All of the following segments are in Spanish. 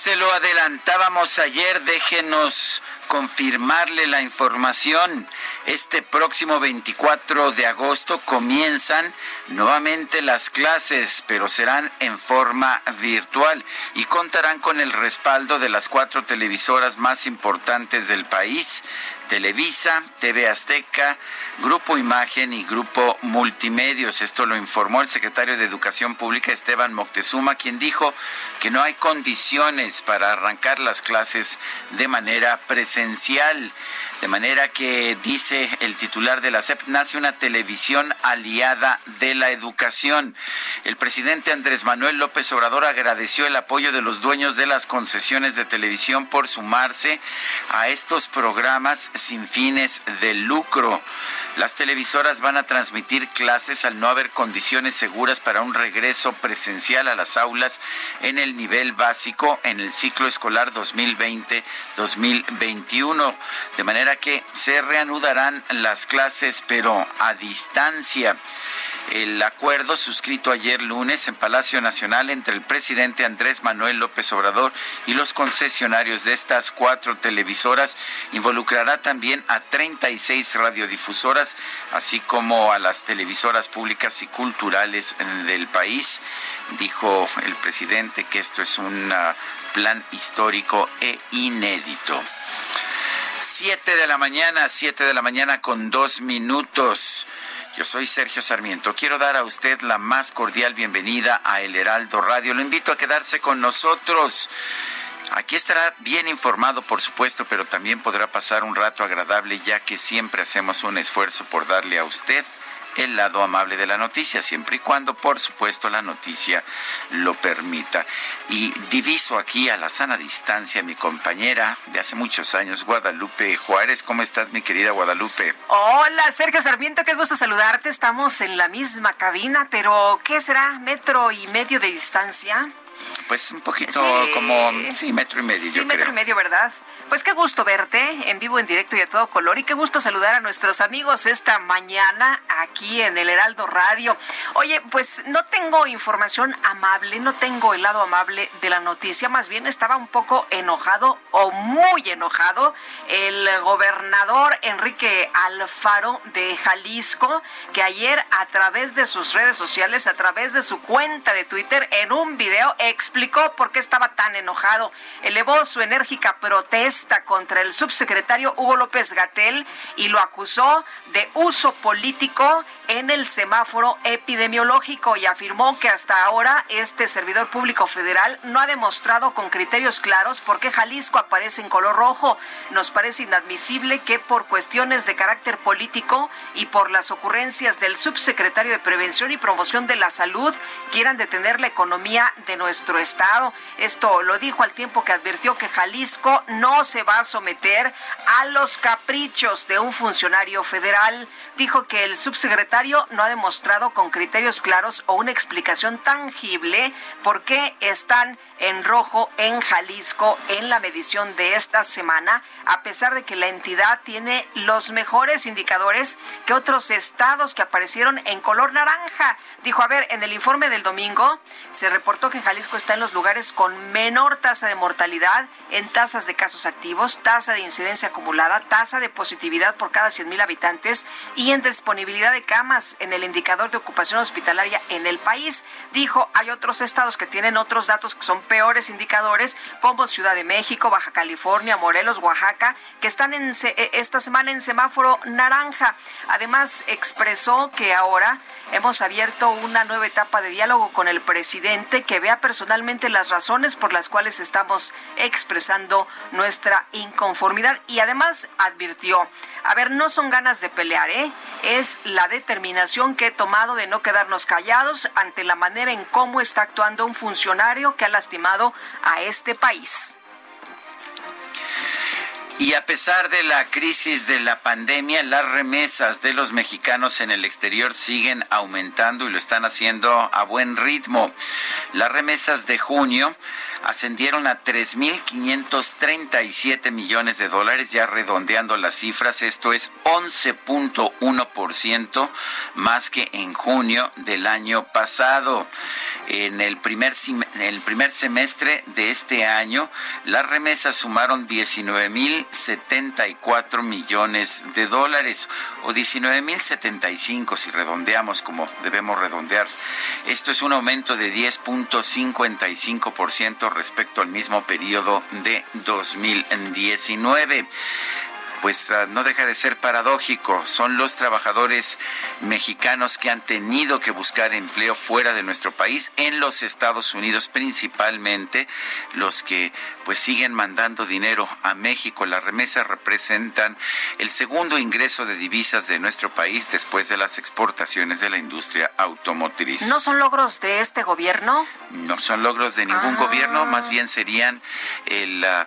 Se lo adelantábamos ayer, déjenos confirmarle la información. Este próximo 24 de agosto comienzan nuevamente las clases, pero serán en forma virtual y contarán con el respaldo de las cuatro televisoras más importantes del país. Televisa, TV Azteca, Grupo Imagen y Grupo Multimedios. Esto lo informó el secretario de Educación Pública Esteban Moctezuma, quien dijo que no hay condiciones para arrancar las clases de manera presencial presencial. De manera que, dice el titular de la CEP, nace una televisión aliada de la educación. El presidente Andrés Manuel López Obrador agradeció el apoyo de los dueños de las concesiones de televisión por sumarse a estos programas sin fines de lucro. Las televisoras van a transmitir clases al no haber condiciones seguras para un regreso presencial a las aulas en el nivel básico en el ciclo escolar 2020-2021. De manera que se reanudarán las clases, pero a distancia. El acuerdo suscrito ayer lunes en Palacio Nacional entre el presidente Andrés Manuel López Obrador y los concesionarios de estas cuatro televisoras involucrará también a 36 radiodifusoras, así como a las televisoras públicas y culturales del país. Dijo el presidente que esto es un plan histórico e inédito. Siete de la mañana, siete de la mañana con dos minutos. Yo soy Sergio Sarmiento. Quiero dar a usted la más cordial bienvenida a El Heraldo Radio. Lo invito a quedarse con nosotros. Aquí estará bien informado, por supuesto, pero también podrá pasar un rato agradable ya que siempre hacemos un esfuerzo por darle a usted el lado amable de la noticia, siempre y cuando, por supuesto, la noticia lo permita. Y diviso aquí a la sana distancia mi compañera de hace muchos años, Guadalupe Juárez. ¿Cómo estás, mi querida Guadalupe? Hola, Sergio Sarmiento, qué gusto saludarte. Estamos en la misma cabina, pero ¿qué será? ¿Metro y medio de distancia? Pues un poquito como, sí, metro y medio, sí, metro y medio, ¿verdad? Pues qué gusto verte en vivo, en directo y a todo color. Y qué gusto saludar a nuestros amigos esta mañana aquí en el Heraldo Radio. Oye, pues no tengo información amable, no tengo el lado amable de la noticia. Más bien estaba un poco enojado o muy enojado el gobernador Enrique Alfaro de Jalisco, que ayer a través de sus redes sociales, a través de su cuenta de Twitter, en un video explicó por qué estaba tan enojado. Elevó su enérgica protesta contra el subsecretario Hugo López Gatel y lo acusó de uso político en el semáforo epidemiológico y afirmó que hasta ahora este servidor público federal no ha demostrado con criterios claros por qué Jalisco aparece en color rojo. Nos parece inadmisible que por cuestiones de carácter político y por las ocurrencias del subsecretario de Prevención y Promoción de la Salud quieran detener la economía de nuestro estado. Esto lo dijo al tiempo que advirtió que Jalisco no se va a someter a los caprichos de un funcionario federal. Dijo que el subsecretario no ha demostrado con criterios claros o una explicación tangible por qué están en rojo en Jalisco en la medición de esta semana, a pesar de que la entidad tiene los mejores indicadores que otros estados que aparecieron en color naranja. Dijo, a ver, en el informe del domingo se reportó que Jalisco está en los lugares con menor tasa de mortalidad en tasas de casos activos, tasa de incidencia acumulada, tasa de positividad por cada 100 mil habitantes y en disponibilidad de camas en el indicador de ocupación hospitalaria en el país. Dijo, hay otros estados que tienen otros datos que son peores indicadores, como Ciudad de México, Baja California, Morelos, Oaxaca, que están en, eh, esta semana en semáforo naranja. Además, expresó que ahora hemos abierto una nueva etapa de diálogo con el presidente que vea personalmente las razones por las cuales estamos expresando nuestra inconformidad y además advirtió, a ver, no son ganas de pelear, ¿eh? es la determinación que he tomado de no quedarnos callados ante la manera en cómo está actuando un funcionario que ha lastimado a este país. Y a pesar de la crisis de la pandemia, las remesas de los mexicanos en el exterior siguen aumentando y lo están haciendo a buen ritmo. Las remesas de junio ascendieron a 3.537 millones de dólares, ya redondeando las cifras, esto es 11.1% más que en junio del año pasado. En el primer, el primer semestre de este año, las remesas sumaron 19.074 millones de dólares o 19.075 si redondeamos como debemos redondear. Esto es un aumento de 10.55% respecto al mismo periodo de 2019 pues ah, no deja de ser paradójico. Son los trabajadores mexicanos que han tenido que buscar empleo fuera de nuestro país, en los Estados Unidos principalmente, los que pues siguen mandando dinero a México. Las remesas representan el segundo ingreso de divisas de nuestro país después de las exportaciones de la industria automotriz. ¿No son logros de este gobierno? No son logros de ningún ah. gobierno, más bien serían el... Ah,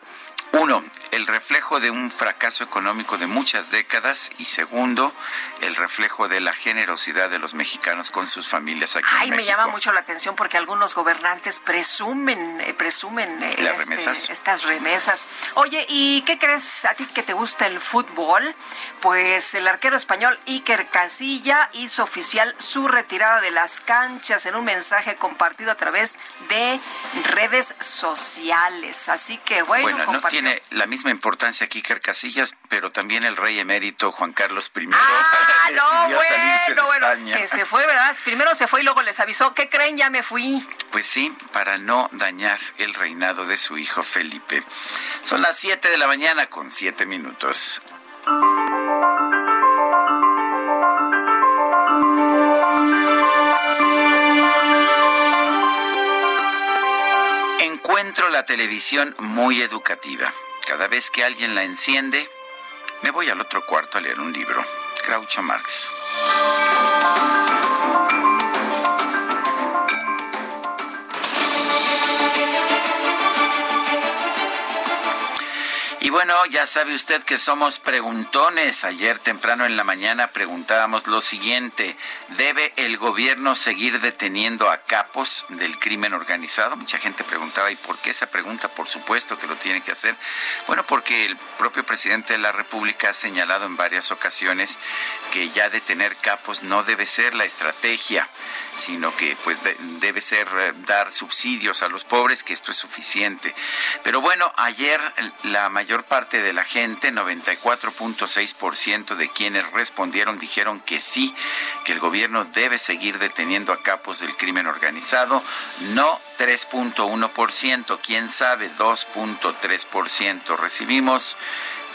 uno, el reflejo de un fracaso económico de muchas décadas. Y segundo, el reflejo de la generosidad de los mexicanos con sus familias aquí Ay, me llama mucho la atención porque algunos gobernantes presumen, eh, presumen eh, ¿Las este, remesas? estas remesas. Oye, ¿y qué crees a ti que te gusta el fútbol? Pues el arquero español Iker Casilla hizo oficial su retirada de las canchas en un mensaje compartido a través de redes sociales. Así que bueno, bueno tiene la misma importancia que Iker Casillas, pero también el rey emérito Juan Carlos I ah, no, bueno, bueno, que se fue, ¿verdad? Primero se fue y luego les avisó, ¿qué creen? Ya me fui. Pues sí, para no dañar el reinado de su hijo Felipe. Son las 7 de la mañana con 7 minutos. encuentro la televisión muy educativa. Cada vez que alguien la enciende, me voy al otro cuarto a leer un libro. Groucho Marx. Bueno, ya sabe usted que somos preguntones. Ayer temprano en la mañana preguntábamos lo siguiente, ¿debe el gobierno seguir deteniendo a capos del crimen organizado? Mucha gente preguntaba, ¿y por qué esa pregunta? Por supuesto que lo tiene que hacer. Bueno, porque el propio presidente de la República ha señalado en varias ocasiones que ya detener capos no debe ser la estrategia, sino que pues debe ser eh, dar subsidios a los pobres, que esto es suficiente. Pero bueno, ayer la mayor parte de la gente, 94.6% de quienes respondieron dijeron que sí, que el gobierno debe seguir deteniendo a capos del crimen organizado, no 3.1%, quién sabe 2.3%. Recibimos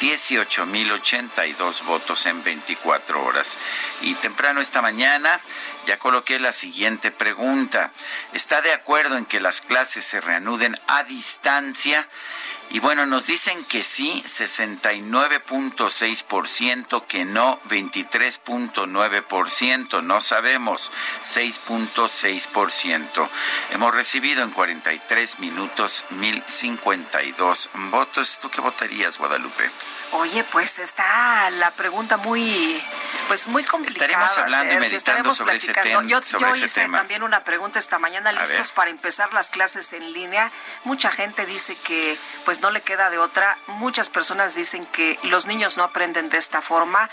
18.082 votos en 24 horas. Y temprano esta mañana ya coloqué la siguiente pregunta. ¿Está de acuerdo en que las clases se reanuden a distancia? Y bueno, nos dicen que sí, 69.6%, que no, 23.9%, no sabemos, 6.6%. Hemos recibido en 43 minutos 1.052 votos. ¿Tú qué votarías, Guadalupe? Oye, pues está la pregunta muy, pues muy complicada. Estaremos hablando y meditando sobre ese, tema. Yo, hice también una pregunta esta mañana, listos para empezar las clases en línea. Mucha gente dice que pues no le queda de otra. Muchas personas dicen que los niños no aprenden de esta forma.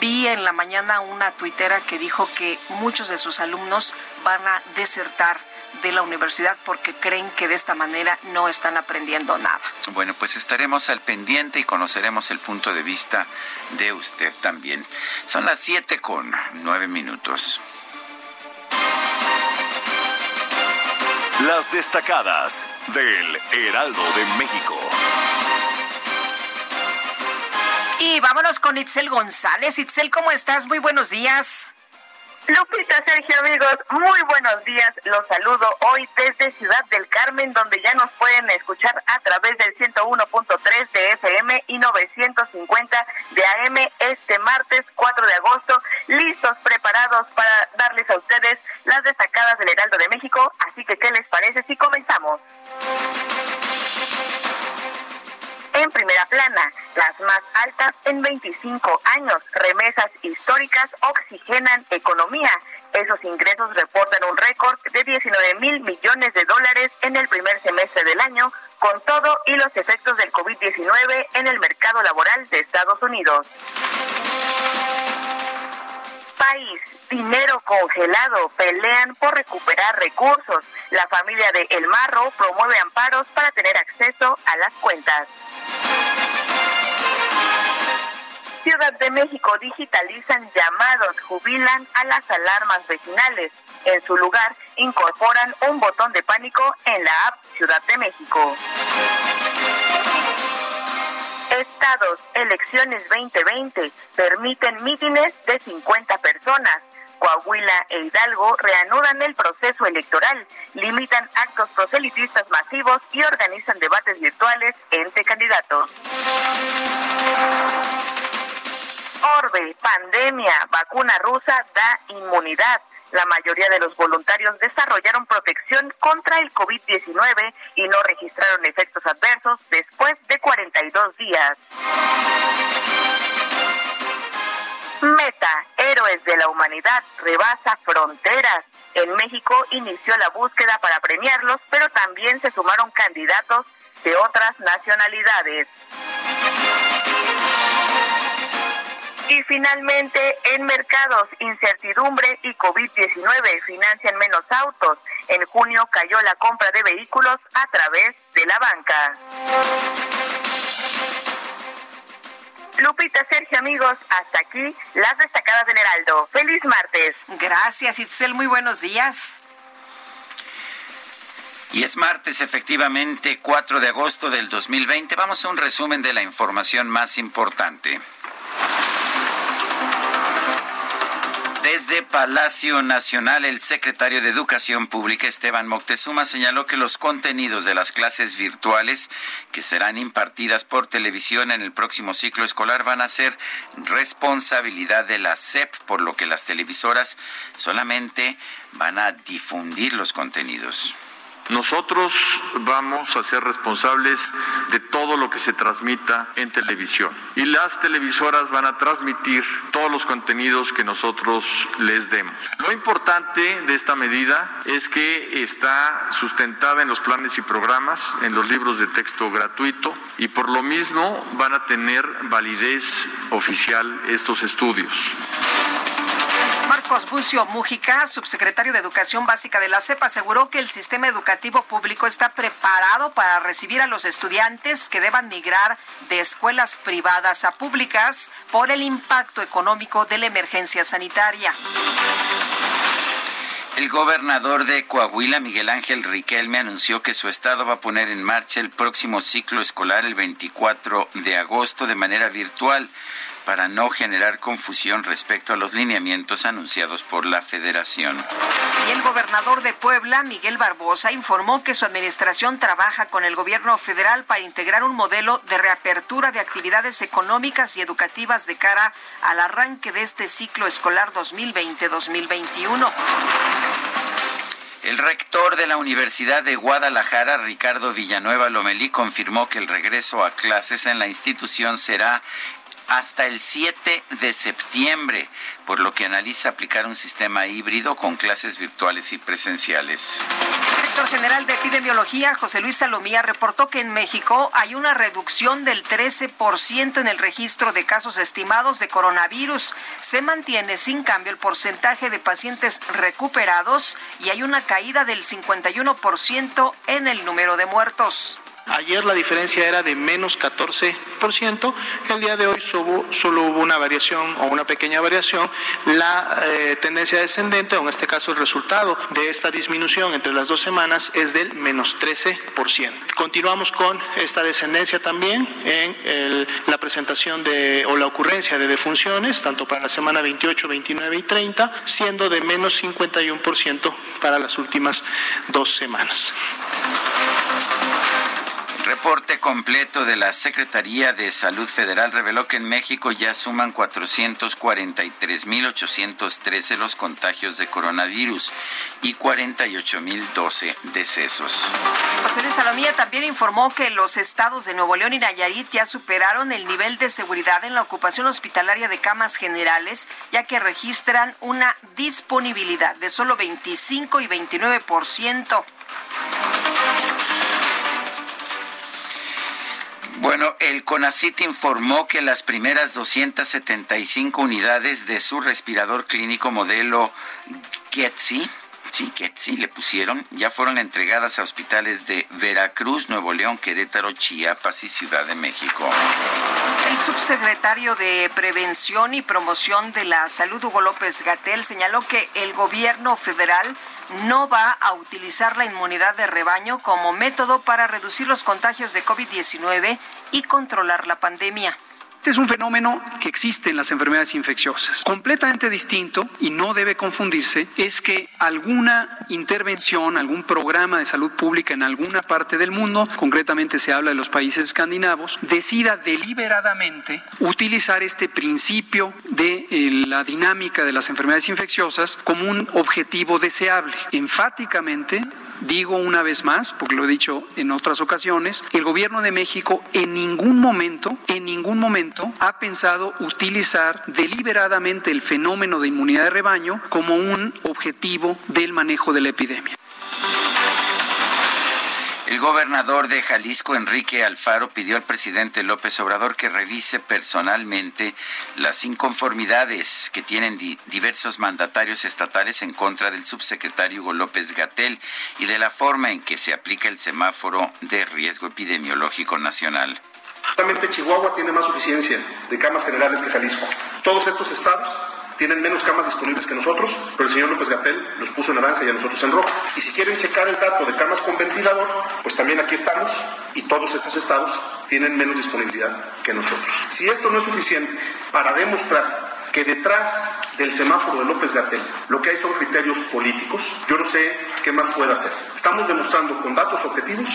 Vi en la mañana una tuitera que dijo que muchos de sus alumnos van a desertar de la universidad porque creen que de esta manera no están aprendiendo nada. Bueno, pues estaremos al pendiente y conoceremos el punto de vista de usted también. Son las siete con nueve minutos. Las destacadas del Heraldo de México. Y vámonos con Itzel González. Itzel, ¿cómo estás? Muy buenos días. Lupita, Sergio, amigos, muy buenos días. Los saludo hoy desde Ciudad del Carmen, donde ya nos pueden escuchar a través del 101.3 de FM y 950 de AM este martes 4 de agosto, listos, preparados para darles a ustedes las destacadas del Heraldo de México. Así que, ¿qué les parece si comenzamos? En primera plana, las más altas en 25 años, remesas históricas oxigenan economía. Esos ingresos reportan un récord de 19 mil millones de dólares en el primer semestre del año, con todo y los efectos del COVID-19 en el mercado laboral de Estados Unidos. País, dinero congelado, pelean por recuperar recursos. La familia de El Marro promueve amparos para tener acceso a las cuentas. Ciudad de México digitalizan llamados, jubilan a las alarmas vecinales. En su lugar, incorporan un botón de pánico en la app Ciudad de México. Estados, elecciones 2020, permiten mítines de 50 personas. Coahuila e Hidalgo reanudan el proceso electoral, limitan actos proselitistas masivos y organizan debates virtuales entre candidatos. Orbe, pandemia, vacuna rusa da inmunidad. La mayoría de los voluntarios desarrollaron protección contra el COVID-19 y no registraron efectos adversos después de 42 días. Meta, héroes de la humanidad, rebasa fronteras. En México inició la búsqueda para premiarlos, pero también se sumaron candidatos de otras nacionalidades. Y finalmente, en mercados, incertidumbre y COVID-19 financian menos autos. En junio cayó la compra de vehículos a través de la banca. Lupita, Sergio, amigos, hasta aquí las destacadas del Heraldo. Feliz martes. Gracias, Itzel. Muy buenos días. Y es martes, efectivamente, 4 de agosto del 2020. Vamos a un resumen de la información más importante. Desde Palacio Nacional, el secretario de Educación Pública, Esteban Moctezuma, señaló que los contenidos de las clases virtuales que serán impartidas por televisión en el próximo ciclo escolar van a ser responsabilidad de la SEP, por lo que las televisoras solamente van a difundir los contenidos. Nosotros vamos a ser responsables de todo lo que se transmita en televisión y las televisoras van a transmitir todos los contenidos que nosotros les demos. Lo importante de esta medida es que está sustentada en los planes y programas, en los libros de texto gratuito y por lo mismo van a tener validez oficial estos estudios. Marcos Bucio Mújica, subsecretario de Educación Básica de la CEP, aseguró que el sistema educativo público está preparado para recibir a los estudiantes que deban migrar de escuelas privadas a públicas por el impacto económico de la emergencia sanitaria. El gobernador de Coahuila, Miguel Ángel Riquelme, anunció que su estado va a poner en marcha el próximo ciclo escolar el 24 de agosto de manera virtual para no generar confusión respecto a los lineamientos anunciados por la federación. Y el gobernador de Puebla, Miguel Barbosa, informó que su administración trabaja con el gobierno federal para integrar un modelo de reapertura de actividades económicas y educativas de cara al arranque de este ciclo escolar 2020-2021. El rector de la Universidad de Guadalajara, Ricardo Villanueva Lomelí, confirmó que el regreso a clases en la institución será hasta el 7 de septiembre, por lo que analiza aplicar un sistema híbrido con clases virtuales y presenciales. El director general de epidemiología, José Luis Salomía, reportó que en México hay una reducción del 13% en el registro de casos estimados de coronavirus. Se mantiene sin cambio el porcentaje de pacientes recuperados y hay una caída del 51% en el número de muertos. Ayer la diferencia era de menos 14%, el día de hoy solo, hubo una variación o una pequeña variación. La eh, tendencia descendente, o en este caso el resultado de esta disminución entre las dos semanas es del menos 13%. Continuamos con esta descendencia también en la presentación de o la ocurrencia de defunciones, tanto para la semana 28, 29 y 30, siendo de menos 51% para las últimas dos semanas. Reporte completo de la Secretaría de Salud Federal reveló que en México ya suman 443.813 los contagios de coronavirus y 48.012 decesos. José de Salomía también informó que los estados de Nuevo León y Nayarit ya superaron el nivel de seguridad en la ocupación hospitalaria de camas generales, ya que registran una disponibilidad de solo 25 y 29%. Bueno, el CONACIT informó que las primeras 275 unidades de su respirador clínico modelo Getsi, sí, Getsi le pusieron, ya fueron entregadas a hospitales de Veracruz, Nuevo León, Querétaro, Chiapas y Ciudad de México. El subsecretario de Prevención y Promoción de la Salud, Hugo López Gatel, señaló que el gobierno federal no va a utilizar la inmunidad de rebaño como método para reducir los contagios de COVID-19 y controlar la pandemia. Este es un fenómeno que existe en las enfermedades infecciosas. Completamente distinto y no debe confundirse es que alguna intervención, algún programa de salud pública en alguna parte del mundo, concretamente se habla de los países escandinavos, decida deliberadamente utilizar este principio de eh, la dinámica de las enfermedades infecciosas como un objetivo deseable. Enfáticamente Digo una vez más, porque lo he dicho en otras ocasiones, el gobierno de México en ningún momento, en ningún momento ha pensado utilizar deliberadamente el fenómeno de inmunidad de rebaño como un objetivo del manejo de la epidemia. El gobernador de Jalisco, Enrique Alfaro, pidió al presidente López Obrador que revise personalmente las inconformidades que tienen diversos mandatarios estatales en contra del subsecretario Hugo López Gatel y de la forma en que se aplica el semáforo de riesgo epidemiológico nacional. Chihuahua tiene más suficiencia de camas generales que Jalisco. Todos estos estados tienen menos camas disponibles que nosotros, pero el señor López Gatel los puso en naranja y a nosotros en rojo. Y si quieren checar el dato de camas con ventilador, pues también aquí estamos y todos estos estados tienen menos disponibilidad que nosotros. Si esto no es suficiente para demostrar que detrás del semáforo de López Gatel lo que hay son criterios políticos, yo no sé qué más puede hacer. Estamos demostrando con datos objetivos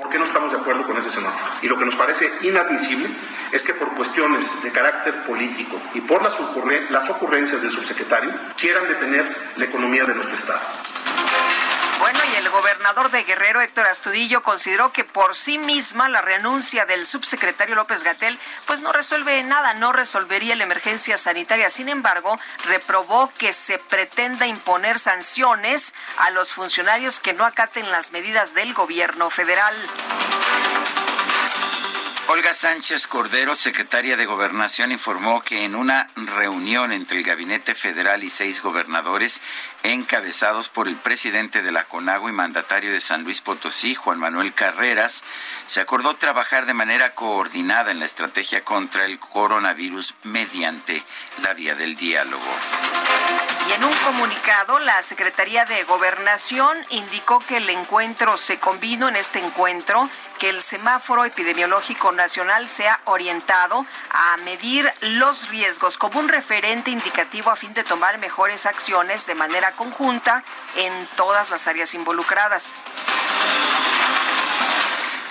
por qué no estamos de acuerdo con ese semáforo. Y lo que nos parece inadmisible es que por cuestiones de carácter político y por las, ocurrencias del subsecretario quieran detener la economía de nuestro Estado. Bueno, y el gobernador de Guerrero, Héctor Astudillo, consideró que por sí misma la renuncia del subsecretario López Gatel, pues no resuelve nada, no resolvería la emergencia sanitaria. Sin embargo, reprobó que se pretenda imponer sanciones a los funcionarios que no acaten las medidas del gobierno federal. Olga Sánchez Cordero, secretaria de Gobernación, informó que en una reunión entre el Gabinete Federal y seis gobernadores, encabezados por el presidente de la CONAGO y mandatario de San Luis Potosí, Juan Manuel Carreras, se acordó trabajar de manera coordinada en la estrategia contra el coronavirus mediante la vía del diálogo. Y en un comunicado, la Secretaría de Gobernación indicó que el encuentro se combinó en este encuentro que el semáforo epidemiológico nacional sea orientado a medir los riesgos como un referente indicativo a fin de tomar mejores acciones de manera conjunta en todas las áreas involucradas.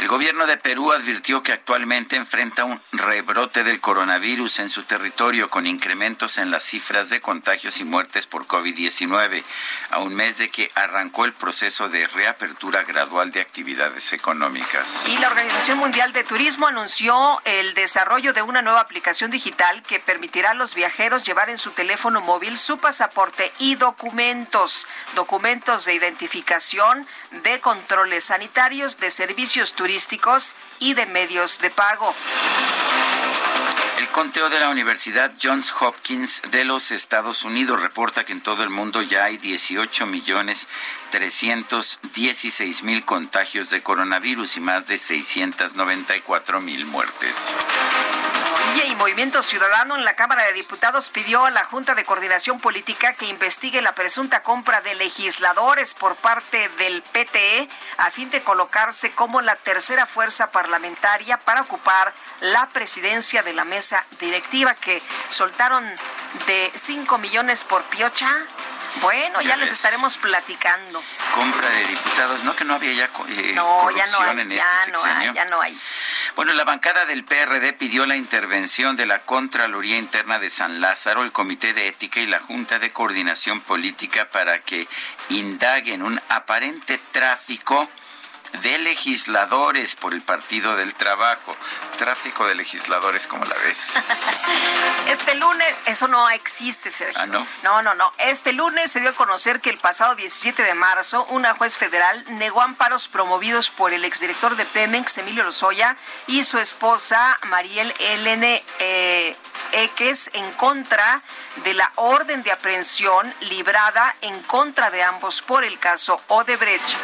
El gobierno de Perú advirtió que actualmente enfrenta un rebrote del coronavirus en su territorio con incrementos en las cifras de contagios y muertes por COVID-19, a un mes de que arrancó el proceso de reapertura gradual de actividades económicas. Y la Organización Mundial de Turismo anunció el desarrollo de una nueva aplicación digital que permitirá a los viajeros llevar en su teléfono móvil su pasaporte y documentos, documentos de identificación, de controles sanitarios, de servicios turísticos y de medios de pago. El conteo de la Universidad Johns Hopkins de los Estados Unidos reporta que en todo el mundo ya hay 18 millones 316 mil contagios de coronavirus y más de 694 mil muertes. Y Movimiento Ciudadano en la Cámara de Diputados pidió a la Junta de Coordinación Política que investigue la presunta compra de legisladores por parte del PTE a fin de colocarse como la tercera fuerza parlamentaria para ocupar la presidencia de la mesa directiva que soltaron de 5 millones por Piocha bueno, ya, les estaremos platicando. Compra de diputados, ¿no? Que no había ya eh, no, ya no hay, en este ya no hay, ya no hay. Bueno, la bancada del PRD pidió la intervención de la Contraloría Interna de San Lázaro, el Comité de Ética y la Junta de Coordinación Política para que indaguen un aparente tráfico de legisladores por el Partido del Trabajo. Tráfico de legisladores, como la ves? Este lunes, eso no existe, Sergio. Ah, no. No, no, no. Este lunes se dio a conocer que el pasado 17 de marzo, una juez federal negó amparos promovidos por el exdirector de Pemex, Emilio Lozoya, y su esposa, Mariel Elene eh, Eques, en contra de la orden de aprehensión librada en contra de ambos por el caso Odebrecht.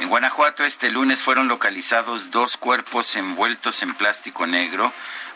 En Guanajuato este lunes fueron localizados dos cuerpos envueltos en plástico negro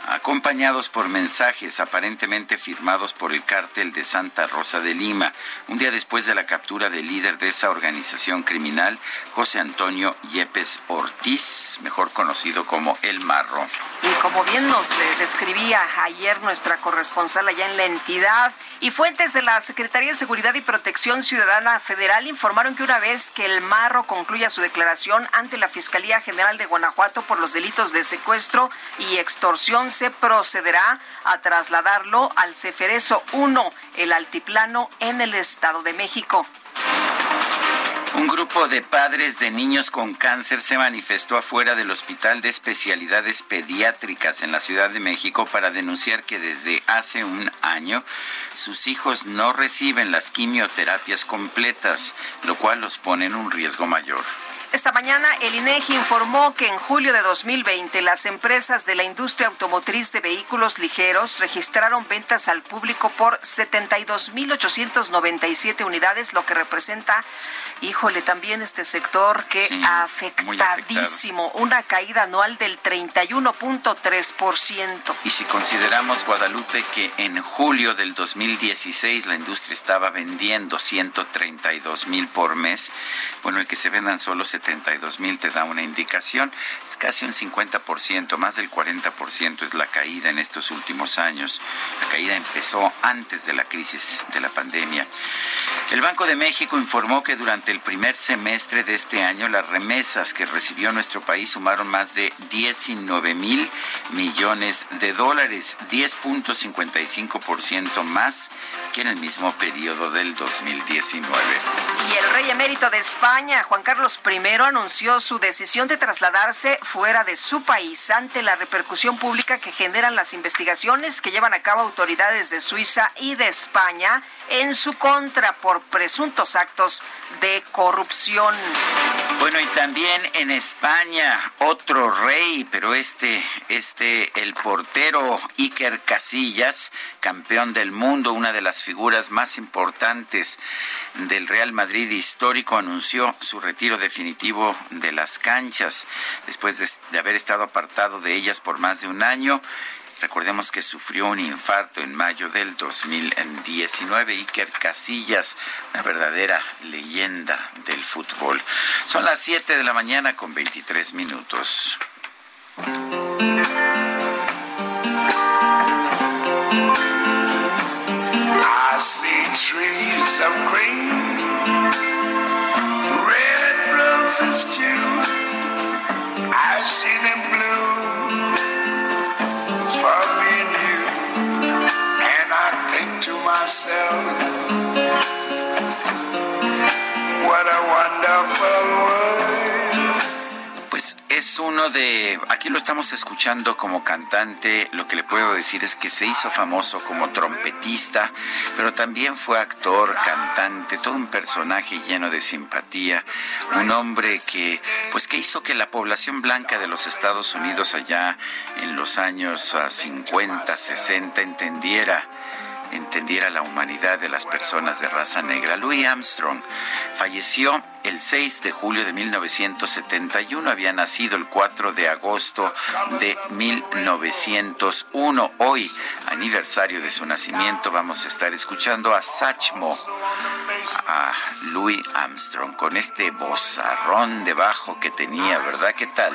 acompañados por mensajes aparentemente firmados por el cártel de Santa Rosa de Lima, un día después de la captura del líder de esa organización criminal, José Antonio Yepes Ortiz, mejor conocido como El Marro. Y como bien nos eh, describía ayer nuestra corresponsal allá en la entidad, y fuentes de la Secretaría de Seguridad y Protección Ciudadana Federal informaron que una vez que el Marro concluya su declaración ante la Fiscalía General de Guanajuato por los delitos de secuestro y extorsión, se procederá a trasladarlo al Ceferezo 1, el altiplano en el Estado de México. Un grupo de padres de niños con cáncer se manifestó afuera del Hospital de Especialidades Pediátricas en la Ciudad de México para denunciar que desde hace un año sus hijos no reciben las quimioterapias completas, lo cual los pone en un riesgo mayor. Esta mañana el INEGI informó que en julio de 2020 las empresas de la industria automotriz de vehículos ligeros registraron ventas al público por 72.897 unidades, lo que representa, híjole, también este sector que afectadísimo, una caída anual del 31.3%. Y si consideramos Guadalupe que en julio del 2016 la industria estaba vendiendo 132 mil por mes, bueno, el que se vendan solo 72 mil te da una indicación. Es casi un 50%, más del 40% es la caída en estos últimos años. La caída empezó antes de la crisis de la pandemia. El Banco de México informó que durante el primer semestre de este año las remesas que recibió nuestro país sumaron más de 19 mil millones de dólares, 10.55% más que en el mismo periodo del 2019. Y el rey emérito de España, Juan Carlos I, anunció su decisión de trasladarse fuera de su país ante la repercusión pública que generan las investigaciones que llevan a cabo autoridades de Suiza y de España en su contra por presuntos actos de corrupción. Bueno, y también en España otro rey, pero este, este, el portero Iker Casillas, campeón del mundo, una de las figuras más importantes del Real Madrid histórico, anunció su retiro definitivo de las canchas después de, de haber estado apartado de ellas por más de un año. Recordemos que sufrió un infarto en mayo del 2019. Iker Casillas, una verdadera leyenda del fútbol. Son las 7 de la mañana con 23 minutos. I see trees of green, red roses too. see them bloom myself, what a wonderful world. Pues es uno de, aquí lo estamos escuchando como cantante, lo que le puedo decir es que se hizo famoso como trompetista, pero también fue actor, cantante, todo un personaje lleno de simpatía, un hombre que, pues que hizo que la población blanca de los Estados Unidos allá en los años 50, 60 entendiera entendiera la humanidad de las personas de raza negra. Louis Armstrong falleció el 6 de julio de 1971, había nacido el 4 de agosto de 1901. Hoy, aniversario de su nacimiento, vamos a estar escuchando a Sachmo, a Louis Armstrong, con este bozarrón de bajo que tenía, ¿verdad? ¿Qué tal?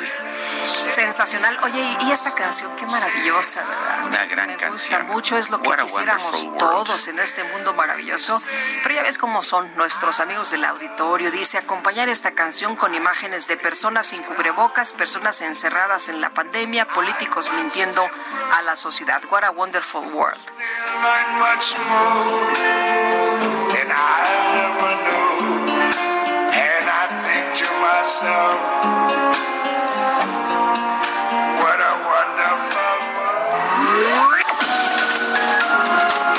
Sensacional. Oye, y esta canción, qué maravillosa, ¿verdad? Una gran Me canción. gusta mucho, es lo que What quisiéramos todos en este mundo maravilloso. Pero ya ves cómo son nuestros amigos del auditorio. Dice acompañar esta canción con imágenes de personas sin cubrebocas, personas encerradas en la pandemia, políticos mintiendo a la sociedad. What a wonderful world.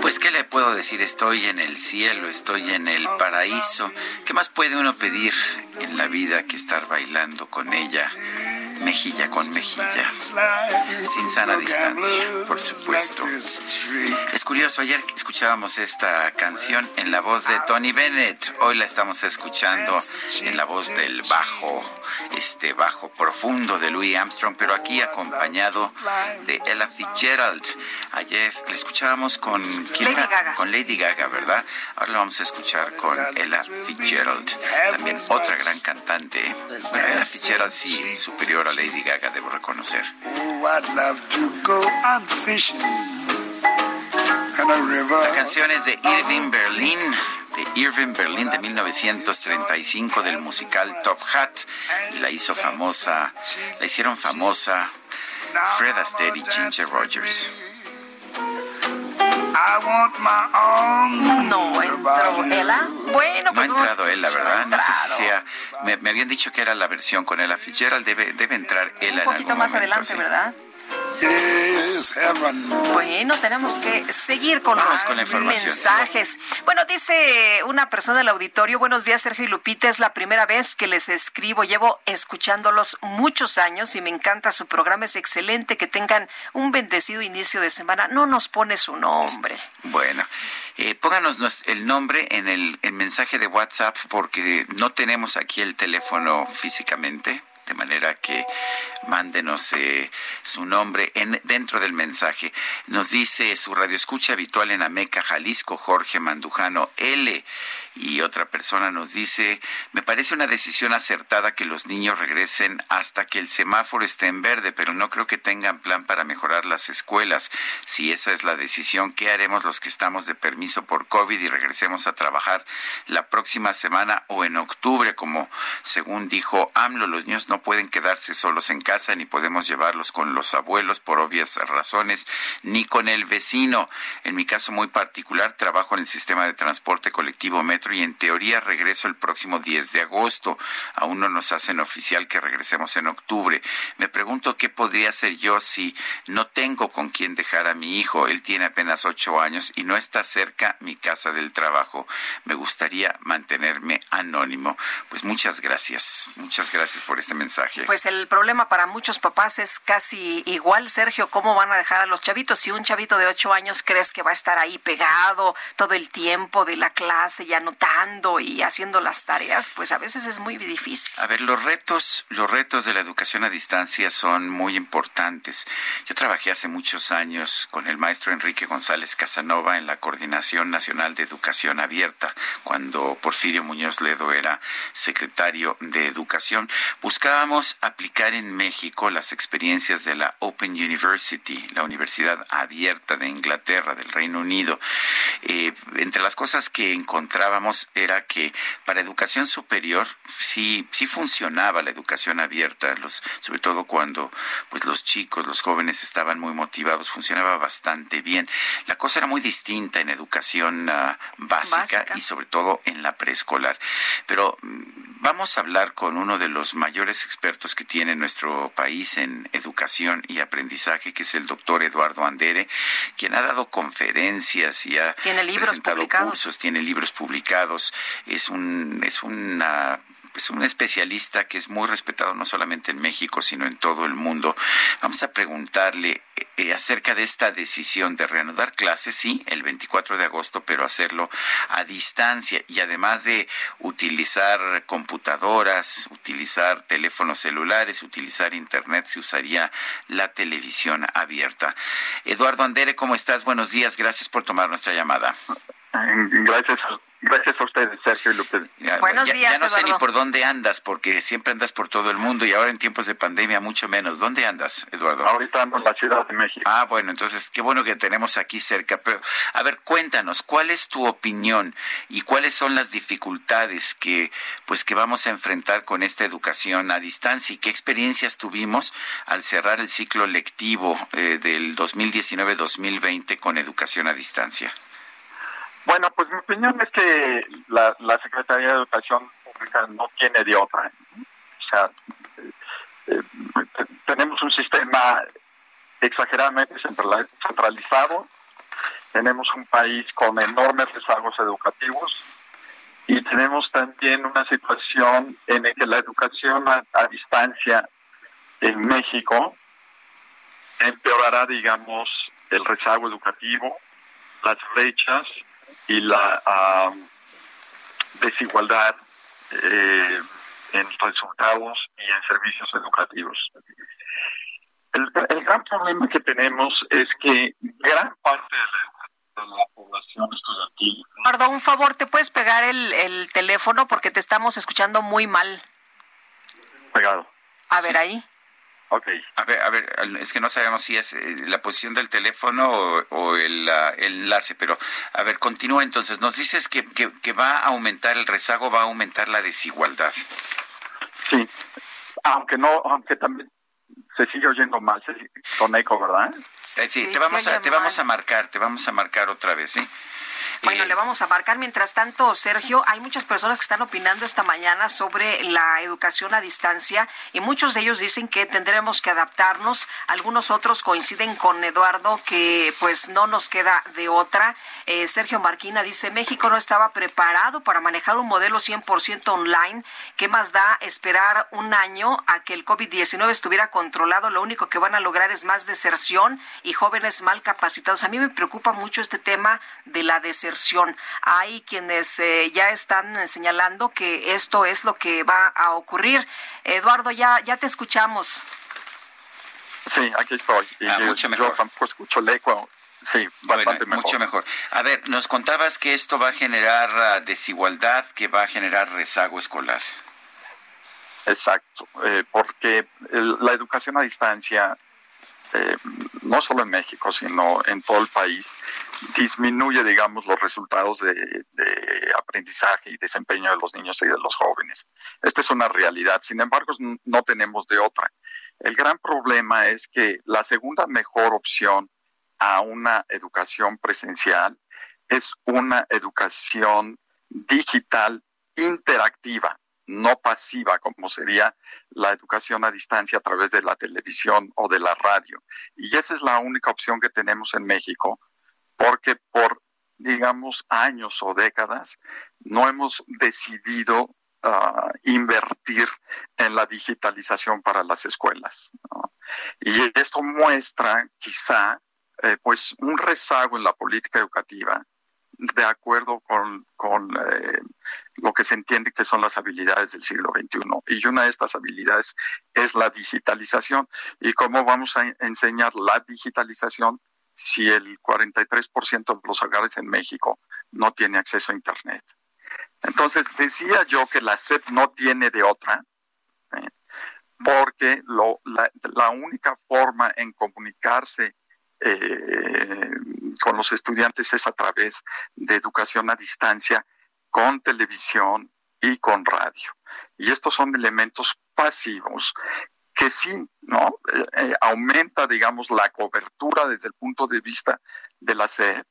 Pues, ¿qué le puedo decir? Estoy en el cielo, estoy en el paraíso. ¿Qué más puede uno pedir en la vida que estar bailando con ella? Mejilla con mejilla. Sin sana distancia, por supuesto. Es curioso, ayer escuchábamos esta canción en la voz de Tony Bennett. Hoy la estamos escuchando en la voz del bajo, este bajo profundo de Louis Armstrong, pero aquí acompañado de Ella Fitzgerald. Ayer la escuchábamos con ¿quién Lady? Gaga. Con Lady Gaga, ¿verdad? Ahora la vamos a escuchar con Ella Fitzgerald, también otra gran cantante. Bueno, Ella Fitzgerald sí superior a Lady Gaga, debo reconocer. Oh, I'd love to go out fishing. La canción es de Irving Berlin, de Irving Berlin de 1935 del musical Top Hat y la hizo famosa, la hicieron famosa Fred Astaire y Ginger Rogers. I want my arms No entró Ella. Bueno, No ha pues entrado él, la verdad. No sé si sea. Me, me habían dicho que era la versión con Ella Fitzgerald. Debe, debe entrar Un en poquito algún más momento, adelante, sí. ¿verdad? Yes. Bueno, tenemos que seguir con Vamos los con la información. mensajes. Bueno, dice una persona del auditorio, buenos días Sergio y Lupita, es la primera vez que les escribo, llevo escuchándolos muchos años y me encanta su programa, es excelente, que tengan un bendecido inicio de semana. No nos pone su nombre. Bueno, eh, pónganos el nombre en el, el mensaje de WhatsApp porque no tenemos aquí el teléfono físicamente. De manera que mándenos eh, su nombre en, dentro del mensaje. Nos dice su radioescucha habitual en Ameca, Jalisco, Jorge Mandujano L. Y otra persona nos dice, me parece una decisión acertada que los niños regresen hasta que el semáforo esté en verde, pero no creo que tengan plan para mejorar las escuelas. Si esa es la decisión, ¿qué haremos los que estamos de permiso por COVID y regresemos a trabajar la próxima semana o en octubre, como según dijo AMLO, los niños no pueden quedarse solos en casa, ni podemos llevarlos con los abuelos por obvias razones, ni con el vecino. En mi caso muy particular, trabajo en el sistema de transporte colectivo Metro y en teoría regreso el próximo 10 de agosto. Aún no nos hacen oficial que regresemos en octubre. Me pregunto qué podría hacer yo si no tengo con quién dejar a mi hijo. Él tiene apenas ocho años y no está cerca mi casa del trabajo. Me gustaría mantenerme anónimo. Pues muchas gracias. Muchas gracias por este mensaje. Pues el problema para muchos papás es casi igual, Sergio. ¿Cómo van a dejar a los chavitos? Si un chavito de ocho años crees que va a estar ahí pegado todo el tiempo de la clase y anotando y haciendo las tareas, pues a veces es muy difícil. A ver, los retos, los retos de la educación a distancia son muy importantes. Yo trabajé hace muchos años con el maestro Enrique González Casanova en la Coordinación Nacional de Educación Abierta, cuando Porfirio Muñoz Ledo era secretario de Educación. Buscábamos aplicar en México las experiencias de la Open University, la Universidad Abierta de Inglaterra, del Reino Unido. Eh, entre las cosas que encontrábamos era que para educación superior sí, sí funcionaba la educación abierta, los, sobre todo cuando pues los chicos, los jóvenes estaban muy motivados, funcionaba bastante bien. La cosa era muy distinta en educación ah, básica, y sobre todo en la preescolar. Pero mm, vamos a hablar con uno de los mayores expertos que tiene nuestro país en educación y aprendizaje, que es el doctor Eduardo Andere, quien ha dado conferencias y ha tiene libros presentado publicados. cursos, tiene libros publicados, es un es una es un especialista que es muy respetado no solamente en México, sino en todo el mundo. Vamos a preguntarle eh, acerca de esta decisión de reanudar clases, sí, el 24 de agosto, pero hacerlo a distancia y además de utilizar computadoras, utilizar teléfonos celulares, utilizar internet, se usaría la televisión abierta. Eduardo Andere, ¿cómo estás? Buenos días, gracias por tomar nuestra llamada. Gracias, gracias a ustedes, Sergio y López. Ya, Buenos ya- días, Ya no sé ni por dónde andas, porque siempre andas por todo el mundo y ahora en tiempos de pandemia mucho menos. ¿Dónde andas, Eduardo? Ahorita ando en la Ciudad de México. Ah, bueno, entonces qué bueno que tenemos aquí cerca. Pero, a ver, cuéntanos, ¿cuál es tu opinión y cuáles son las dificultades que, pues, que vamos a enfrentar con esta educación a distancia y qué experiencias tuvimos al cerrar el ciclo lectivo eh, del 2019-2020 con educación a distancia? Bueno, pues mi opinión es que la, Secretaría de Educación Pública no tiene de otra. O sea, eh, eh, te- tenemos un sistema exageradamente centralizado, tenemos un país con enormes rezagos educativos y tenemos también una situación en la que la educación a, a distancia en México empeorará, digamos, el rezago educativo, las brechas y la ah, desigualdad eh, en resultados y en servicios educativos. El, el gran problema que tenemos es que gran parte de la, de la población estudiantil Eduardo, un favor, ¿te puedes pegar el, el teléfono porque te estamos escuchando muy mal? pegado. A ver ahí. Ok. A ver, a ver, es que no sabemos si es eh, la posición del teléfono o, o el, el enlace, pero a ver, continúa entonces. Nos dices que, que, que va a aumentar el rezago, va a aumentar la desigualdad. Sí, aunque no, aunque también se sigue oyendo mal, con eco, ¿verdad? Eh, sí, te vamos a, te vamos a marcar, te vamos a marcar otra vez, ¿sí? Bueno, le vamos a marcar. Mientras tanto, Sergio, hay muchas personas que están opinando esta mañana sobre la educación a distancia y muchos de ellos dicen que tendremos que adaptarnos. Algunos otros coinciden con Eduardo que pues no nos queda de otra. Eh, Sergio Marquina dice, México no estaba preparado para manejar un modelo 100% online. ¿Qué más da esperar un año a que el COVID-19 estuviera controlado? Lo único que van a lograr es más deserción y jóvenes mal capacitados. A mí me preocupa mucho este tema de la deserción. Hay quienes eh, ya están eh, señalando que esto es lo que va a ocurrir. Eduardo, ya, ya te escuchamos. Sí, aquí estoy. Y Ah, yo, mucho yo mejor. tampoco escucho el eco. Sí, Bueno, bastante mejor. mucho mejor. A ver, nos contabas que esto va a generar ah, desigualdad, que va a generar rezago escolar. Exacto, eh, porque el- la educación a distancia eh, no solo en México, sino en todo el país, disminuye, digamos, los resultados de, de, aprendizaje y desempeño de los niños y de los jóvenes. Esta es una realidad, sin embargo, no tenemos de otra. El gran problema es que la segunda mejor opción a una educación presencial es una educación digital interactiva, no pasiva, como sería la educación a distancia a través de la televisión o de la radio. Y esa es la única opción que tenemos en México, porque por, digamos, años o décadas no hemos decidido uh, invertir en la digitalización para las escuelas. Y esto muestra quizá eh, pues un rezago en la política educativa de acuerdo con, con eh, lo que se entiende que son las habilidades del siglo XXI. Y una de estas habilidades es la digitalización. ¿Y cómo vamos a enseñar la digitalización si el 43% de los hogares en México no tiene acceso a Internet? Entonces, decía yo que la SEP no tiene de otra, ¿eh? porque la única forma en comunicarse eh, con los estudiantes es a través de educación a distancia con televisión y con radio. Y estos son elementos pasivos que sí, ¿no? Eh, eh, aumenta, digamos, la cobertura desde el punto de vista de la SED,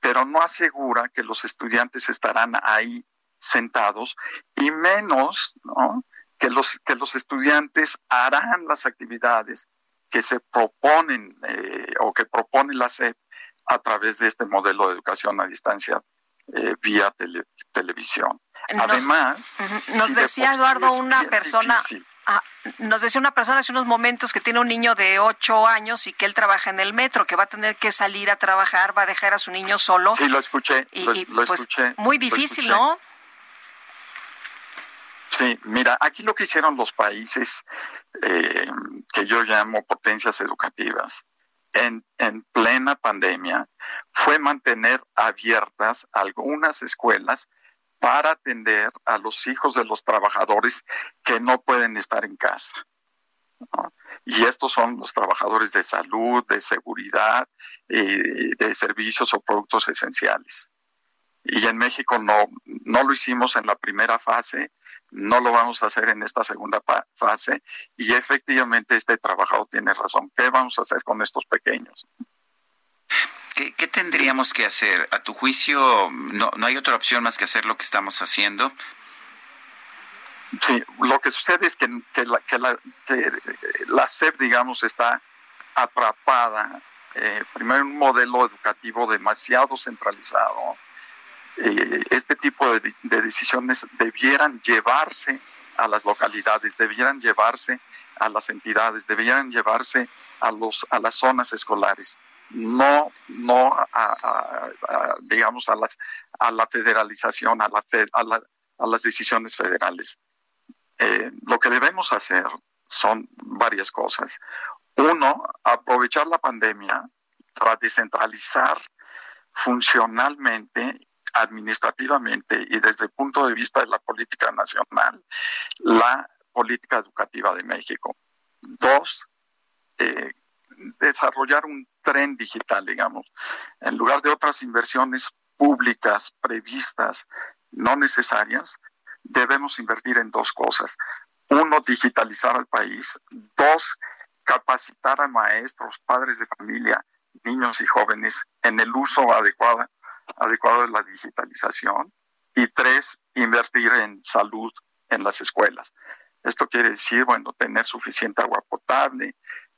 pero no asegura que los estudiantes estarán ahí sentados y menos, ¿no? Que los, que los estudiantes harán las actividades que se proponen eh, o que propone la SEP a través de este modelo de educación a distancia eh, vía tele, televisión. Nos, Además, nos si decía Eduardo una persona, ah, nos decía una persona hace unos momentos que tiene un niño de ocho años y que él trabaja en el metro, que va a tener que salir a trabajar, va a dejar a su niño solo. Sí, lo escuché. Y, lo, y, lo pues, escuché. muy difícil. ¿no? Sí, mira, aquí lo que hicieron los países eh, que yo llamo potencias educativas en, en plena pandemia fue mantener abiertas algunas escuelas para atender a los hijos de los trabajadores que no pueden estar en casa. Y estos son los trabajadores de salud, de seguridad, eh, de servicios o productos esenciales. Y en México no, no lo hicimos en la primera fase, no lo vamos a hacer en esta segunda fase y efectivamente este trabajador tiene razón. ¿Qué vamos a hacer con estos pequeños? ¿Qué, ¿Qué, tendríamos que hacer? A tu juicio, no, no hay otra opción más que hacer lo que estamos haciendo. Sí, lo que sucede es que, que, la, que, la, que la SEP, digamos, está atrapada, eh, primero en un modelo educativo demasiado centralizado. Eh, este tipo de, de, decisiones debieran llevarse a las localidades, debieran llevarse a las entidades, debieran llevarse a, los, a las zonas escolares. No no a, digamos a las a la federalización a la, a, la, las decisiones federales. Eh, lo que debemos hacer son varias cosas. Uno aprovechar la pandemia para descentralizar funcionalmente administrativamente y desde el punto de vista de la política nacional la política educativa de México dos eh, desarrollar un tren digital, digamos, en lugar de otras inversiones públicas previstas, no necesarias, debemos invertir en dos cosas. Uno, digitalizar al país. Dos, capacitar a maestros, padres de familia, niños y jóvenes en el uso adecuado, adecuado de la digitalización. Y tres, invertir en salud en las escuelas. Esto quiere decir, bueno, tener suficiente agua potable,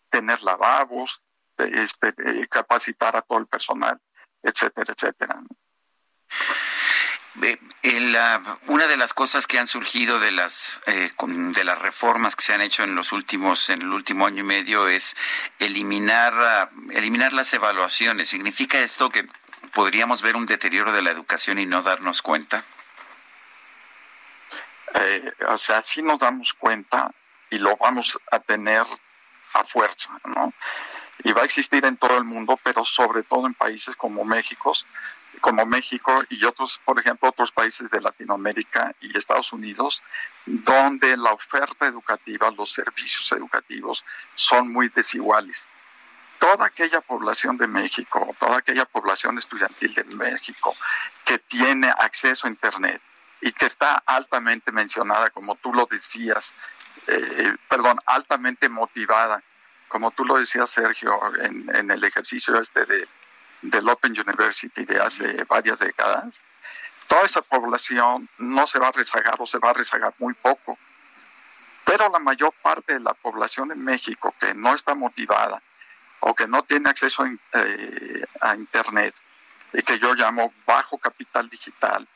tener lavabos, este, eh, capacitar a todo el personal, etcétera, etcétera. El, uh, una de las cosas que han surgido de las eh, de las reformas que se han hecho en los últimos en el último año y medio es eliminar uh, eliminar las evaluaciones. ¿Significa esto que podríamos ver un deterioro de la educación y no darnos cuenta? Eh, o sea, sí nos damos cuenta y lo vamos a tener a fuerza, ¿no? Y va a existir en todo el mundo, pero sobre todo en países como México, como México y otros, por ejemplo, otros países de Latinoamérica y Estados Unidos, donde la oferta educativa, los servicios educativos son muy desiguales. Toda aquella población de México, toda aquella población estudiantil de México que tiene acceso a Internet y que está altamente mencionada, como tú lo decías, eh, perdón, altamente motivada, como tú lo decías, Sergio, en, el ejercicio este de, del Open University de hace varias décadas, toda esa población no se va a rezagar o se va a rezagar muy poco. Pero la mayor parte de la población en México que no está motivada o que no tiene acceso a, eh, a Internet y que yo llamo bajo capital digital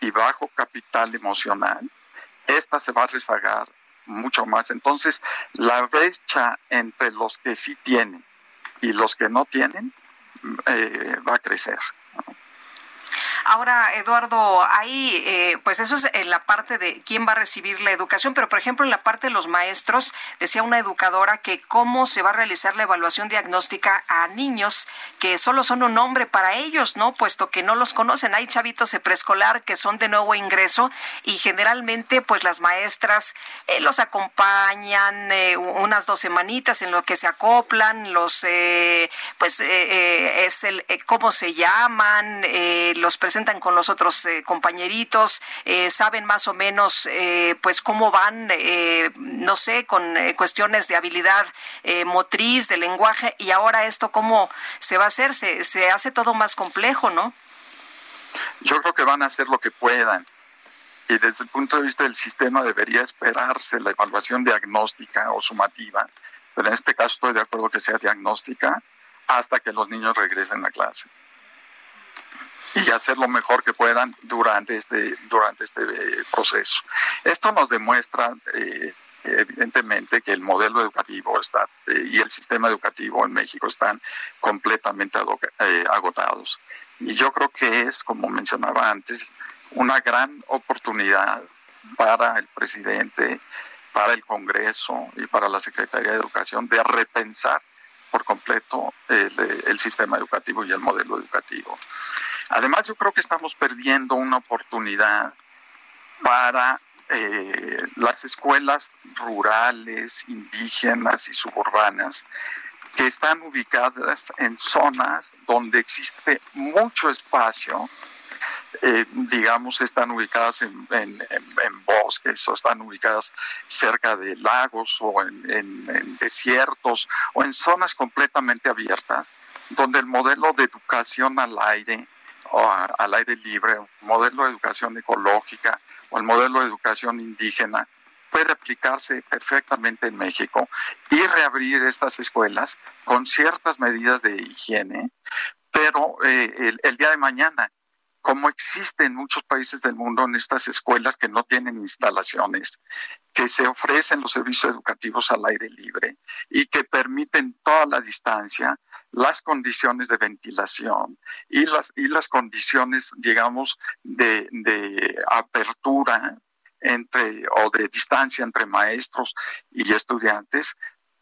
y bajo capital emocional, esta se va a rezagar mucho más. Entonces, la brecha entre los que sí tienen y los que no tienen eh, va a crecer. Ahora, Eduardo, ahí, eh, pues eso es en la parte de quién va a recibir la educación, pero por ejemplo, en la parte de los maestros, decía una educadora que cómo se va a realizar la evaluación diagnóstica a niños que solo son un nombre para ellos, ¿no? Puesto que no los conocen. Hay chavitos de preescolar que son de nuevo ingreso y generalmente, pues las maestras eh, los acompañan eh, unas dos semanitas en lo que se acoplan, los, pues, es el, cómo se llaman, los presentan con los otros eh, compañeritos, eh, saben más o menos eh, pues cómo van, no sé, con cuestiones de habilidad motriz, de lenguaje, y ahora esto cómo se va a hacer, se, se hace todo más complejo, ¿no? Yo creo que van a hacer lo que puedan. Y desde el punto de vista del sistema debería esperarse la evaluación diagnóstica o sumativa, pero en este caso estoy de acuerdo que sea diagnóstica hasta que los niños regresen a clases y hacer lo mejor que puedan durante este, durante este eh, proceso. Esto nos demuestra eh, evidentemente que el modelo educativo está eh, y el sistema educativo en México están completamente agotados. Y yo creo que es, como mencionaba antes, una gran oportunidad para el presidente, para el Congreso y para la Secretaría de Educación de repensar por completo el sistema educativo y el modelo educativo. Además, yo creo que estamos perdiendo una oportunidad para eh, las escuelas rurales, indígenas y suburbanas que están ubicadas en zonas donde existe mucho espacio, eh, digamos, están ubicadas en, bosques o están ubicadas cerca de lagos o en desiertos o en zonas completamente abiertas, donde el modelo de educación al aire o al aire libre, modelo de educación ecológica o el modelo de educación indígena puede aplicarse perfectamente en México y reabrir estas escuelas con ciertas medidas de higiene, pero eh, el, día de mañana como existe en muchos países del mundo en estas escuelas que no tienen instalaciones, que se ofrecen los servicios educativos al aire libre y que permiten toda la distancia, las condiciones de ventilación y las, y las condiciones, digamos, de, apertura entre o de distancia entre maestros y estudiantes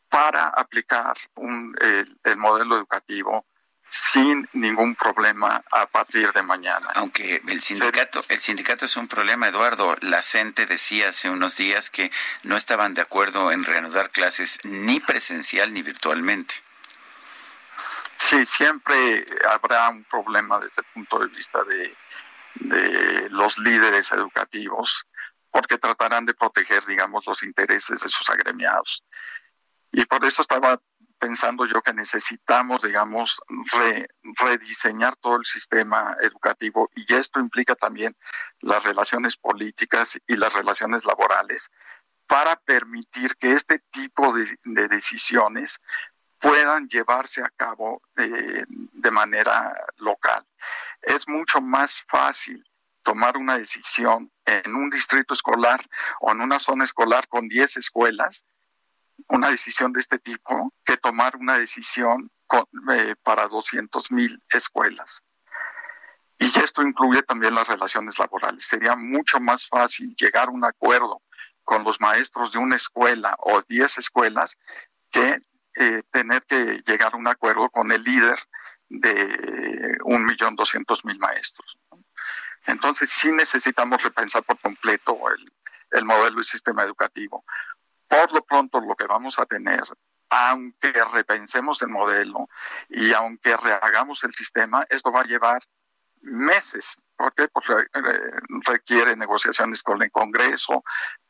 para aplicar un, el modelo educativo sin ningún problema a partir de mañana. Aunque el sindicato, el sindicato es un problema, Eduardo. La CENTE decía hace unos días que no estaban de acuerdo en reanudar clases ni presencial ni virtualmente. Sí, siempre habrá un problema desde el punto de vista de, de los líderes educativos, porque tratarán de proteger, digamos, los intereses de sus agremiados. Y por eso estaba pensando yo que necesitamos, digamos, rediseñar todo el sistema educativo y esto implica también las relaciones políticas y las relaciones laborales para permitir que este tipo de, decisiones puedan llevarse a cabo eh, de manera local. Es mucho más fácil tomar una decisión en un distrito escolar o en una zona escolar con 10 escuelas una decisión de este tipo que tomar una decisión eh, para 200 mil escuelas. Y esto incluye también las relaciones laborales. Sería mucho más fácil llegar a un acuerdo con los maestros de una escuela o 10 escuelas que eh, tener que llegar a un acuerdo con el líder de un millón doscientos mil maestros. Entonces sí necesitamos repensar por completo el, el modelo y sistema educativo. Por lo pronto, lo que vamos a tener aunque repensemos el modelo y aunque rehagamos el sistema, esto va a llevar meses. porque Pues requiere negociaciones con el Congreso,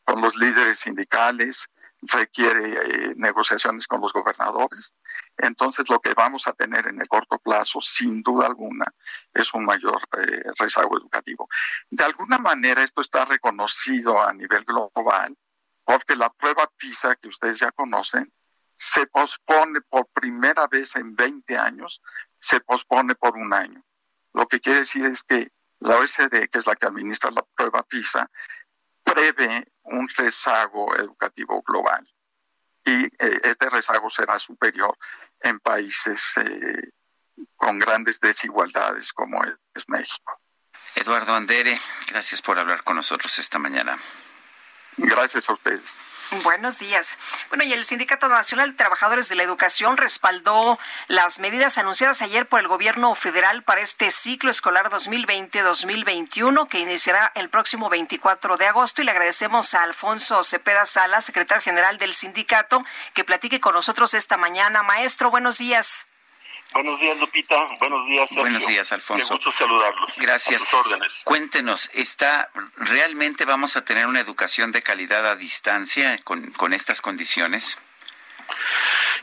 con los líderes sindicales, requiere eh, negociaciones con los gobernadores. Entonces, lo que vamos a tener en el corto plazo, sin duda alguna, es un mayor eh, rezago educativo. De alguna manera, esto está reconocido a nivel global, porque la prueba PISA que ustedes ya conocen se pospone por primera vez en 20 años, se pospone por un año. Lo que quiere decir es que la OECD, que es la que administra la prueba PISA, prevé un rezago educativo global y eh, este rezago será superior en países eh, con grandes desigualdades como es México. Eduardo Andere, gracias por hablar con nosotros esta mañana. Gracias a ustedes. Buenos días. Bueno, y el Sindicato Nacional de Trabajadores de la Educación respaldó las medidas anunciadas ayer por el gobierno federal para este ciclo escolar 2020-2021 que iniciará el próximo 24 de agosto y le agradecemos a Alfonso Cepeda Sala, secretario general del sindicato, que platique con nosotros esta mañana. Maestro, buenos días. Buenos días, Lupita. Buenos días, Sergio. Buenos días, Alfonso. Qué gusto saludarlos. Gracias. órdenes. Cuéntenos, ¿está, ¿realmente vamos a tener una educación de calidad a distancia con, con estas condiciones?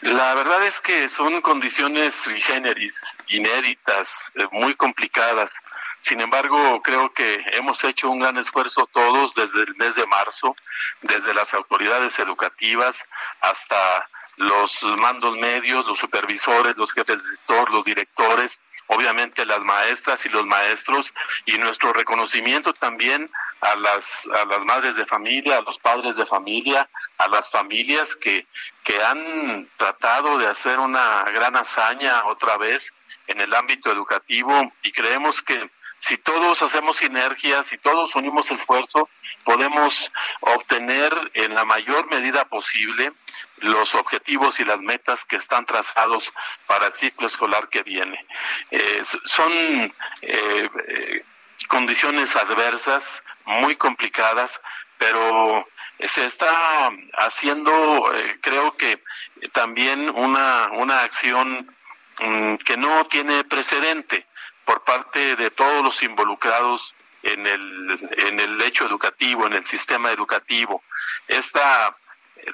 La verdad es que son condiciones sui generis, inéditas, eh, muy complicadas. Sin embargo, creo que hemos hecho un gran esfuerzo todos desde el mes de marzo, desde las autoridades educativas hasta los mandos medios, los supervisores, los jefes de sector, los directores, obviamente las maestras y los maestros y nuestro reconocimiento también a las a las madres de familia, a los padres de familia, a las familias que que han tratado de hacer una gran hazaña otra vez en el ámbito educativo y creemos que si todos hacemos sinergias, si todos unimos esfuerzo, podemos obtener en la mayor medida posible los objetivos y las metas que están trazados para el ciclo escolar que viene. Eh, son eh, eh, condiciones adversas, muy complicadas, pero se está haciendo, creo que también una, una acción mm, que no tiene precedente por parte de todos los involucrados en el, en el hecho educativo, en el sistema educativo. Esta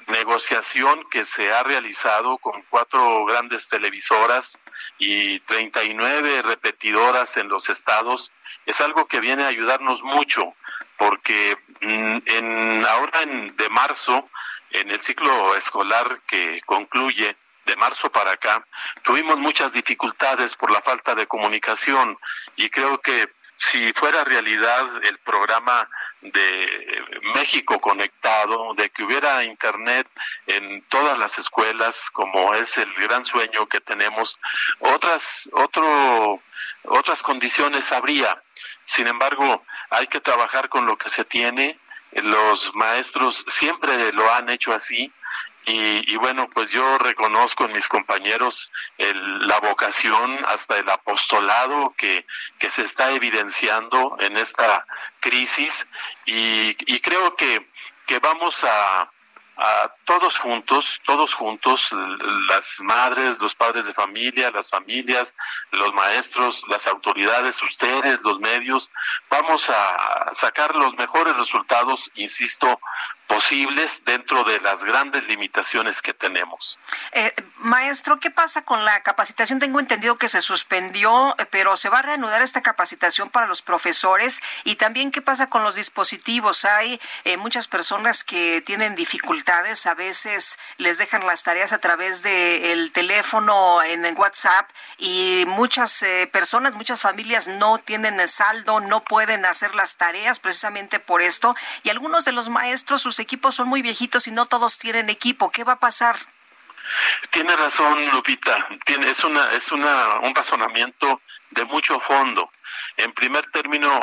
negociación que se ha realizado con cuatro grandes televisoras y 39 repetidoras en los estados es algo que viene a ayudarnos mucho porque mm, en ahora en, de marzo en el ciclo escolar que concluye de marzo para acá, tuvimos muchas dificultades por la falta de comunicación y creo que si fuera realidad el programa de México conectado, de que hubiera internet en todas las escuelas, como es el gran sueño que tenemos, otras otro otras condiciones habría. Sin embargo, hay que trabajar con lo que se tiene. Los maestros siempre lo han hecho así y, bueno, pues yo reconozco en mis compañeros la vocación, hasta el apostolado que, que se está evidenciando en esta crisis y, y creo que, que vamos a, a todos juntos, todos juntos, las madres, los padres de familia, las familias, los maestros, las autoridades, ustedes, los medios, vamos a sacar los mejores resultados, insisto, posibles dentro de las grandes limitaciones que tenemos. Eh, maestro, ¿qué pasa con la capacitación? Tengo entendido que se suspendió, eh, pero se va a reanudar esta capacitación para los profesores y también qué pasa con los dispositivos. Hay eh, muchas personas que tienen dificultades, a veces les dejan las tareas a través del teléfono en, en, WhatsApp y muchas personas, muchas familias no tienen saldo, no pueden hacer las tareas precisamente por esto y algunos de los maestros sus equipos son muy viejitos y no todos tienen equipo. ¿Qué va a pasar? Tiene razón, Lupita. Tiene, es una, es una, un razonamiento de mucho fondo. En primer término,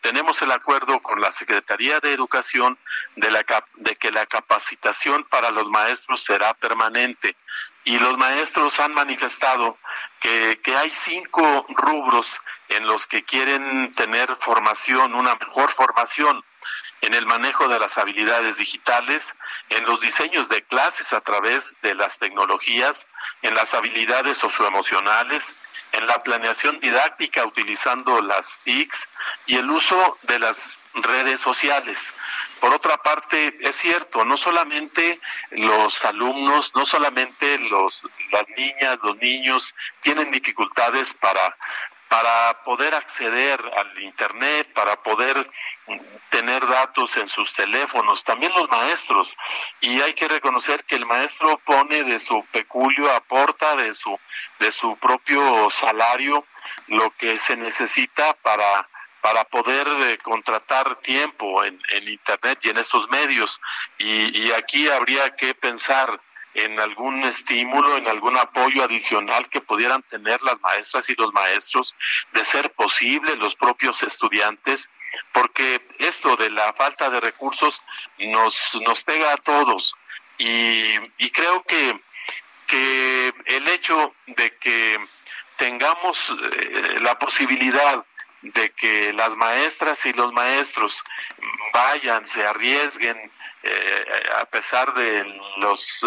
tenemos el acuerdo con la Secretaría de Educación de, que la capacitación para los maestros será permanente. y los maestros han manifestado que, que hay cinco rubros en los que quieren tener formación, una mejor formación en el manejo de las habilidades digitales, en los diseños de clases a través de las tecnologías, en las habilidades socioemocionales, en la planeación didáctica utilizando las TICs y el uso de las redes sociales. Por otra parte, es cierto, no solamente los alumnos, no solamente los, las niñas, los niños tienen dificultades para para poder acceder al Internet, para poder tener datos en sus teléfonos, también los maestros. Y hay que reconocer que el maestro pone de su peculio, aporta de su, de su propio salario lo que se necesita para para poder eh, contratar tiempo en, en Internet y en esos medios. Y, y aquí habría que pensar en algún estímulo, en algún apoyo adicional que pudieran tener las maestras y los maestros, de ser posible los propios estudiantes, porque esto de la falta de recursos nos, nos pega a todos. Y, creo que, que el hecho de que tengamos eh, la posibilidad de que las maestras y los maestros vayan, se arriesguen, eh, a pesar de los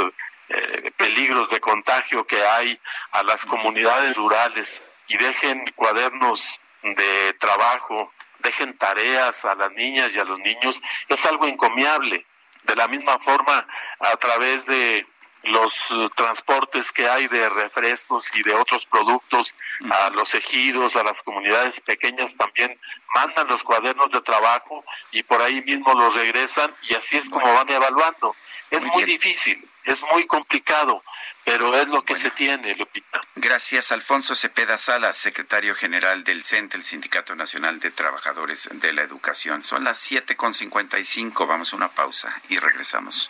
eh, peligros de contagio que hay a las comunidades rurales. Y dejen cuadernos de trabajo, dejen tareas a las niñas y a los niños, es algo encomiable. De la misma forma, a través de los eh, transportes que hay de refrescos y de otros productos a los ejidos, a las comunidades pequeñas también mandan los cuadernos de trabajo y por ahí mismo los regresan y así es como van evaluando. Es muy, difícil, es muy complicado, pero es lo que se tiene, Lupita. Gracias, Alfonso Cepeda Salas, secretario general del CENTE, el Sindicato Nacional de Trabajadores de la Educación. Son las 7.55, vamos a una pausa y regresamos.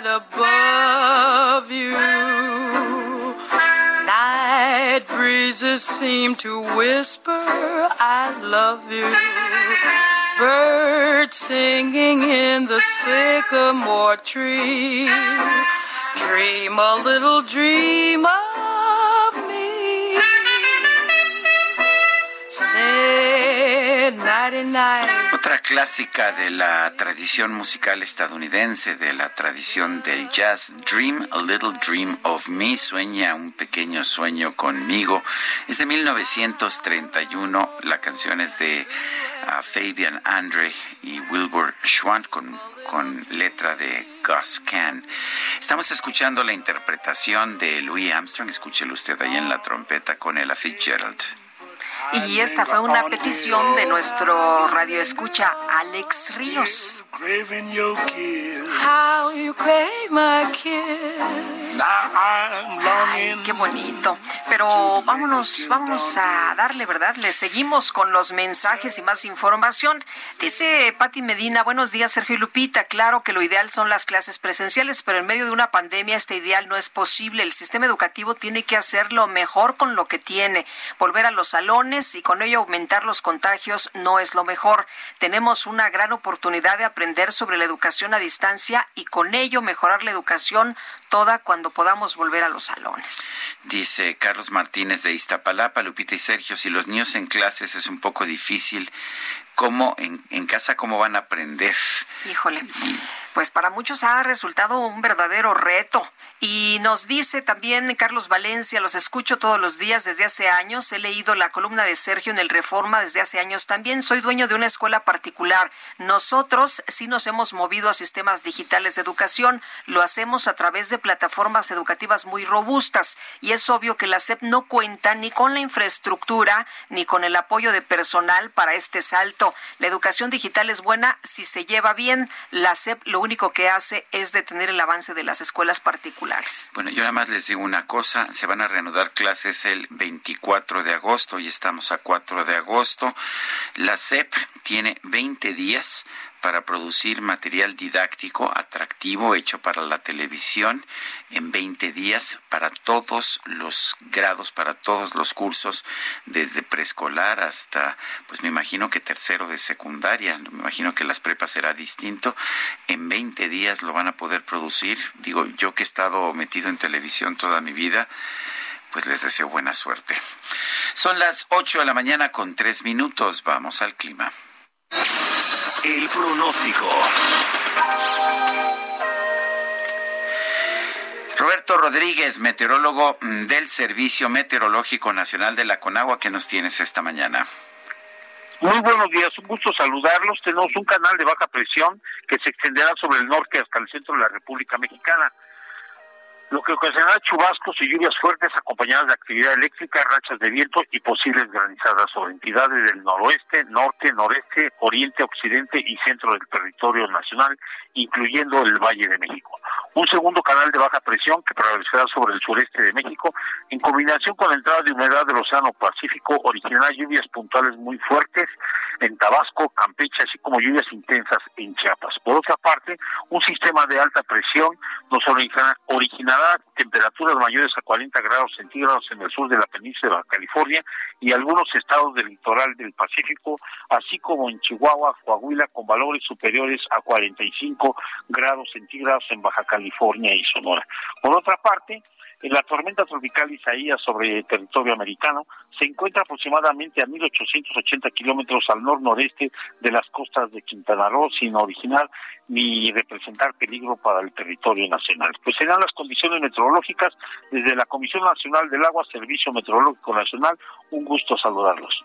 Bright above you. Night breezes seem to whisper, I love you. Birds singing in the sycamore tree. Dream a little dream Otra clásica de la tradición musical estadounidense, de la tradición del jazz, Dream a Little Dream of Me, sueña un pequeño sueño conmigo. Es de 1931, la canción es de uh, Fabian Andre y Wilbur Schwant con, con letra de Gus Kahn. Estamos escuchando la interpretación de Louis Armstrong, escúchelo usted ahí en la trompeta con Ella Fitzgerald. Y esta fue una petición de nuestro radio escucha Alex Ríos. Ay, qué bonito. Pero vámonos, vámonos a darle, ¿verdad? Le seguimos con los mensajes y más información. Dice Patti Medina, buenos días, Sergio y Lupita. Claro que lo ideal son las clases presenciales, pero en medio de una pandemia este ideal no es posible. El sistema educativo tiene que hacerlo mejor con lo que tiene. Volver a los salones y con ello aumentar los contagios no es lo mejor. Tenemos una gran oportunidad de aprender sobre la educación a distancia y con ello mejorar la educación toda cuando podamos volver a los salones. Dice Carlos Martínez de Iztapalapa, Lupita y Sergio, si los niños en clases es un poco difícil, ¿cómo en, en casa cómo van a aprender? Híjole. Pues para muchos ha resultado un verdadero reto. Y nos dice también Carlos Valencia, los escucho todos los días desde hace años, he leído la columna de Sergio en el Reforma desde hace años también, soy dueño de una escuela particular. Nosotros sí nos hemos movido a sistemas digitales de educación, lo hacemos a través de plataformas educativas muy robustas y es obvio que la SEP no cuenta ni con la infraestructura ni con el apoyo de personal para este salto. La educación digital es buena si se lleva bien, la SEP lo único que hace es detener el avance de las escuelas particulares. Bueno, yo nada más les digo una cosa, se van a reanudar clases el 24 de agosto y estamos a 4 de agosto. La SEP tiene 20 días para producir material didáctico atractivo hecho para la televisión en 20 días para todos los grados, para todos los cursos, desde preescolar hasta, pues me imagino que tercero de secundaria, me imagino que las prepas será distinto. En 20 días lo van a poder producir. Digo, yo que he estado metido en televisión toda mi vida, pues les deseo buena suerte. Son las 8 de la mañana con 3 minutos. Vamos al clima. El pronóstico. Roberto Rodríguez, meteorólogo del Servicio Meteorológico Nacional de la Conagua, que nos tienes esta mañana. Muy buenos días, un gusto saludarlos. Tenemos un canal de baja presión que se extenderá sobre el norte hasta el centro de la República Mexicana lo que ocasionará chubascos y lluvias fuertes acompañadas de actividad eléctrica, rachas de viento y posibles granizadas sobre entidades del noroeste, norte, noreste, oriente, occidente y centro del territorio nacional, incluyendo el Valle de México. Un segundo canal de baja presión que prevalecerá sobre el sureste de México, en combinación con la entrada de humedad del Océano Pacífico, originará lluvias puntuales muy fuertes en Tabasco, Campeche, así como lluvias intensas en Chiapas. Por otra parte, un sistema de alta presión nos originará temperaturas mayores a 40 grados centígrados en el sur de la península de California y algunos estados del litoral del Pacífico, así como en Chihuahua, Coahuila, con valores superiores a 45 grados centígrados en Baja California y Sonora. Por otra parte, la tormenta tropical Isaías sobre territorio americano se encuentra aproximadamente a 1.880 kilómetros al nor-noreste de las costas de Quintana Roo, sin originar ni representar peligro para el territorio nacional. Pues serán las condiciones meteorológicas desde la Comisión Nacional del Agua, Servicio Meteorológico Nacional. Un gusto saludarlos.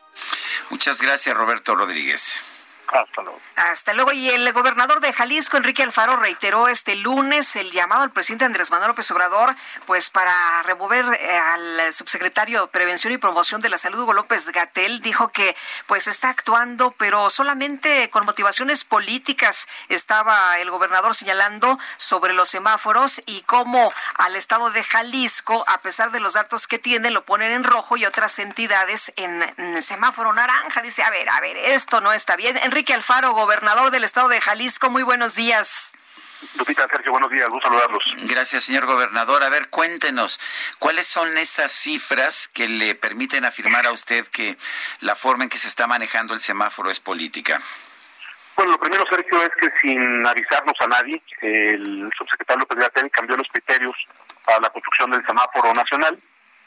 Muchas gracias, Roberto Rodríguez. Hasta luego. Hasta luego. Y el gobernador de Jalisco, Enrique Alfaro, reiteró este lunes el llamado al presidente Andrés Manuel López Obrador, pues para remover eh, al subsecretario de Prevención y Promoción de la Salud, Hugo López Gatel, dijo que pues está actuando, pero solamente con motivaciones políticas. Estaba el gobernador señalando sobre los semáforos y cómo al estado de Jalisco, a pesar de los datos que tiene, lo ponen en rojo y otras entidades en, en semáforo naranja. Dice, a ver, a ver, esto no está bien. Enrique Enrique Alfaro, gobernador del estado de Jalisco. Muy buenos días. Lupita, Sergio, buenos días, gusto saludarlos. Gracias, señor gobernador. A ver, cuéntenos, ¿cuáles son esas cifras que le permiten afirmar a usted que la forma en que se está manejando el semáforo es política? Bueno, lo primero, Sergio, es que sin avisarnos a nadie, el subsecretario López Gatel cambió los criterios para la construcción del semáforo nacional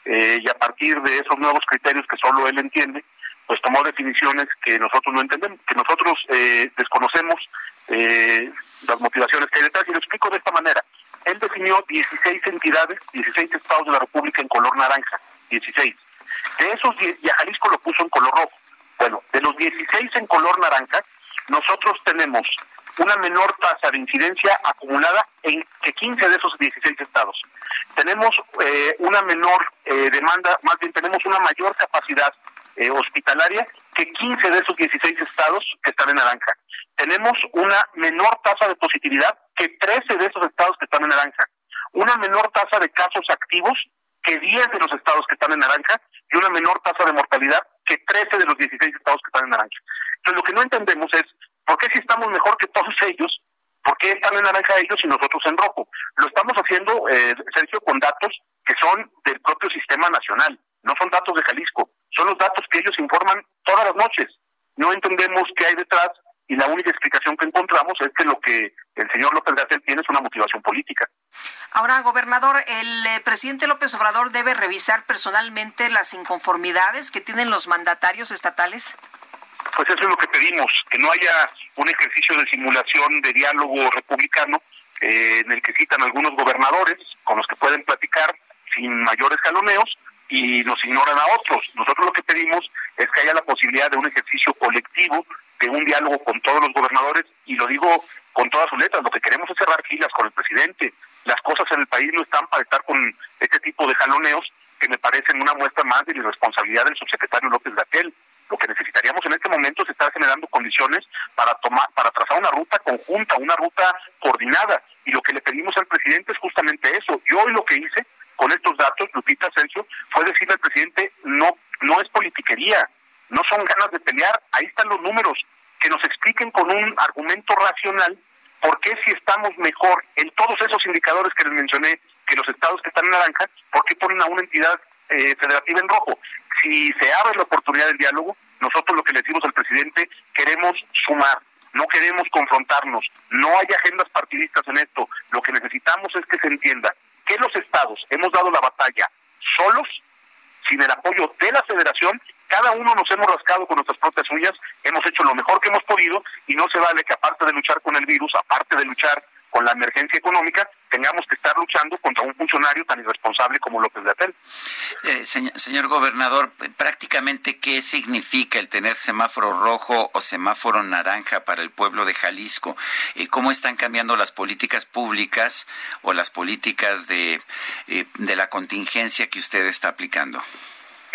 eh, y a partir de esos nuevos criterios que solo él entiende, pues tomó definiciones que nosotros no entendemos, que nosotros eh, desconocemos eh, las motivaciones que hay detrás. Y lo explico de esta manera. Él definió 16 entidades, 16 estados de la República en color naranja, 16. De esos, y a Jalisco lo puso en color rojo. Bueno, de los 16 en color naranja, nosotros tenemos una menor tasa de incidencia acumulada en que 15 de esos 16 estados. Tenemos eh, una menor demanda, más bien tenemos una mayor capacidad eh, hospitalaria que 15 de esos 16 estados que están en naranja. Tenemos una menor tasa de positividad que 13 de esos estados que están en naranja. Una menor tasa de casos activos que 10 de los estados que están en naranja y una menor tasa de mortalidad que 13 de los 16 estados que están en naranja. Entonces lo que no entendemos es por qué si estamos mejor que todos ellos, por qué están en naranja ellos y nosotros en rojo. Lo estamos haciendo, eh, Sergio, con datos que son del propio sistema nacional, no son datos de Jalisco son los datos que ellos informan todas las noches. No entendemos qué hay detrás y la única explicación que encontramos es que lo que el señor López Gatel tiene es una motivación política. Ahora, gobernador, el eh, presidente López Obrador debe revisar personalmente las inconformidades que tienen los mandatarios estatales. pues eso es lo que pedimos, que no haya un ejercicio de simulación de diálogo republicano eh, en el que citan algunos gobernadores con los que pueden platicar sin mayores jaloneos y nos ignoran a otros. Nosotros lo que pedimos es que haya la posibilidad de un ejercicio colectivo, de un diálogo con todos los gobernadores, y lo digo con todas sus letras, lo que queremos es cerrar filas con el presidente. Las cosas en el país no están para estar con este tipo de jaloneos que me parecen una muestra más de la irresponsabilidad del subsecretario López Gatel. Lo que necesitaríamos en este momento es estar generando condiciones para tomar, para trazar una ruta conjunta, una ruta coordinada. Y lo que le pedimos al presidente es justamente eso. Yo hoy lo que hice con estos datos, Lupita Asensio, fue decirle al presidente, no, no es politiquería, no son ganas de pelear, ahí están los números, que nos expliquen con un argumento racional por qué si estamos mejor en todos esos indicadores que les mencioné, que los estados que están en naranja, ¿por qué ponen a una entidad eh, federativa en rojo? Si se abre la oportunidad del diálogo, nosotros lo que le decimos al presidente, queremos sumar, no queremos confrontarnos, no hay agendas partidistas en esto, lo que necesitamos es que se entienda que los estados hemos dado la batalla solos, sin el apoyo de la federación, cada uno nos hemos rascado con nuestras propias uñas, hemos hecho lo mejor que hemos podido y no se vale que aparte de luchar con el virus, aparte de luchar con la emergencia económica, tengamos que estar luchando contra un funcionario tan irresponsable como López de Atel. Eh, señor, gobernador, prácticamente, ¿qué significa el tener semáforo rojo o semáforo naranja para el pueblo de Jalisco? ¿Y ¿Cómo están cambiando las políticas públicas o las políticas de, eh, de la contingencia que usted está aplicando?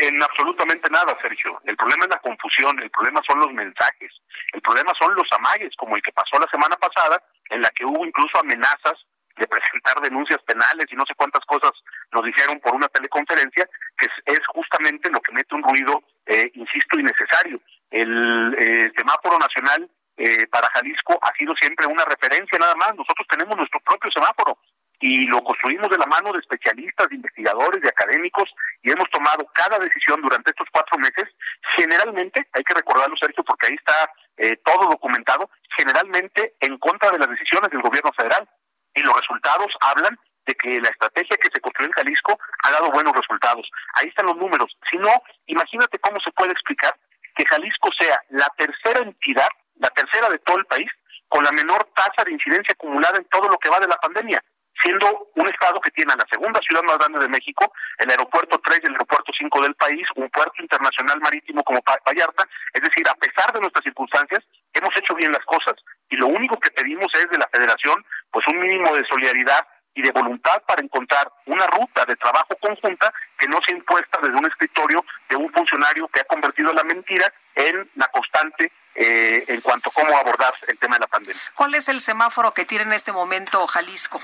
En absolutamente nada, Sergio. El problema es la confusión, el problema son los mensajes, el problema son los amagues, como el que pasó la semana pasada, en la que hubo incluso amenazas de presentar denuncias penales y no sé cuántas cosas nos dijeron por una teleconferencia, que es, justamente lo que mete un ruido, eh, insisto, innecesario. El eh, semáforo nacional eh, para Jalisco ha sido siempre una referencia nada más. Nosotros tenemos nuestro propio semáforo y lo construimos de la mano de especialistas, de investigadores, de académicos y hemos tomado cada decisión durante estos cuatro meses, generalmente, hay que recordarlo Sergio porque ahí está eh, todo documentado, generalmente en contra de las decisiones del gobierno federal y los resultados hablan de que la estrategia que se construyó en Jalisco ha dado buenos resultados. Ahí están los números. Si no, imagínate cómo se puede explicar que Jalisco sea la tercera entidad, la tercera de todo el país, con la menor tasa de incidencia acumulada en todo lo que va de la pandemia siendo un estado que tiene la segunda ciudad más grande de México, el aeropuerto 3 y el aeropuerto 5 del país, un puerto internacional marítimo como Vallarta, es decir, a pesar de nuestras circunstancias, hemos hecho bien las cosas y lo único que pedimos es de la federación pues un mínimo de solidaridad y de voluntad para encontrar una ruta de trabajo conjunta que no sea impuesta desde un escritorio de un funcionario que ha convertido la mentira en la constante eh, en cuanto a cómo abordar el tema de la pandemia. ¿Cuál es el semáforo que tiene en este momento Jalisco?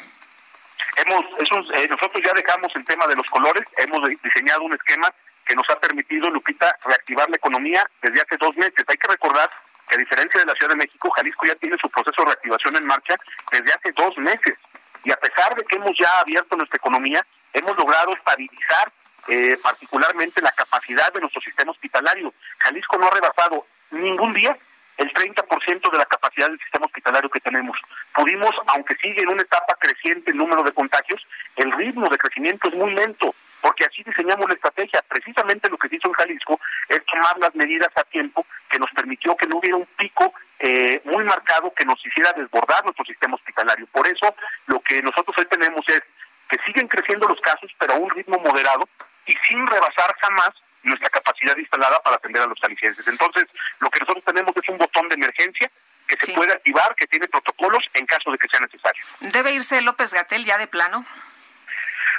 Hemos, eh, nosotros ya dejamos el tema de los colores, hemos diseñado un esquema que nos ha permitido, Lupita, reactivar la economía desde hace dos meses. Hay que recordar que a diferencia de la Ciudad de México, Jalisco ya tiene su proceso de reactivación en marcha desde hace dos meses. Y a pesar de que hemos ya abierto nuestra economía, hemos logrado estabilizar eh, particularmente la capacidad de nuestro sistema hospitalario. Jalisco no ha rebasado ningún día el 30% de la capacidad del sistema hospitalario que tenemos. Pudimos, aunque sigue en una etapa creciente el número de contagios, el ritmo de crecimiento es muy lento, porque así diseñamos la estrategia. Precisamente lo que se hizo en Jalisco es tomar las medidas a tiempo que nos permitió que no hubiera un pico eh, muy marcado que nos hiciera desbordar nuestro sistema hospitalario. Por eso lo que nosotros hoy tenemos es que siguen creciendo los casos, pero a un ritmo moderado y sin rebasar jamás nuestra capacidad instalada para atender a los jaliscienses. Entonces, lo que nosotros tenemos es un botón de emergencia que se puede activar, que tiene protocolos en caso de que sea necesario. ¿Debe irse López Gatel ya de plano?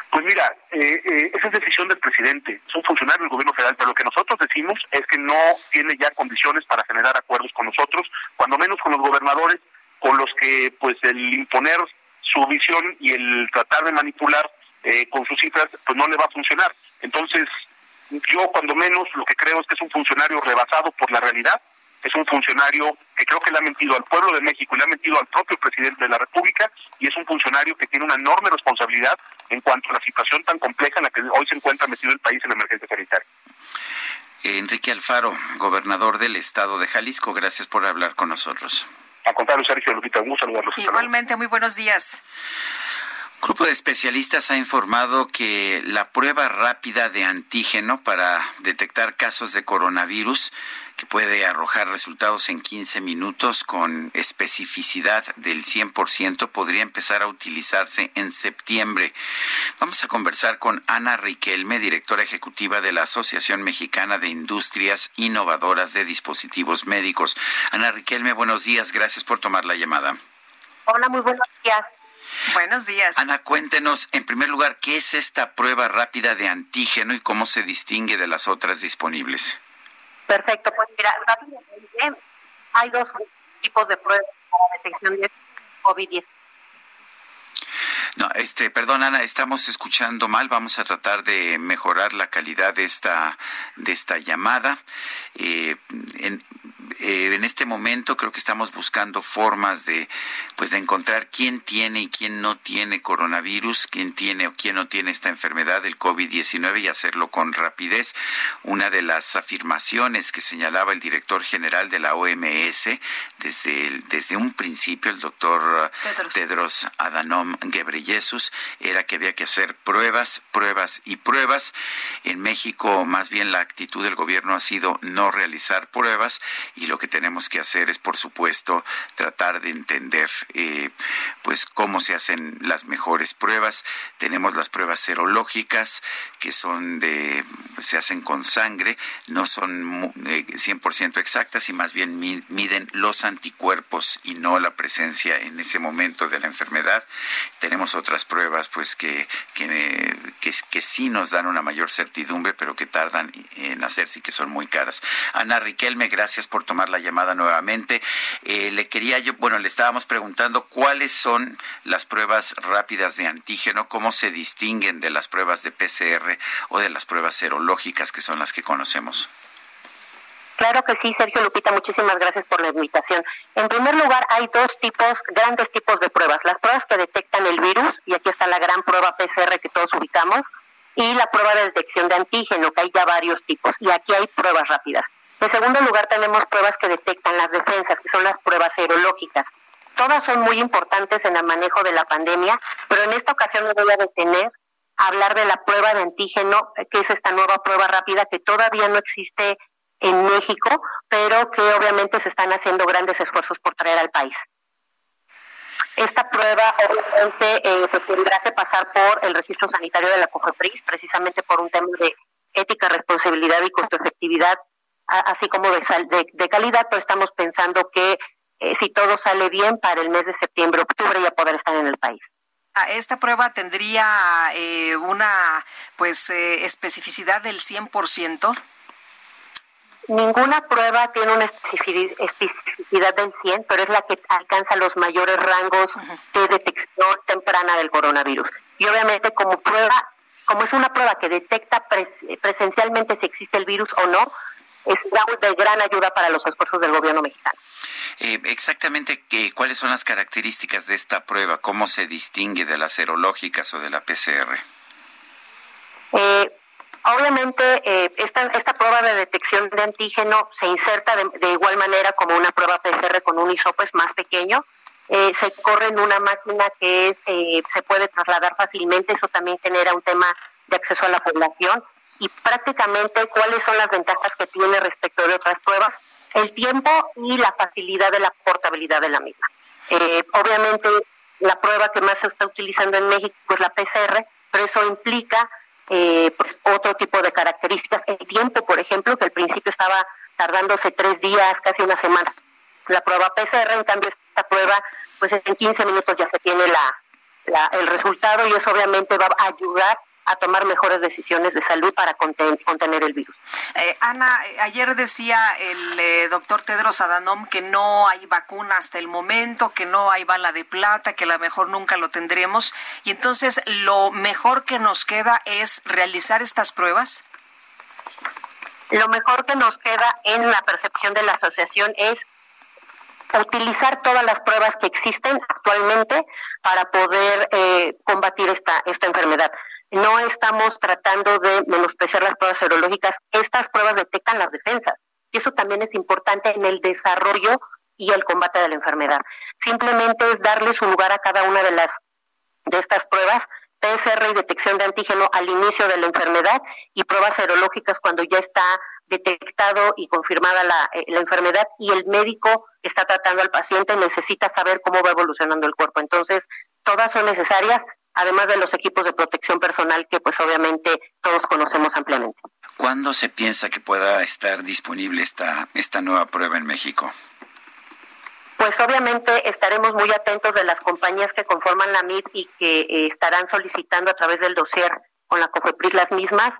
Pues mira, eh, eh, esa es decisión del presidente, es un funcionario del gobierno federal, pero lo que nosotros decimos es que no tiene ya condiciones para generar acuerdos con nosotros, cuando menos con los gobernadores, con los que pues el imponer su visión y el tratar de manipular eh, con sus cifras, pues no le va a funcionar. Entonces, yo cuando menos lo que creo es que es un funcionario rebasado por la realidad, es un funcionario que creo que le ha mentido al pueblo de México y le ha mentido al propio presidente de la República y es un funcionario que tiene una enorme responsabilidad en cuanto a la situación tan compleja en la que hoy se encuentra metido el país en la emergencia sanitaria. Enrique Alfaro, gobernador del estado de Jalisco, gracias por hablar con nosotros. A contrario, Sergio Lupita, un saludarlos. Igualmente, muy buenos días. Grupo de especialistas ha informado que la prueba rápida de antígeno para detectar casos de coronavirus que puede arrojar resultados en 15 minutos con especificidad del 100%, podría empezar a utilizarse en septiembre. Vamos a conversar con Ana Riquelme, directora ejecutiva de la Asociación Mexicana de Industrias Innovadoras de Dispositivos Médicos. Ana Riquelme, buenos días, gracias por tomar la llamada. Hola, muy buenos días. Buenos días. Ana, cuéntenos, en primer lugar, ¿qué es esta prueba rápida de antígeno y cómo se distingue de las otras disponibles? Perfecto, pues mira, rápidamente hay dos tipos de pruebas para detección de COVID-19. No, este, perdón Ana, estamos escuchando mal. Vamos a tratar de mejorar la calidad de esta de esta llamada. Eh, en, eh, en este momento creo que estamos buscando formas de pues de encontrar quién tiene y quién no tiene coronavirus, quién tiene o quién no tiene esta enfermedad del COVID-19 y hacerlo con rapidez. Una de las afirmaciones que señalaba el director general de la OMS desde desde un principio el doctor Tedros, Tedros Adhanom Ghebreyesus era que había que hacer pruebas, pruebas y pruebas. En México más bien la actitud del gobierno ha sido no realizar pruebas y lo que tenemos que hacer es, por supuesto, tratar de entender eh, pues cómo se hacen las mejores pruebas. Tenemos las pruebas serológicas que son de se hacen con sangre, no son eh, 100% exactas y más bien miden los anticuerpos y no la presencia en ese momento de la enfermedad. Tenemos otras pruebas pues que que, que, que sí nos dan una mayor certidumbre, pero que tardan en hacerse y que son muy caras. Ana Riquelme, gracias por tomar la llamada nuevamente. Eh, le quería yo, bueno, le estábamos preguntando cuáles son las pruebas rápidas de antígeno, cómo se distinguen de las pruebas de PCR o de las pruebas serológicas que son las que conocemos. Claro que sí, Sergio Lupita, muchísimas gracias por la invitación. En primer lugar, hay dos tipos, grandes tipos de pruebas. Las pruebas que detectan el virus, y aquí está la gran prueba PCR que todos ubicamos, y la prueba de detección de antígeno, que hay ya varios tipos, y aquí hay pruebas rápidas. En segundo lugar, tenemos pruebas que detectan las defensas, que son las pruebas serológicas. Todas son muy importantes en el manejo de la pandemia, pero en esta ocasión me voy a detener a hablar de la prueba de antígeno, que es esta nueva prueba rápida que todavía no existe en México, pero que obviamente se están haciendo grandes esfuerzos por traer al país. Esta prueba obviamente eh, tendrá que pasar por el registro sanitario de la COFEPRIS, precisamente por un tema de ética, responsabilidad y costo efectividad así como de, de, de calidad, pero estamos pensando que eh, si todo sale bien para el mes de septiembre, octubre ya poder estar en el país. Ah, esta prueba tendría eh, una pues eh, especificidad del 100%. Ninguna prueba tiene una especificidad del 100, pero es la que alcanza los mayores rangos de detección temprana del coronavirus. Y obviamente como prueba, como es una prueba que detecta presencialmente si existe el virus o no, es de gran ayuda para los esfuerzos del gobierno mexicano. Eh, exactamente, ¿qué, ¿cuáles son las características de esta prueba? ¿Cómo se distingue de las serológicas o de la PCR? Eh, obviamente, eh, esta, esta prueba de detección de antígeno se inserta de, igual manera como una prueba PCR con un isópes más pequeño. se corre en una máquina que es se puede trasladar fácilmente, eso también genera un tema de acceso a la población y prácticamente cuáles son las ventajas que tiene respecto de otras pruebas, el tiempo y la facilidad de la portabilidad de la misma. Eh, obviamente la prueba que más se está utilizando en México es la PCR, pero eso implica eh, pues, otro tipo de características. El tiempo, por ejemplo, que al principio estaba tardándose tres días, casi una semana. La prueba PCR, en cambio, esta prueba, pues en 15 minutos ya se tiene la, el resultado y eso obviamente va a ayudar a tomar mejores decisiones de salud para contener el virus. Eh, Ana, eh, ayer decía el eh, doctor Tedros Adhanom que no hay vacuna hasta el momento, que no hay bala de plata, que a lo mejor nunca lo tendremos. Y entonces lo mejor que nos queda es realizar estas pruebas. Lo mejor que nos queda en la percepción de la asociación es utilizar todas las pruebas que existen actualmente para poder combatir esta, esta enfermedad no estamos tratando de menospreciar las pruebas serológicas. Estas pruebas detectan las defensas y eso también es importante en el desarrollo y el combate de la enfermedad. Simplemente es darle su lugar a cada una de las de estas pruebas, PCR y detección de antígeno al inicio de la enfermedad y pruebas serológicas cuando ya está detectado y confirmada la, eh, la, enfermedad y el médico está tratando al paciente necesita saber cómo va evolucionando el cuerpo. Entonces, todas son necesarias, además de los equipos de protección personal que pues obviamente todos conocemos ampliamente. ¿Cuándo se piensa que pueda estar disponible esta, esta nueva prueba en México? Pues obviamente estaremos muy atentos de las compañías que conforman la MIT y que eh, estarán solicitando a través del dossier con la COFEPRIS las mismas.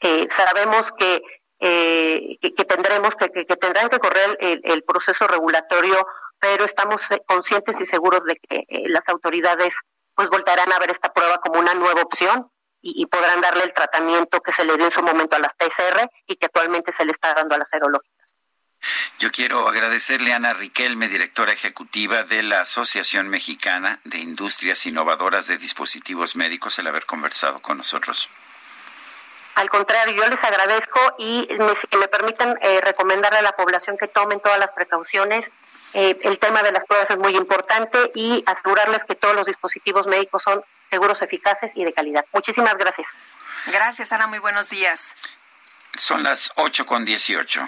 Eh, sabemos que, eh, que, tendremos que, que, tendrán que correr el, el, proceso regulatorio, pero estamos conscientes y seguros de que las autoridades pues voltarán a ver esta prueba como una nueva opción y, y, podrán darle el tratamiento que se le dio en su momento a las PCR y que actualmente se le está dando a las aerológicas. Yo quiero agradecerle a Ana Riquelme, directora ejecutiva de la Asociación Mexicana de Industrias Innovadoras de Dispositivos Médicos, el haber conversado con nosotros. Al contrario, yo les agradezco y me, me permitan eh, recomendarle a la población que tomen todas las precauciones. Eh, el tema de las pruebas es muy importante y asegurarles que todos los dispositivos médicos son seguros, eficaces y de calidad. Muchísimas gracias. Gracias, Ana. Muy buenos días. Son las 8 con 18.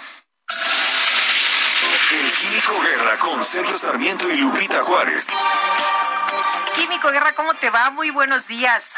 El Químico Guerra con Sergio Sarmiento y Lupita Juárez. Químico Guerra, ¿cómo te va? Muy buenos días.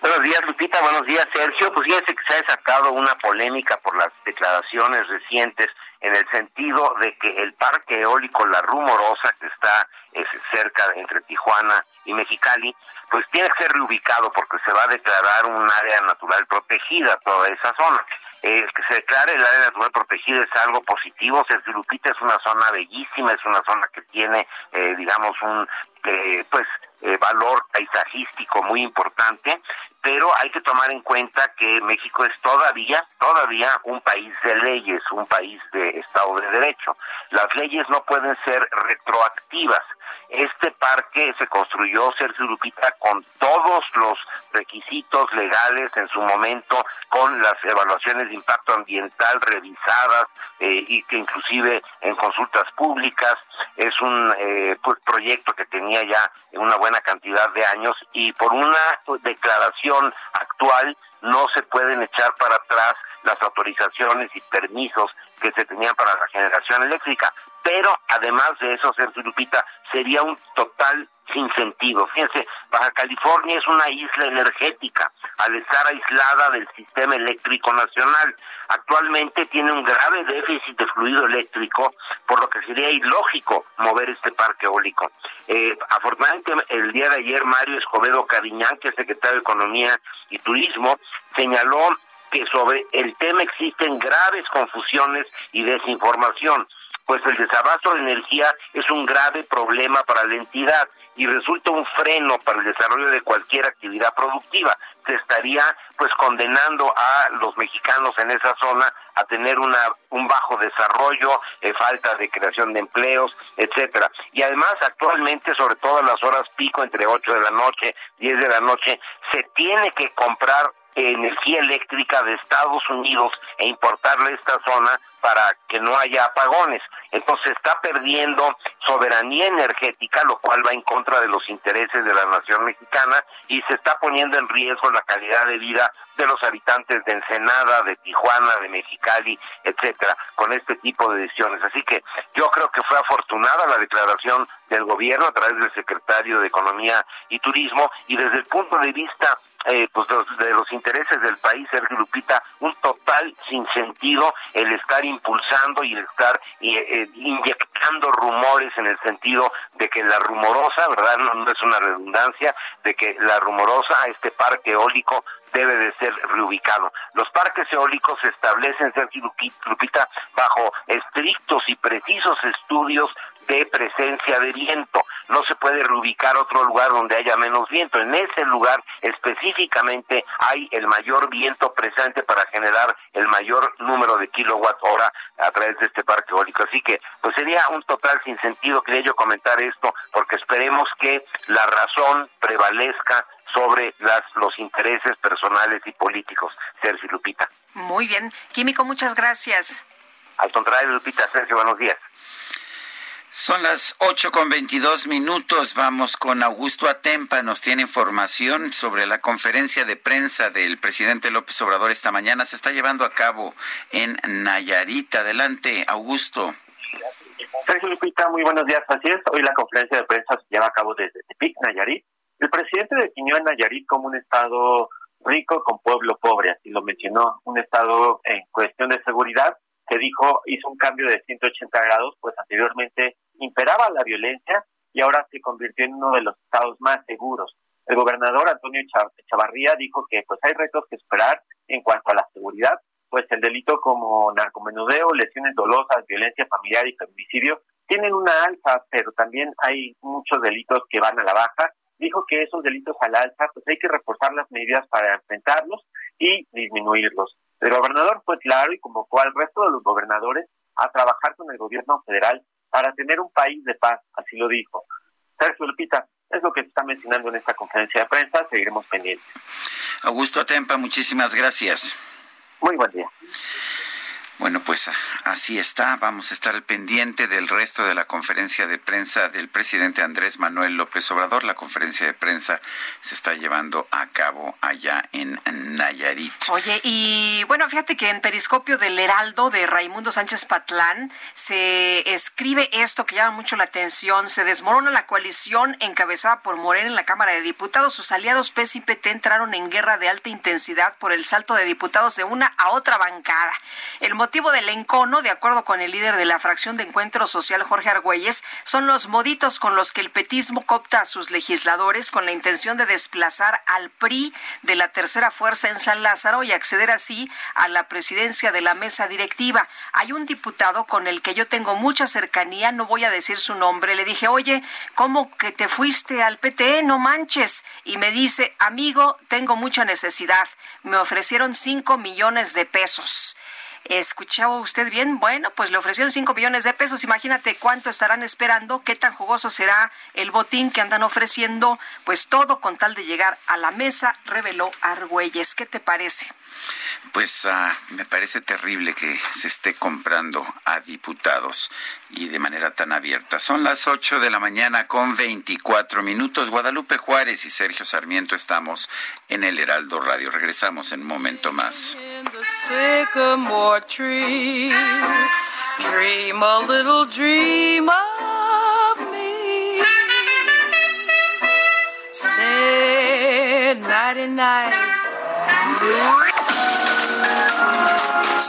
Buenos días, Lupita. Buenos días, Sergio. Pues fíjense que se ha desatado una polémica por las declaraciones recientes en el sentido de que el parque eólico La Rumorosa, que está es, cerca entre Tijuana y Mexicali, pues tiene que ser reubicado porque se va a declarar un área natural protegida toda esa zona. Eh, que se declare el área natural protegida es algo positivo. Sergio Lupita es una zona bellísima, es una zona que tiene, eh, digamos, un eh, pues eh, valor paisajístico muy importante, pero hay que tomar en cuenta que México es todavía, todavía un país de leyes, un país de Estado de Derecho. Las leyes no pueden ser retroactivas. Este parque se construyó, Sergio Lupita, con todos los requisitos legales en su momento, con las evaluaciones impacto ambiental revisadas eh, y que inclusive en consultas públicas es un eh, pues, proyecto que tenía ya una buena cantidad de años y por una declaración actual no se pueden echar para atrás las autorizaciones y permisos que se tenían para la generación eléctrica. Pero además de eso, Sergio Lupita, sería un total sin sentido. Fíjense, Baja California es una isla energética al estar aislada del sistema eléctrico nacional. Actualmente tiene un grave déficit de fluido eléctrico, por lo que sería ilógico mover este parque eólico. Eh, afortunadamente, el día de ayer, Mario Escobedo Cariñán, que es secretario de Economía y Turismo, señaló que sobre el tema existen graves confusiones y desinformación, pues el desabasto de energía es un grave problema para la entidad y resulta un freno para el desarrollo de cualquier actividad productiva. Se estaría pues condenando a los mexicanos en esa zona a tener una un bajo desarrollo, eh, falta de creación de empleos, etcétera. Y además actualmente, sobre todo en las horas pico entre 8 de la noche, 10 de la noche, se tiene que comprar energía eléctrica de Estados Unidos e importarle a esta zona para que no haya apagones. Entonces está perdiendo soberanía energética, lo cual va en contra de los intereses de la nación mexicana y se está poniendo en riesgo la calidad de vida de los habitantes de Ensenada, de Tijuana, de Mexicali, etcétera, con este tipo de decisiones. Así que yo creo que fue afortunada la declaración del gobierno a través del secretario de Economía y Turismo y desde el punto de vista eh, pues de los, de los, intereses del país, Sergio Lupita, un total sin sentido el estar impulsando y estar eh, eh, inyectando rumores en el sentido de que la rumorosa, ¿verdad? No, no, es una redundancia, de que la rumorosa, este parque eólico, debe de ser reubicado. Los parques eólicos se establecen, Sergio Lupita, bajo estrictos y precisos estudios de presencia de viento. No se puede reubicar otro lugar donde haya menos viento. En ese lugar específicamente hay el mayor viento presente para generar el mayor número de kilowatt hora a través de este parque eólico. Así que, pues sería un total sin sentido, quería yo comentar esto, porque esperemos que la razón prevalezca sobre las, los intereses personales y políticos. Sergio Lupita. Muy bien. Químico, muchas gracias. Al contrario, Lupita, Sergio, buenos días. Son las ocho con veintidós minutos. Vamos con Augusto Atempa. Nos tiene información sobre la conferencia de prensa del presidente López Obrador esta mañana. Se está llevando a cabo en Nayarit. Adelante, Augusto. Sergio Lupita, muy buenos días. Así es, hoy la conferencia de prensa se lleva a cabo desde Tepic, Nayarit. El presidente definió a Nayarit como un estado rico con pueblo pobre, así lo mencionó, un estado en cuestión de seguridad que dijo hizo un cambio de 180 grados, pues anteriormente imperaba la violencia y ahora se convirtió en uno de los estados más seguros. El gobernador Antonio Chavarría dijo que pues hay retos que esperar en cuanto a la seguridad, pues el delito como narcomenudeo, lesiones dolosas, violencia familiar y feminicidio tienen una alza, pero también hay muchos delitos que van a la baja. Dijo que esos delitos al alza, pues hay que reforzar las medidas para enfrentarlos y disminuirlos. El gobernador fue claro y convocó al resto de los gobernadores a trabajar con el gobierno federal para tener un país de paz, así lo dijo. Sergio Lupita, es lo que se está mencionando en esta conferencia de prensa, seguiremos pendientes. Augusto Atempa, muchísimas gracias. Muy buen día. Bueno, pues así está. Vamos a estar al pendiente del resto de la conferencia de prensa del presidente Andrés Manuel López Obrador. La conferencia de prensa se está llevando a cabo allá en Nayarit. Oye, y bueno, fíjate que en Periscopio del Heraldo de Raimundo Sánchez Patlán se escribe esto que llama mucho la atención. Se desmorona la coalición encabezada por Morena en la Cámara de Diputados. Sus aliados PES y PT entraron en guerra de alta intensidad por el salto de diputados de una a otra bancada. El del encono, de acuerdo con el líder de la fracción de Encuentro Social, Jorge Argüelles, son los moditos con los que el petismo copta a sus legisladores con la intención de desplazar al PRI de la tercera fuerza en San Lázaro y acceder así a la presidencia de la mesa directiva. Hay un diputado con el que yo tengo mucha cercanía, no voy a decir su nombre, le dije, oye, ¿cómo que te fuiste al PT? No manches. Y me dice, amigo, tengo mucha necesidad. Me ofrecieron cinco millones de pesos. ¿Escuchaba usted bien? Bueno, pues le ofrecieron 5 millones de pesos. Imagínate cuánto estarán esperando, qué tan jugoso será el botín que andan ofreciendo. Pues todo con tal de llegar a la mesa, reveló Argüelles. ¿Qué te parece? Pues ah, me parece terrible que se esté comprando a diputados y de manera tan abierta. Son las 8 de la mañana con 24 minutos. Guadalupe Juárez y Sergio Sarmiento estamos en el Heraldo Radio. Regresamos en un momento más.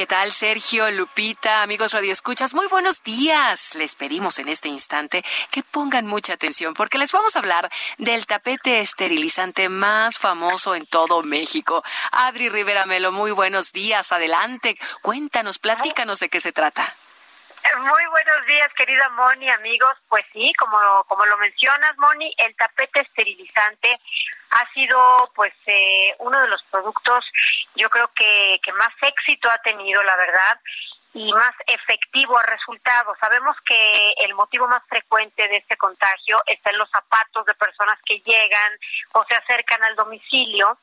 ¿Qué tal, Sergio, Lupita, amigos radioescuchas? Muy buenos días. Les pedimos en este instante que pongan mucha atención porque les vamos a hablar del tapete esterilizante más famoso en todo México. Adri Rivera Melo, muy buenos días. Adelante, cuéntanos, platícanos de qué se trata. Muy buenos días, querida Moni, amigos. Pues sí, como, como lo mencionas, Moni, el tapete esterilizante ha sido pues eh, uno de los productos, yo creo que, que más éxito ha tenido, la verdad, y más efectivo ha resultado. Sabemos que el motivo más frecuente de este contagio está en los zapatos de personas que llegan o se acercan al domicilio.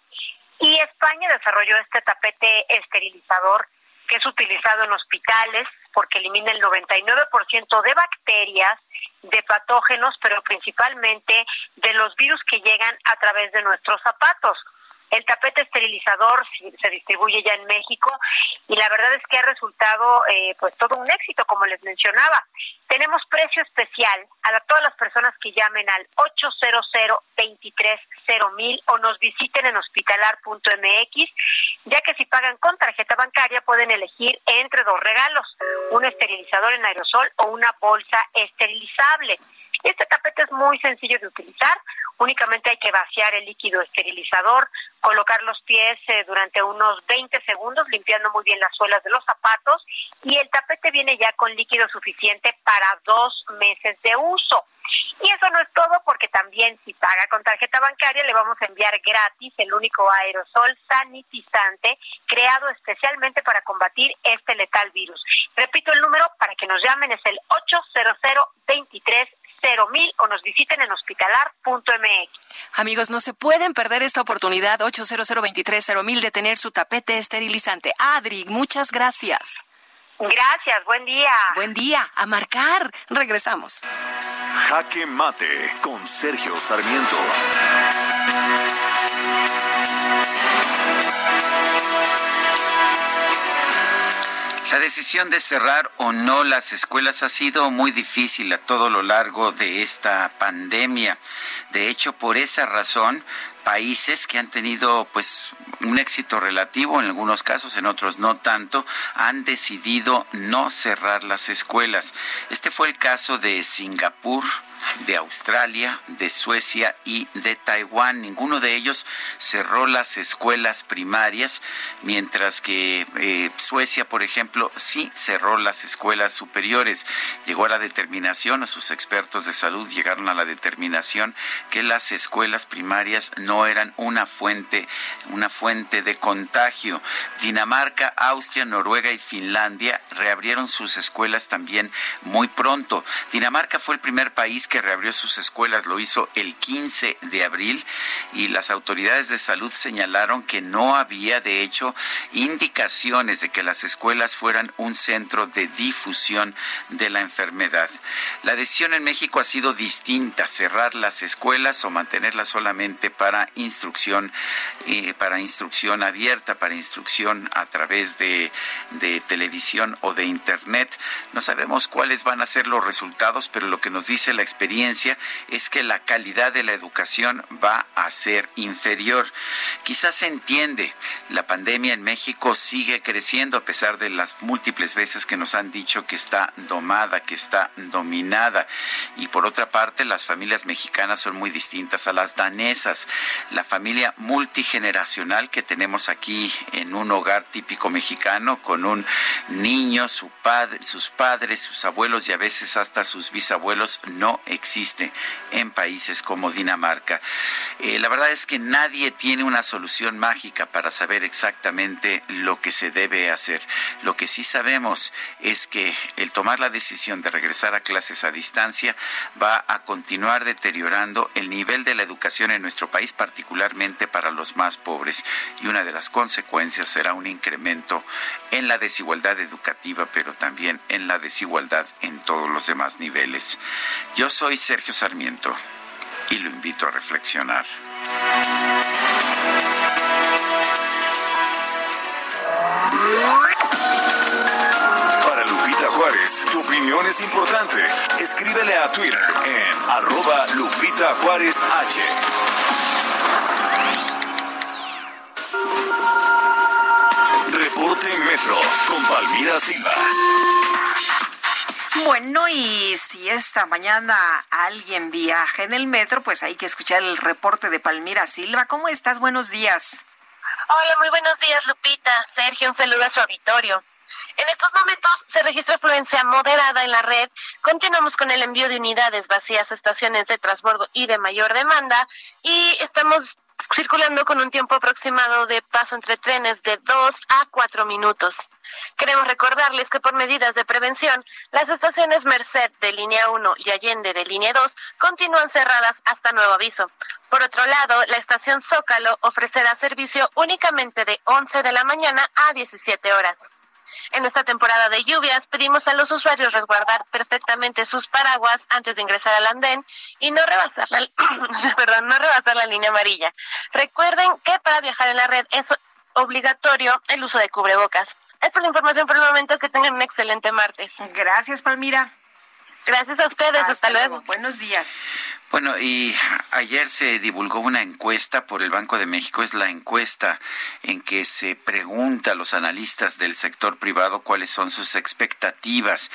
Y España desarrolló este tapete esterilizador que es utilizado en hospitales porque elimina el 99% de bacterias, de patógenos, pero principalmente de los virus que llegan a través de nuestros zapatos. El tapete esterilizador se distribuye ya en México y la verdad es que ha resultado eh, pues todo un éxito, como les mencionaba. Tenemos precio especial a todas las personas que llamen al 800 mil o nos visiten en hospitalar.mx, ya que si pagan con tarjeta bancaria pueden elegir entre dos regalos, un esterilizador en aerosol o una bolsa esterilizable. Este tapete es muy sencillo de utilizar, únicamente hay que vaciar el líquido esterilizador, colocar los pies eh, durante unos 20 segundos, limpiando muy bien las suelas de los zapatos y el tapete viene ya con líquido suficiente para dos meses de uso. Y eso no es todo porque también si paga con tarjeta bancaria le vamos a enviar gratis el único aerosol sanitizante creado especialmente para combatir este letal virus. Repito el número para que nos llamen es el 800 23 mil o nos visiten en hospitalar.mx. Amigos, no se pueden perder esta oportunidad 800 23 mil de tener su tapete esterilizante. Adri, muchas gracias. Gracias, buen día. Buen día, a marcar. Regresamos. Jaque Mate con Sergio Sarmiento. La decisión de cerrar o no las escuelas ha sido muy difícil a todo lo largo de esta pandemia. De hecho, por esa razón, países que han tenido pues un éxito relativo en algunos casos, en otros no tanto, han decidido no cerrar las escuelas. Este fue el caso de Singapur, de Australia, de Suecia y de Taiwán. Ninguno de ellos cerró las escuelas primarias, mientras que eh, Suecia, por ejemplo, sí cerró las escuelas superiores. Llegó a la determinación, a sus expertos de salud llegaron a la determinación que las escuelas primarias no eran una fuente, una fuente de contagio. Dinamarca, Austria, Noruega y Finlandia reabrieron sus escuelas también muy pronto. Dinamarca fue el primer país que reabrió sus escuelas, lo hizo el 15 de abril y las autoridades de salud señalaron que no había de hecho indicaciones de que las escuelas fueran un centro de difusión de la enfermedad. La decisión en México ha sido distinta, cerrar las escuelas o mantenerlas solamente para instrucción, eh, para instrucción abierta, para instrucción a través de, de televisión o de internet. No sabemos cuáles van a ser los resultados, pero lo que nos dice la experiencia experiencia es que la calidad de la educación va a ser inferior. Quizás se entiende, la pandemia en México sigue creciendo a pesar de las múltiples veces que nos han dicho que está domada, que está dominada. Y por otra parte, las familias mexicanas son muy distintas a las danesas. La familia multigeneracional que tenemos aquí en un hogar típico mexicano con un niño, su padre, sus padres, sus abuelos y a veces hasta sus bisabuelos no existe en países como Dinamarca. Eh, la verdad es que nadie tiene una solución mágica para saber exactamente lo que se debe hacer. Lo que sí sabemos es que el tomar la decisión de regresar a clases a distancia va a continuar deteriorando el nivel de la educación en nuestro país, particularmente para los más pobres. Y una de las consecuencias será un incremento en la desigualdad educativa, pero también en la desigualdad en todos los demás niveles. Yo soy Sergio Sarmiento y lo invito a reflexionar. Para Lupita Juárez, tu opinión es importante. Escríbele a Twitter en arroba Lupita Juárez H. Reporte Metro con Palmira Silva. Bueno, y si esta mañana alguien viaja en el metro, pues hay que escuchar el reporte de Palmira Silva. ¿Cómo estás? Buenos días. Hola, muy buenos días, Lupita. Sergio, un saludo a su auditorio. En estos momentos se registra afluencia moderada en la red. Continuamos con el envío de unidades vacías a estaciones de transbordo y de mayor demanda y estamos circulando con un tiempo aproximado de paso entre trenes de 2 a 4 minutos. Queremos recordarles que por medidas de prevención, las estaciones Merced de línea 1 y Allende de línea 2 continúan cerradas hasta nuevo aviso. Por otro lado, la estación Zócalo ofrecerá servicio únicamente de 11 de la mañana a 17 horas. En esta temporada de lluvias pedimos a los usuarios resguardar perfectamente sus paraguas antes de ingresar al andén y no rebasar la, perdón, no rebasar la línea amarilla. Recuerden que para viajar en la red es obligatorio el uso de cubrebocas. Esta es la información por el momento. Que tengan un excelente martes. Gracias, Palmira. Gracias a ustedes, hasta, luego. Buenos días. Bueno, y ayer se divulgó una encuesta por el Banco de México, es la encuesta en que se pregunta a los analistas del sector privado cuáles son sus expectativas.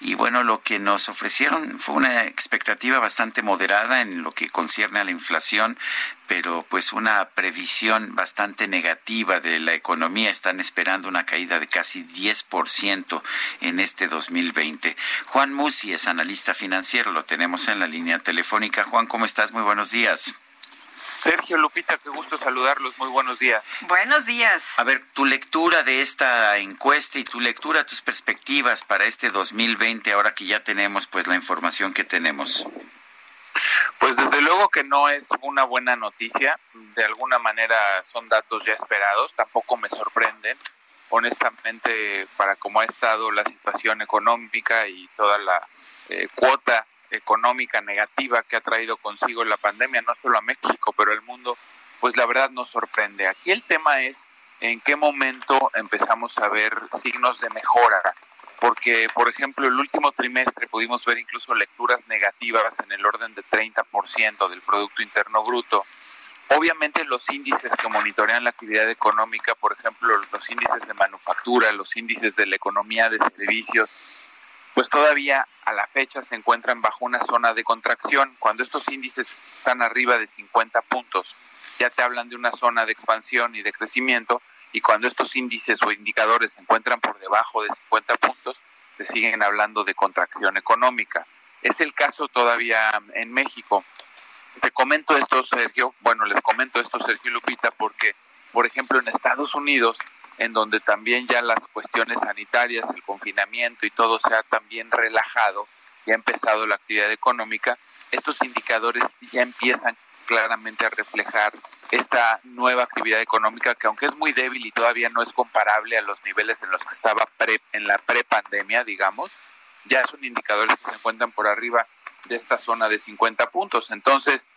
Y bueno, lo que nos ofrecieron fue una expectativa bastante moderada en lo que concierne a la inflación, pero pues una previsión bastante negativa de la economía. Están esperando una caída de casi 10% en este 2020. Juan Musi es analista financiero, lo tenemos en la línea telefónica. Juan, ¿cómo estás? Muy buenos días. Sergio Lupita, qué gusto saludarlos. Muy buenos días. Buenos días. A ver, tu lectura de esta encuesta y tu lectura, tus perspectivas para este 2020, ahora que ya tenemos pues la información que tenemos. Pues desde luego que no es una buena noticia. De alguna manera son datos ya esperados. Tampoco me sorprenden. Honestamente, para cómo ha estado la situación económica y toda la eh, cuota económica negativa que ha traído consigo la pandemia, no solo a México, pero al mundo, pues la verdad nos sorprende. Aquí el tema es en qué momento empezamos a ver signos de mejora porque, por ejemplo, el último trimestre pudimos ver incluso lecturas negativas en el orden de 30% del Producto Interno Bruto. Obviamente los índices que monitorean la actividad económica, por ejemplo, los índices de manufactura, los índices de la economía de servicios, pues todavía a la fecha se encuentran bajo una zona de contracción. Cuando estos índices están arriba de 50 puntos, ya te hablan de una zona de expansión y de crecimiento, y cuando estos índices o indicadores se encuentran por debajo de 50 puntos, se siguen hablando de contracción económica. Es el caso todavía en México. Te comento esto, Sergio, bueno, les comento esto, Sergio Lupita, porque, por ejemplo, en Estados Unidos, en donde también ya las cuestiones sanitarias, el confinamiento y todo se ha también relajado y ha empezado la actividad económica, estos indicadores ya empiezan claramente a reflejar esta nueva actividad económica que aunque es muy débil y todavía no es comparable a los niveles en los que estaba pre, en la prepandemia, digamos, ya son indicadores que se encuentran por arriba de esta zona de 50 puntos. Entonces,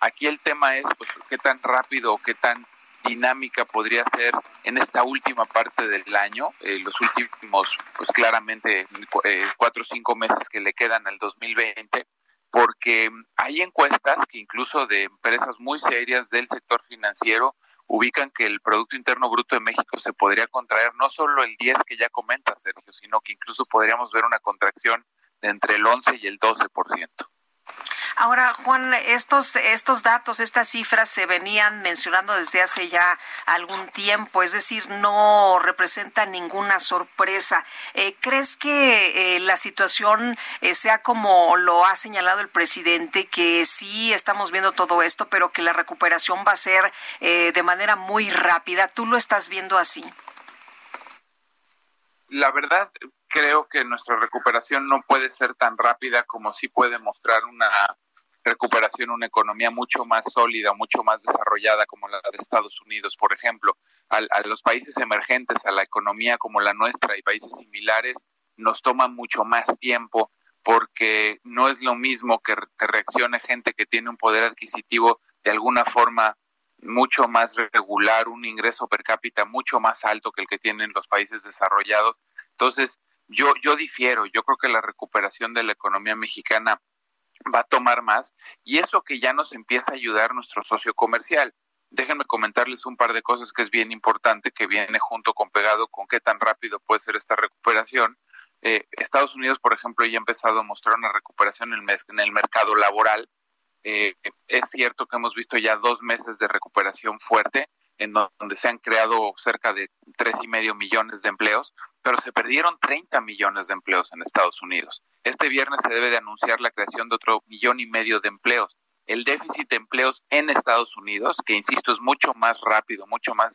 aquí el tema es pues qué tan rápido o qué tan dinámica podría ser en esta última parte del año, eh, los últimos, pues claramente eh, cuatro o cinco meses que le quedan al 2020 porque hay encuestas que incluso de empresas muy serias del sector financiero ubican que el Producto Interno Bruto de México se podría contraer no solo el 10 que ya comenta Sergio, sino que incluso podríamos ver una contracción de entre el 11 y el 12%. Ahora, Juan, estos, estos datos, estas cifras se venían mencionando desde hace ya algún tiempo, es decir, no representan ninguna sorpresa. Eh, ¿Crees que eh, la situación eh, sea como lo ha señalado el presidente, que sí estamos viendo todo esto, pero que la recuperación va a ser de manera muy rápida? ¿Tú lo estás viendo así? La verdad, creo que nuestra recuperación no puede ser tan rápida como sí puede mostrar una recuperación, una economía mucho más sólida, mucho más desarrollada como la de Estados Unidos, por ejemplo, a, los países emergentes, a la economía como la nuestra y países similares, nos toma mucho más tiempo porque no es lo mismo que, que reaccione gente que tiene un poder adquisitivo de alguna forma mucho más regular, un ingreso per cápita mucho más alto que el que tienen los países desarrollados. Entonces, yo, yo difiero, yo creo que la recuperación de la economía mexicana va a tomar más y eso que ya nos empieza a ayudar nuestro socio comercial. Déjenme comentarles un par de cosas que es bien importante, que viene junto con pegado con qué tan rápido puede ser esta recuperación. Eh, Estados Unidos, por ejemplo, ya ha empezado a mostrar una recuperación en el, en el mercado laboral. Eh, es cierto que hemos visto ya dos meses de recuperación fuerte, en donde se han creado cerca de tres y medio millones de empleos, pero se perdieron 30 millones de empleos en Estados Unidos. Este viernes se debe de anunciar la creación de otro millón y medio de empleos. El déficit de empleos en Estados Unidos, que insisto es mucho más rápido, mucho más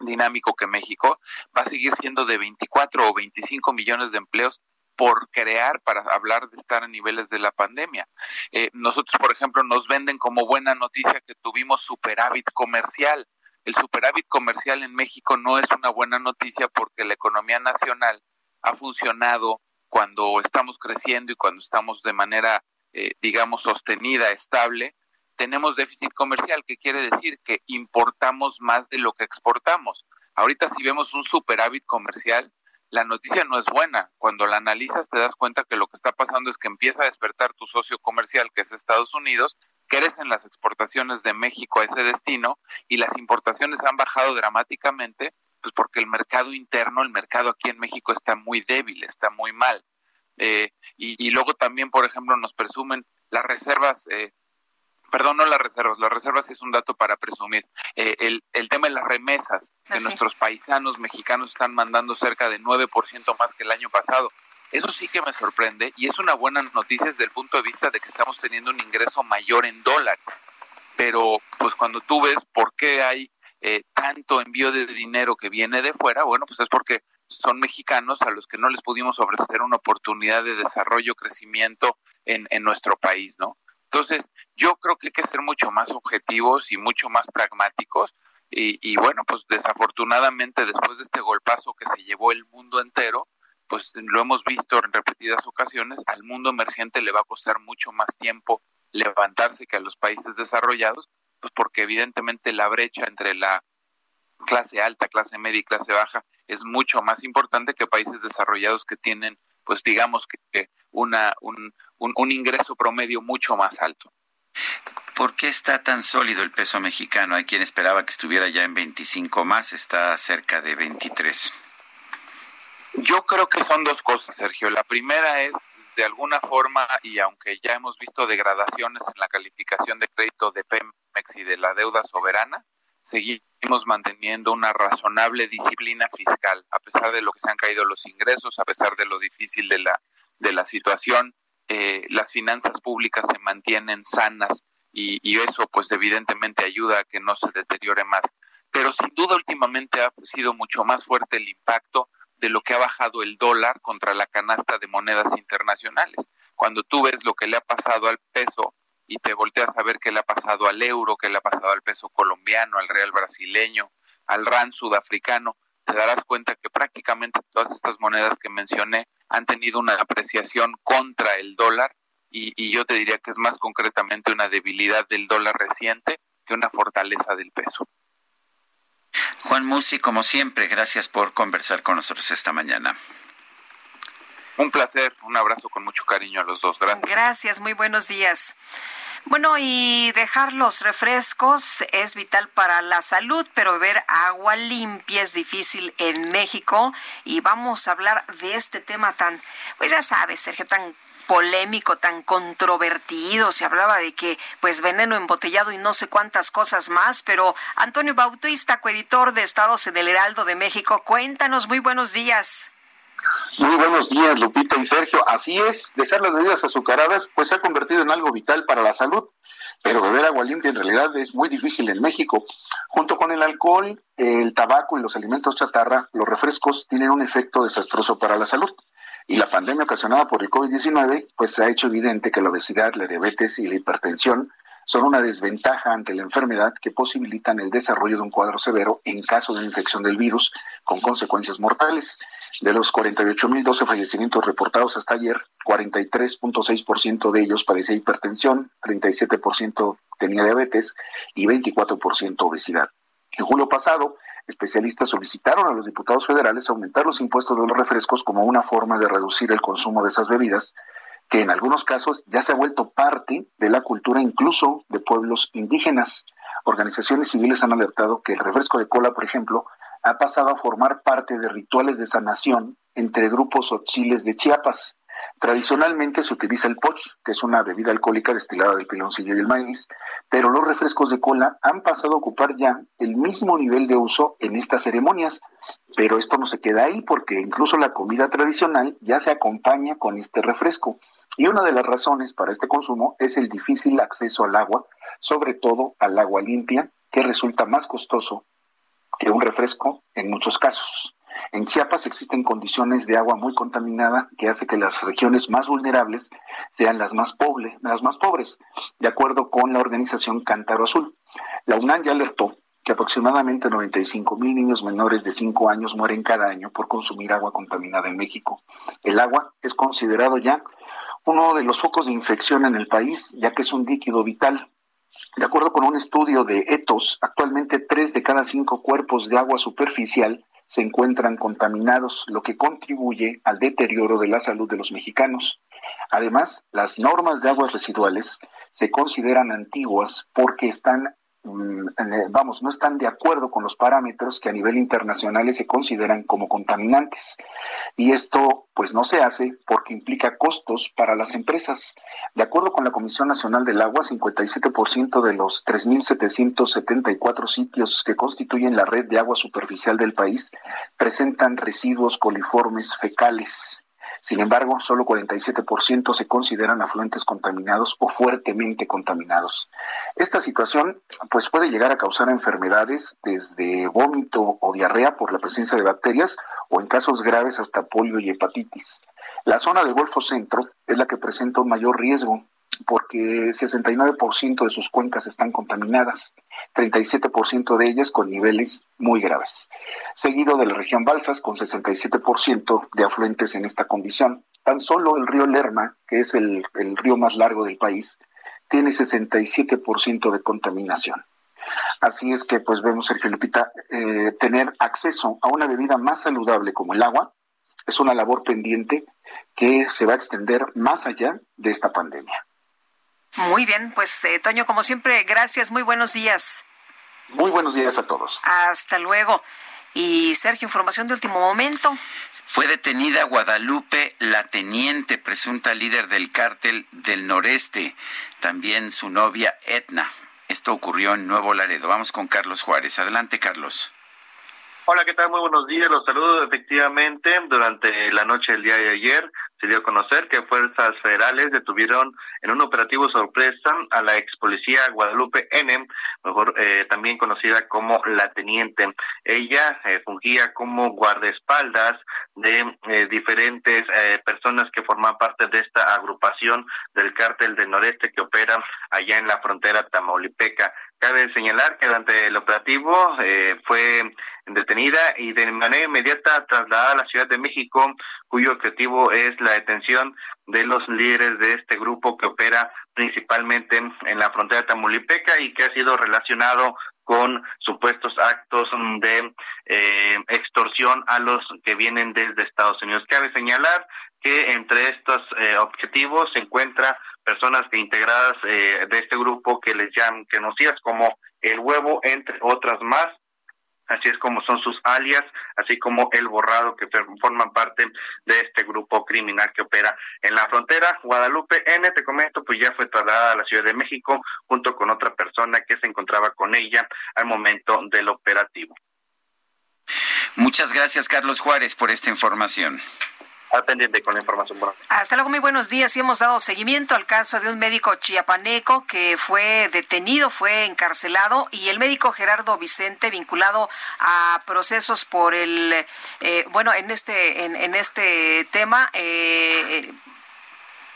dinámico que México, va a seguir siendo de 24 o 25 millones de empleos por crear para hablar de estar a niveles de la pandemia. Eh, nosotros, por ejemplo, nos venden como buena noticia que tuvimos superávit comercial el superávit comercial en México no es una buena noticia porque la economía nacional ha funcionado cuando estamos creciendo y cuando estamos de manera, eh, digamos, sostenida, estable. Tenemos déficit comercial, que quiere decir que importamos más de lo que exportamos. Ahorita si vemos un superávit comercial, la noticia no es buena. Cuando la analizas te das cuenta que lo que está pasando es que empieza a despertar tu socio comercial, que es Estados Unidos, crecen las exportaciones de México a ese destino y las importaciones han bajado dramáticamente, pues porque el mercado interno, el mercado aquí en México está muy débil, está muy mal. Eh, y, luego también, por ejemplo, nos presumen las reservas eh, perdón, no las reservas, las reservas es un dato para presumir. Eh, el, el, tema de las remesas, que nuestros paisanos mexicanos están mandando cerca de 9% más que el año pasado. Eso sí que me sorprende y es una buena noticia desde el punto de vista de que estamos teniendo un ingreso mayor en dólares. Pero pues cuando tú ves por qué hay eh, tanto envío de dinero que viene de fuera, bueno, pues es porque son mexicanos a los que no les pudimos ofrecer una oportunidad de desarrollo, crecimiento en, en nuestro país, ¿no? Entonces, yo creo que hay que ser mucho más objetivos y mucho más pragmáticos. Y, bueno, pues desafortunadamente después de este golpazo que se llevó el mundo entero, pues lo hemos visto en repetidas ocasiones, al mundo emergente le va a costar mucho más tiempo levantarse que a los países desarrollados, pues porque evidentemente la brecha entre la clase alta, clase media y clase baja es mucho más importante que países desarrollados que tienen, pues digamos que una, un, un, ingreso promedio mucho más alto. ¿Por qué está tan sólido el peso mexicano? Hay quien esperaba que estuviera ya en 25 más, está cerca de 23. Yo creo que son dos cosas, Sergio. La primera es, de alguna forma, y aunque ya hemos visto degradaciones en la calificación de crédito de Pemex y de la deuda soberana, seguimos manteniendo una razonable disciplina fiscal, a pesar de lo que se han caído los ingresos, a pesar de lo difícil de la, de la situación eh, las finanzas públicas se mantienen sanas y, eso pues evidentemente ayuda a que no se deteriore más. Pero sin duda últimamente ha sido mucho más fuerte el impacto de lo que ha bajado el dólar contra la canasta de monedas internacionales. Cuando tú ves lo que le ha pasado al peso y te volteas a ver qué le ha pasado al euro, qué le ha pasado al peso colombiano, al real brasileño, al RAN sudafricano, te darás cuenta que prácticamente todas estas monedas que mencioné han tenido una apreciación contra el dólar y, yo te diría que es más concretamente una debilidad del dólar reciente que una fortaleza del peso. Juan Musi, como siempre, gracias por conversar con nosotros esta mañana. Un placer, un abrazo con mucho cariño a los dos. Gracias. Gracias, muy buenos días. Bueno, y dejar los refrescos es vital para la salud, pero beber agua limpia es difícil en México. Y vamos a hablar de este tema tan, pues ya sabes, Sergio, tan polémico, tan controvertido. Se hablaba de que, pues, veneno embotellado y no sé cuántas cosas más. Pero Antonio Bautista, coeditor de Estados en el Heraldo de México, cuéntanos, muy buenos días. Muy buenos días, Lupita y Sergio. Así es, dejar las bebidas azucaradas pues se ha convertido en algo vital para la salud, pero beber agua limpia en realidad es muy difícil en México. Junto con el alcohol, el tabaco y los alimentos chatarra, los refrescos tienen un efecto desastroso para la salud. Y la pandemia ocasionada por el COVID-19 pues ha hecho evidente que la obesidad, la diabetes y la hipertensión son una desventaja ante la enfermedad que posibilitan el desarrollo de un cuadro severo en caso de infección del virus con consecuencias mortales. De los 48.012 fallecimientos reportados hasta ayer, 43.6% de ellos padecía hipertensión, 37% tenía diabetes y 24% obesidad. En julio pasado, especialistas solicitaron a los diputados federales aumentar los impuestos de los refrescos como una forma de reducir el consumo de esas bebidas que en algunos casos ya se ha vuelto parte de la cultura incluso de pueblos indígenas. Organizaciones civiles han alertado que el refresco de cola, por ejemplo, ha pasado a formar parte de rituales de sanación entre grupos chiles de Chiapas. Tradicionalmente se utiliza el poch, que es una bebida alcohólica destilada del piloncillo y el maíz, pero los refrescos de cola han pasado a ocupar ya el mismo nivel de uso en estas ceremonias. Pero esto no se queda ahí porque incluso la comida tradicional ya se acompaña con este refresco. Y una de las razones para este consumo es el difícil acceso al agua, sobre todo al agua limpia, que resulta más costoso que un refresco en muchos casos. En Chiapas existen condiciones de agua muy contaminada que hace que las regiones más vulnerables sean las más, pobres, de acuerdo con la organización Cántaro Azul. La UNAM ya alertó que aproximadamente 95 mil niños menores de 5 años mueren cada año por consumir agua contaminada en México. El agua es considerado ya uno de los focos de infección en el país, ya que es un líquido vital. De acuerdo con un estudio de ETOS, actualmente tres de cada cinco cuerpos de agua superficial se encuentran contaminados, lo que contribuye al deterioro de la salud de los mexicanos. Además, las normas de aguas residuales se consideran antiguas porque están vamos, no están de acuerdo con los parámetros que a nivel internacional se consideran como contaminantes. Y esto pues no se hace porque implica costos para las empresas. De acuerdo con la Comisión Nacional del Agua, 57% de los 3.774 sitios que constituyen la red de agua superficial del país presentan residuos coliformes fecales. Sin embargo, solo 47% se consideran afluentes contaminados o fuertemente contaminados. Esta situación pues puede llegar a causar enfermedades desde vómito o diarrea por la presencia de bacterias o en casos graves hasta polio y hepatitis. La zona del Golfo Centro es la que presenta un mayor riesgo porque 69% de sus cuencas están contaminadas, 37% de ellas con niveles muy graves, seguido de la región Balsas con 67% de afluentes en esta condición. Tan solo el río Lerma, que es el, río más largo del país, tiene 67% de contaminación. Así es que, pues vemos, Sergio Lupita, eh, tener acceso a una bebida más saludable como el agua es una labor pendiente que se va a extender más allá de esta pandemia. Muy bien, pues eh, Toño, como siempre, gracias, muy buenos días. Muy buenos días a todos. Hasta luego. Y Sergio, información de último momento. Fue detenida Guadalupe, la teniente, presunta líder del cártel del noreste, también su novia Etna. Esto ocurrió en Nuevo Laredo. Vamos con Carlos Juárez. Adelante, Carlos. Hola, ¿qué tal? Muy buenos días. Los saludo efectivamente. Durante la noche del día de ayer se dio a conocer que fuerzas federales detuvieron en un operativo sorpresa a la ex policía Guadalupe N, mejor eh, también conocida como la teniente. Ella eh, fungía como guardaespaldas de eh, diferentes personas que forman parte de esta agrupación del cártel del noreste que opera allá en la frontera tamaulipeca. Cabe señalar que durante el operativo fue detenida y de manera inmediata trasladada a la Ciudad de México, cuyo objetivo es la detención de los líderes de este grupo que opera principalmente en la frontera tamulipeca y que ha sido relacionado con supuestos actos de eh, extorsión a los que vienen desde Estados Unidos. Cabe señalar que entre estos eh, objetivos se encuentran personas que integradas eh, de este grupo que les llaman conocidas como el huevo, entre otras más, así es como son sus alias, así como el borrado que forman parte de este grupo criminal que opera en la frontera. Guadalupe N, te comento, pues ya fue trasladada a la Ciudad de México junto con otra persona que se encontraba con ella al momento del operativo. Muchas gracias, Carlos Juárez, por esta información pendiente con la información. Hasta luego, muy buenos días. Y hemos dado seguimiento al caso de un médico chiapaneco que fue detenido, fue encarcelado y el médico Gerardo Vicente vinculado a procesos por el, eh, bueno, en este, en, este tema, eh,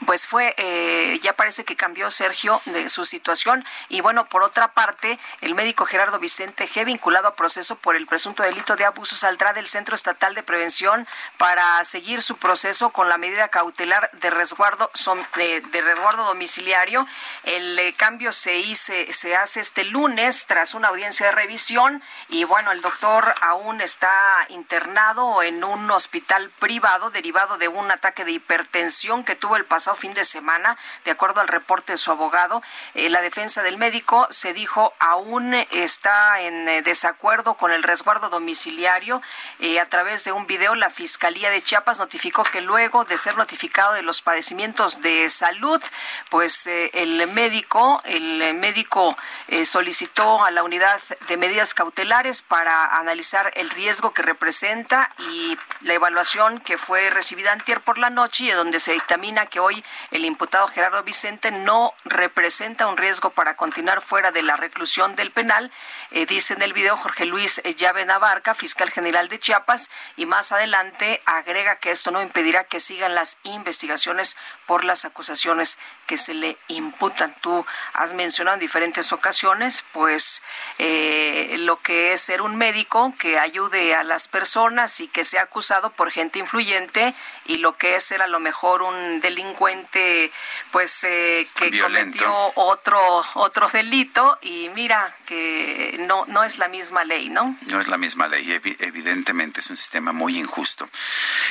pues fue, eh, ya parece que cambió Sergio de su situación. Y bueno, por otra parte, el médico Gerardo Vicente G, vinculado a proceso por el presunto delito de abuso, saldrá del Centro Estatal de Prevención para seguir su proceso con la medida cautelar de resguardo, de, resguardo domiciliario. El eh, cambio se, hizo, se hace este lunes tras una audiencia de revisión. Y bueno, el doctor aún está internado en un hospital privado derivado de un ataque de hipertensión que tuvo el pasado fin de semana, de acuerdo al reporte de su abogado. Eh, la defensa del médico se dijo aún está en eh, desacuerdo con el resguardo domiciliario. Eh, a través de un video, la Fiscalía de Chiapas notificó que luego de ser notificado de los padecimientos de salud, pues el médico, el médico solicitó a la unidad de medidas cautelares para analizar el riesgo que representa y la evaluación que fue recibida antier por la noche y donde se dictamina que hoy el imputado Gerardo Vicente no representa un riesgo para continuar fuera de la reclusión del penal, eh, dice en el video Jorge Luis Llave Navarca, fiscal general de Chiapas, y más adelante agrega que esto no impedirá que sigan las investigaciones por las acusaciones que se le imputan. Tú has mencionado en diferentes ocasiones, pues, eh, lo que es ser un médico que ayude a las personas y que sea acusado por gente influyente y lo que es ser a lo mejor un delincuente pues eh, que cometió otro otro delito y mira que no no es la misma ley, ¿no? No es la misma ley, evidentemente es un sistema muy injusto.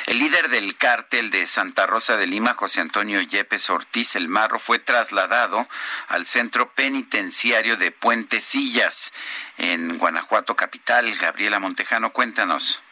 El líder del cártel de Santa Rosa de Lima, José Antonio Yepes Ortiz El Marro, fue trasladado al centro penitenciario de Puentecillas en Guanajuato capital. Gabriela Montejano, cuéntanos.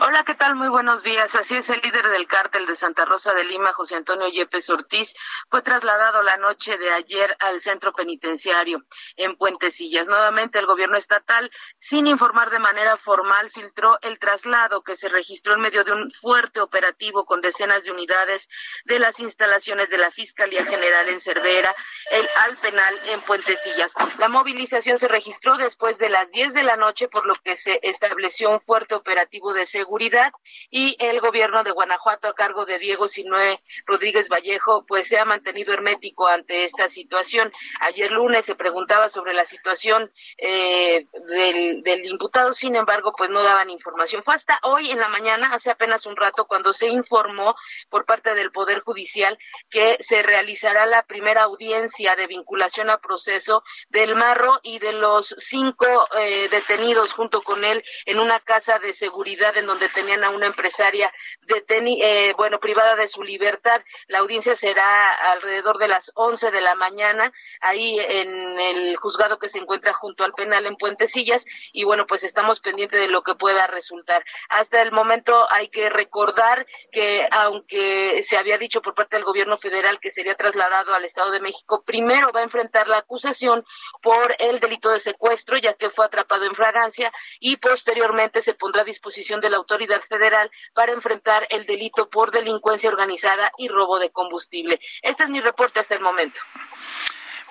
Hola, ¿qué tal? Muy buenos días. Así es, el líder del cártel de Santa Rosa de Lima, José Antonio Yepes Ortiz, fue trasladado la noche de ayer al centro penitenciario en Puentecillas. Nuevamente, el gobierno estatal, sin informar de manera formal, filtró el traslado que se registró en medio de un fuerte operativo con decenas de unidades de las instalaciones de la Fiscalía General en Cervera el, al penal en Puentecillas. La movilización se registró después de las 10 de la noche, por lo que se estableció un fuerte operativo de seguridad y el gobierno de Guanajuato a cargo de Diego Sinue Rodríguez Vallejo pues se ha mantenido hermético ante esta situación. Ayer lunes se preguntaba sobre la situación eh, del, imputado, sin embargo pues no daban información. Fue hasta hoy en la mañana, hace apenas un rato, cuando se informó por parte del Poder Judicial que se realizará la primera audiencia de vinculación a proceso del Marro y de los cinco eh, detenidos junto con él en una casa de seguridad en donde tenían a una empresaria deteni eh, bueno, privada de su libertad. La audiencia será alrededor de las 11 de la mañana, ahí en el juzgado que se encuentra junto al penal en Puentecillas, y bueno, pues estamos pendientes de lo que pueda resultar. Hasta el momento hay que recordar que aunque se había dicho por parte del gobierno federal que sería trasladado al Estado de México, primero va a enfrentar la acusación por el delito de secuestro, ya que fue atrapado en fragancia, y posteriormente se pondrá a disposición de la autoridad federal para enfrentar el delito por delincuencia organizada y robo de combustible. Este es mi reporte hasta el momento.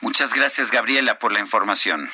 Muchas gracias, Gabriela, por la información.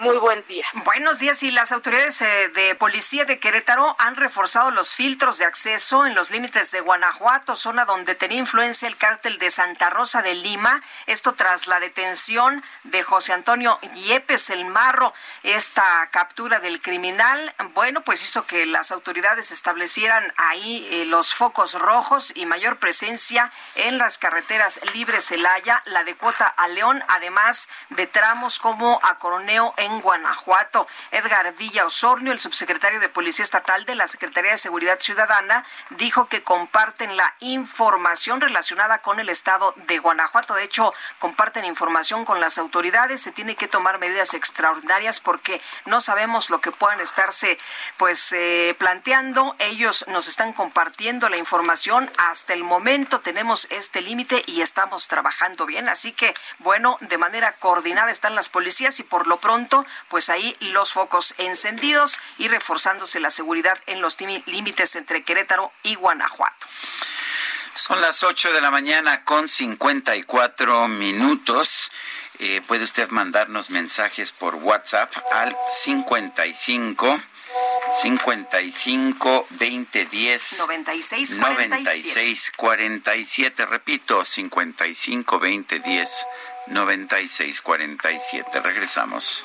Muy buen día. Buenos días. Y las autoridades eh, de policía de Querétaro han reforzado los filtros de acceso en los límites de Guanajuato, zona donde tenía influencia el cártel de Santa Rosa de Lima. Esto tras la detención de José Antonio Yepes el Marro. Esta captura del criminal, bueno, pues hizo que las autoridades establecieran ahí eh, los focos rojos y mayor presencia en las carreteras libres Celaya, la de Cuota a León, además de tramos como a Coroneo en en Guanajuato. Edgar Villa Osornio, el subsecretario de Policía Estatal de la Secretaría de Seguridad Ciudadana, dijo que comparten la información relacionada con el estado de Guanajuato. De hecho, comparten información con las autoridades. Se tiene que tomar medidas extraordinarias porque no sabemos lo que puedan estarse pues eh, planteando. Ellos nos están compartiendo la información. Hasta el momento tenemos este límite y estamos trabajando bien. Así que, bueno, de manera coordinada están las policías y por lo pronto pues ahí los focos encendidos y reforzándose la seguridad en los límites entre Querétaro y Guanajuato. Son las 8 de la mañana con 54 minutos. Eh, puede usted mandarnos mensajes por WhatsApp al 55 55 20 10 96 96 47. Repito, 55 20 10 96 47. Regresamos.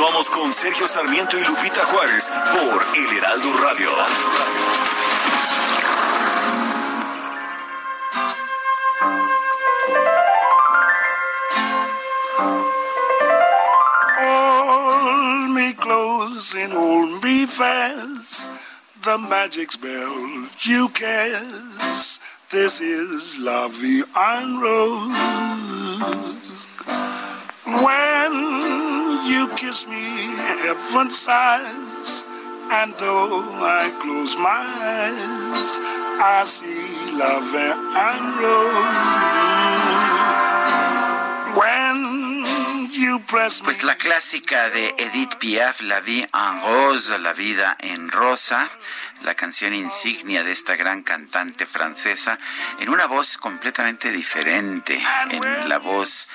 Vamos con Sergio Sarmiento y Lupita Juárez por El Heraldo Radio. Hold me close and hold me fast. The magic spell you cast. This is La Vie en Rose. When you kiss me, heaven sighs, and though I close my eyes, I see love and rose. When Pues la clásica de Edith Piaf, La vie en rose, La vida en rosa, la canción insignia de esta gran cantante francesa, en una voz completamente diferente, en la voz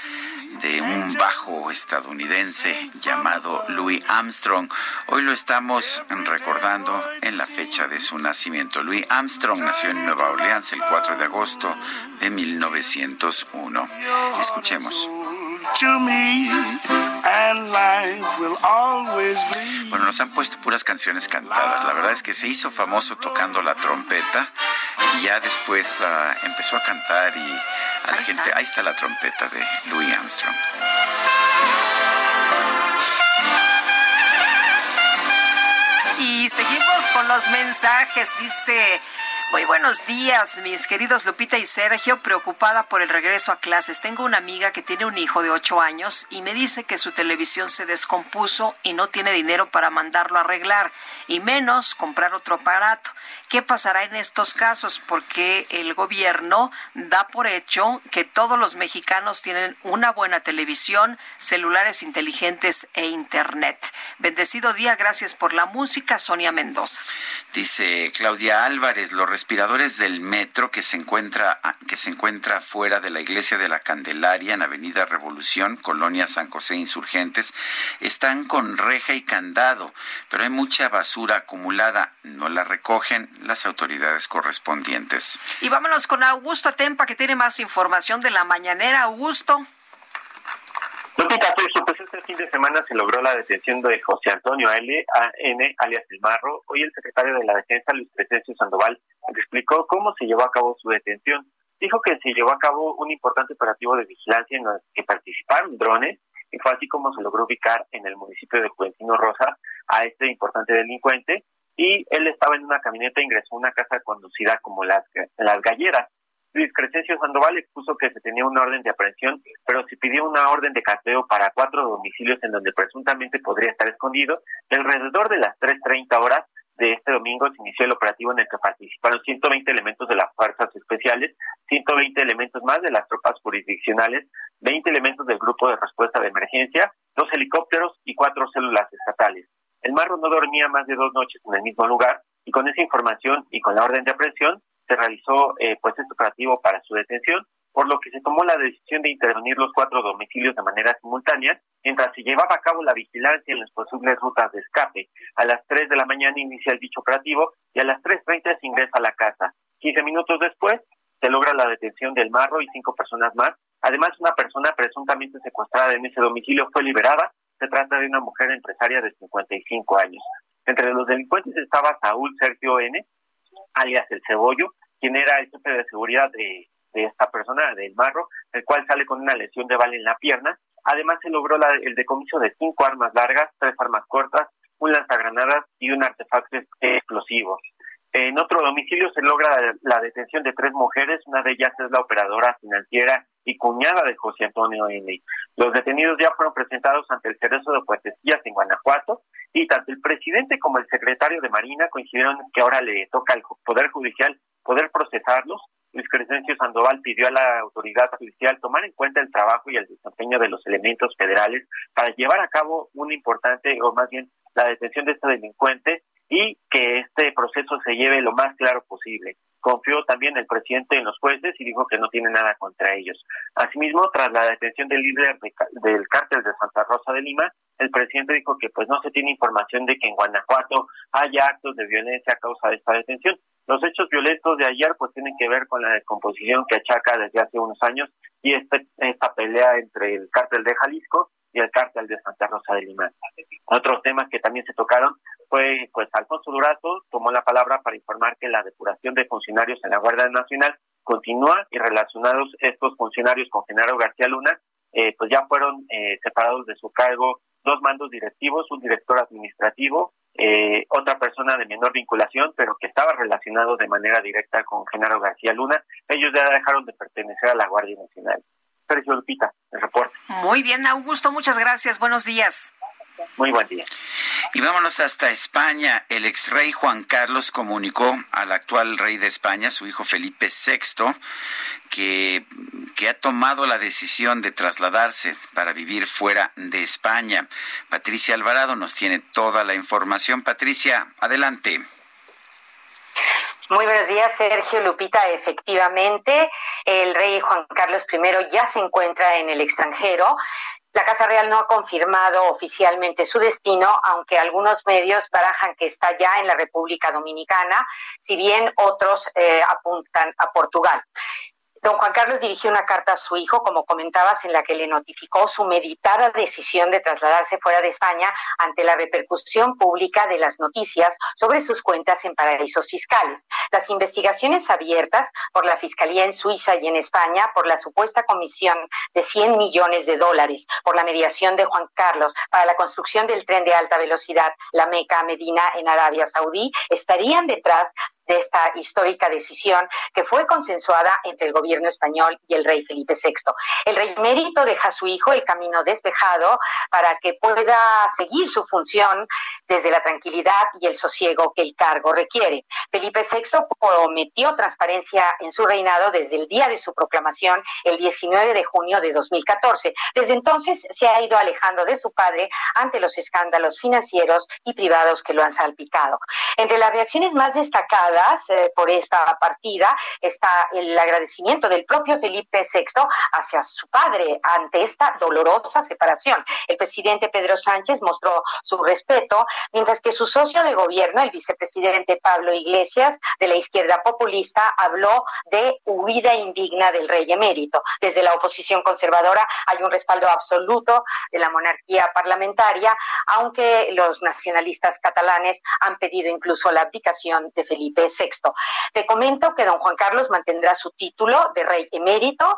de un bajo estadounidense llamado Louis Armstrong. Hoy lo estamos recordando en la fecha de su nacimiento. Louis Armstrong nació en Nueva Orleans el 4 de agosto de 1901. Escuchemos. Bueno, nos han puesto puras canciones cantadas. La verdad es que se hizo famoso tocando la trompeta y ya después uh, empezó a cantar y a la gente, ahí está la trompeta de Louis Armstrong. Y seguimos con los mensajes, dice muy buenos días, mis queridos Lupita y Sergio, preocupada por el regreso a clases. Tengo una amiga que tiene un hijo de ocho años y me dice que su televisión se descompuso y no tiene dinero para mandarlo a arreglar, y menos comprar otro aparato. ¿Qué pasará en estos casos? Porque el gobierno da por hecho que todos los mexicanos tienen una buena televisión, celulares inteligentes e internet. Bendecido día, gracias por la música, Sonia Mendoza. Dice Claudia Álvarez, los respiradores del metro que se encuentra que se encuentra fuera de la iglesia de la Candelaria en Avenida Revolución, Colonia San José Insurgentes, están con reja y candado, pero hay mucha basura acumulada, no la recogen las autoridades correspondientes. Y vámonos con Augusto Atempa, que tiene más información de la mañanera. Augusto. Lupita, pues este fin de semana se logró la detención de José Antonio L. N. alias El Marro. Hoy el secretario de la Defensa, Luis Crescencio Sandoval, explicó cómo se llevó a cabo su detención. Dijo que se llevó a cabo un importante operativo de vigilancia en el que participaron drones y fue así como se logró ubicar en el municipio de Juventino Rosa a este importante delincuente y él estaba en una camioneta e ingresó a una casa conducida como las, las galleras. Luis Crescencio Sandoval expuso que se tenía una orden de aprehensión, pero se pidió una orden de cateo para cuatro domicilios en donde presuntamente podría estar escondido. Alrededor de las 3.30 horas de este domingo se inició el operativo en el que participaron 120 elementos de las fuerzas especiales, 120 elementos más de las tropas jurisdiccionales, 20 elementos del grupo de respuesta de emergencia, dos helicópteros y cuatro células estatales. El Marro no dormía más de dos noches en el mismo lugar y con esa información y con la orden de aprehensión se realizó eh, pues este operativo para su detención, por lo que se tomó la decisión de intervenir los cuatro domicilios de manera simultánea mientras se llevaba a cabo la vigilancia en las posibles rutas de escape. A las 3 de la mañana inicia el dicho operativo y a las 3.30 se ingresa a la casa. 15 minutos después se logra la detención del Marro y cinco personas más. Además, una persona presuntamente secuestrada en ese domicilio fue liberada se trata de una mujer empresaria de 55 años. Entre los delincuentes estaba Saúl Sergio N., alias El Cebollo, quien era el jefe de seguridad de, esta persona, del Marro, el cual sale con una lesión de bala en la pierna. Además, se logró el decomiso de cinco armas largas, tres armas cortas, un lanzagranadas y un artefacto explosivo. En otro domicilio se logra la detención de tres mujeres, una de ellas es la operadora financiera y cuñada de José Antonio N. Los detenidos ya fueron presentados ante el Cerezo de Puertecillas en Guanajuato y tanto el presidente como el secretario de Marina coincidieron que ahora le toca al Poder Judicial poder procesarlos. Luis Crescencio Sandoval pidió a la autoridad judicial tomar en cuenta el trabajo y el desempeño de los elementos federales para llevar a cabo un importante, o más bien la detención de este delincuente y que este proceso se lleve lo más claro posible. Confió también el presidente en los jueces y dijo que no tiene nada contra ellos. Asimismo, tras la detención del líder del cártel de Santa Rosa de Lima, el presidente dijo que pues no se tiene información de que en Guanajuato haya actos de violencia a causa de esta detención. Los hechos violentos de ayer pues tienen que ver con la descomposición que achaca desde hace unos años y este, esta pelea entre el cártel de Jalisco y el cártel de Santa Rosa de Lima. Otros temas que también se tocaron fue, pues, Alfonso Durazo tomó la palabra para informar que la depuración de funcionarios en la Guardia Nacional continúa y relacionados estos funcionarios con Genaro García Luna, eh, pues ya fueron eh, separados de su cargo dos mandos directivos, un director administrativo, eh, otra persona de menor vinculación, pero que estaba relacionado de manera directa con Genaro García Luna. Ellos ya dejaron de pertenecer a la Guardia Nacional. Sergio Lupita, el reporte. Muy bien, Augusto, muchas gracias. Buenos días. Muy buen día. Y vámonos hasta España. El ex rey Juan Carlos comunicó al actual rey de España, su hijo Felipe VI, que, que ha tomado la decisión de trasladarse para vivir fuera de España. Patricia Alvarado nos tiene toda la información. Patricia, adelante. Muy buenos días, Sergio Lupita. Efectivamente, el rey Juan Carlos I ya se encuentra en el extranjero. La Casa Real no ha confirmado oficialmente su destino, aunque algunos medios barajan que está ya en la República Dominicana, si bien otros eh, apuntan a Portugal. Don Juan Carlos dirigió una carta a su hijo, como comentabas, en la que le notificó su meditada decisión de trasladarse fuera de España ante la repercusión pública de las noticias sobre sus cuentas en paraísos fiscales. Las investigaciones abiertas por la Fiscalía en Suiza y en España por la supuesta comisión de 100 millones de dólares por la mediación de Juan Carlos para la construcción del tren de alta velocidad La Meca Medina en Arabia Saudí estarían detrás de esta histórica decisión que fue consensuada entre el gobierno español y el rey Felipe VI. El rey mérito deja a su hijo el camino despejado para que pueda seguir su función desde la tranquilidad y el sosiego que el cargo requiere. Felipe VI prometió transparencia en su reinado desde el día de su proclamación, el 19 de junio de 2014. Desde entonces se ha ido alejando de su padre ante los escándalos financieros y privados que lo han salpicado. Entre las reacciones más destacadas eh, por esta partida está el agradecimiento del propio Felipe VI hacia su padre ante esta dolorosa separación. El presidente Pedro Sánchez mostró su respeto, mientras que su socio de gobierno, el vicepresidente Pablo Iglesias, de la izquierda populista, habló de huida indigna del rey emérito. Desde la oposición conservadora hay un respaldo absoluto de la monarquía parlamentaria, aunque los nacionalistas catalanes han pedido incluso la abdicación de Felipe sexto. Te comento que don Juan Carlos mantendrá su título de rey emérito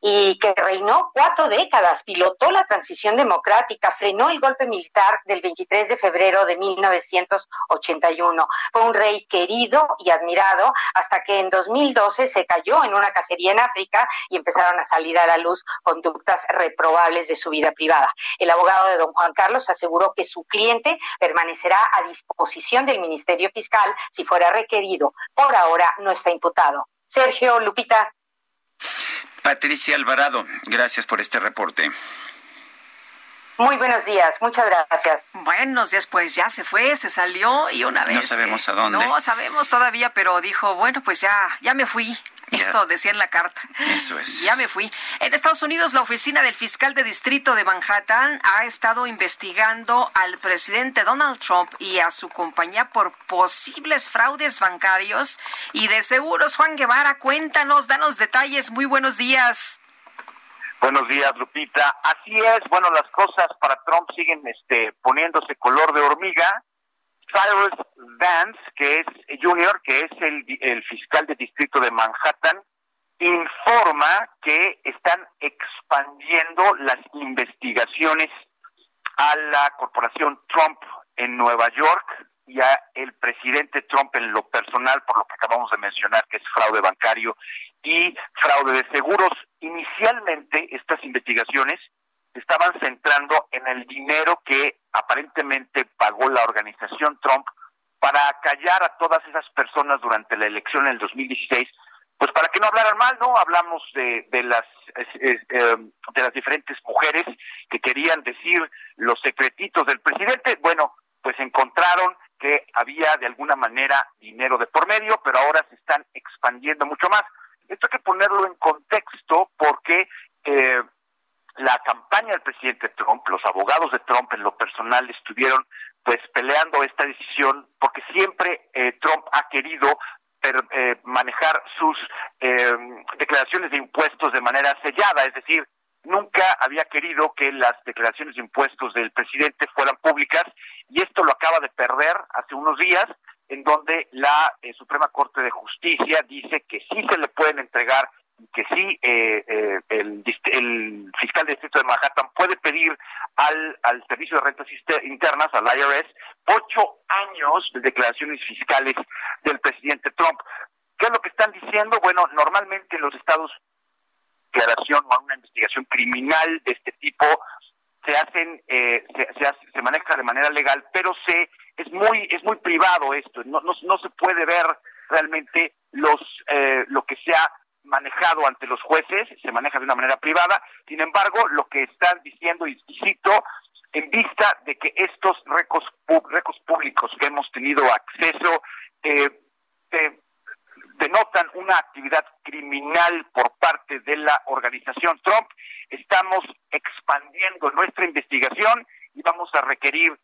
y que reinó cuatro décadas, pilotó la transición democrática, frenó el golpe militar del 23 de febrero de 1981. Fue un rey querido y admirado hasta que en 2012 se cayó en una cacería en África y empezaron a salir a la luz conductas reprobables de su vida privada. El abogado de don Juan Carlos aseguró que su cliente permanecerá a disposición del Ministerio Fiscal si fuera requerido por ahora no está imputado. Sergio Lupita. Patricia Alvarado, gracias por este reporte. Muy buenos días, muchas gracias. Buenos días, pues ya se fue, se salió y una vez. No sabemos a dónde. No sabemos todavía, pero dijo, bueno, pues ya, ya me fui. Esto decía en la carta. Eso es. Ya me fui. En Estados Unidos, la oficina del fiscal de distrito de Manhattan ha estado investigando al presidente Donald Trump y a su compañía por posibles fraudes bancarios y de seguros. Juan Guevara, cuéntanos, danos detalles. Muy buenos días. Buenos días, Lupita. Así es. Bueno, las cosas para Trump siguen este, poniéndose color de hormiga Cyrus Vance, que es Junior, que es el, el fiscal de distrito de Manhattan, informa que están expandiendo las investigaciones a la corporación Trump en Nueva York y a el presidente Trump en lo personal, por lo que acabamos de mencionar, que es fraude bancario y fraude de seguros. Inicialmente, estas investigaciones estaban centrando en el dinero que aparentemente pagó la organización Trump para callar a todas esas personas durante la elección en el 2016, pues para que no hablaran mal, ¿no? Hablamos de, de las eh, de las diferentes mujeres que querían decir los secretitos del presidente. Bueno, pues encontraron que había de alguna manera dinero de por medio, pero ahora se están expandiendo mucho más. Esto hay que ponerlo en contexto porque eh, la campaña del presidente Trump, los abogados de Trump en lo personal estuvieron pues peleando esta decisión porque siempre eh, Trump ha querido eh, manejar sus eh, declaraciones de impuestos de manera sellada, es decir, nunca había querido que las declaraciones de impuestos del presidente fueran públicas y esto lo acaba de perder hace unos días en donde la Suprema Corte de Justicia dice que sí se le pueden entregar que sí eh, eh, el, fiscal de distrito de Manhattan puede pedir al, al Servicio de Rentas Internas, al IRS, ocho años de declaraciones fiscales del presidente Trump. ¿Qué es lo que están diciendo? Bueno, normalmente en los estados declaración o una investigación criminal de este tipo se hacen, eh, se, se, maneja de manera legal, pero se es muy es muy privado esto, no, no, no se puede ver realmente los eh, lo que se ha manejado ante los jueces, se maneja de una manera privada, sin embargo, lo que están diciendo, y cito, en vista de que estos recos públicos que hemos tenido acceso eh, denotan una actividad criminal por parte de la organización Trump, estamos expandiendo nuestra investigación y vamos a requerir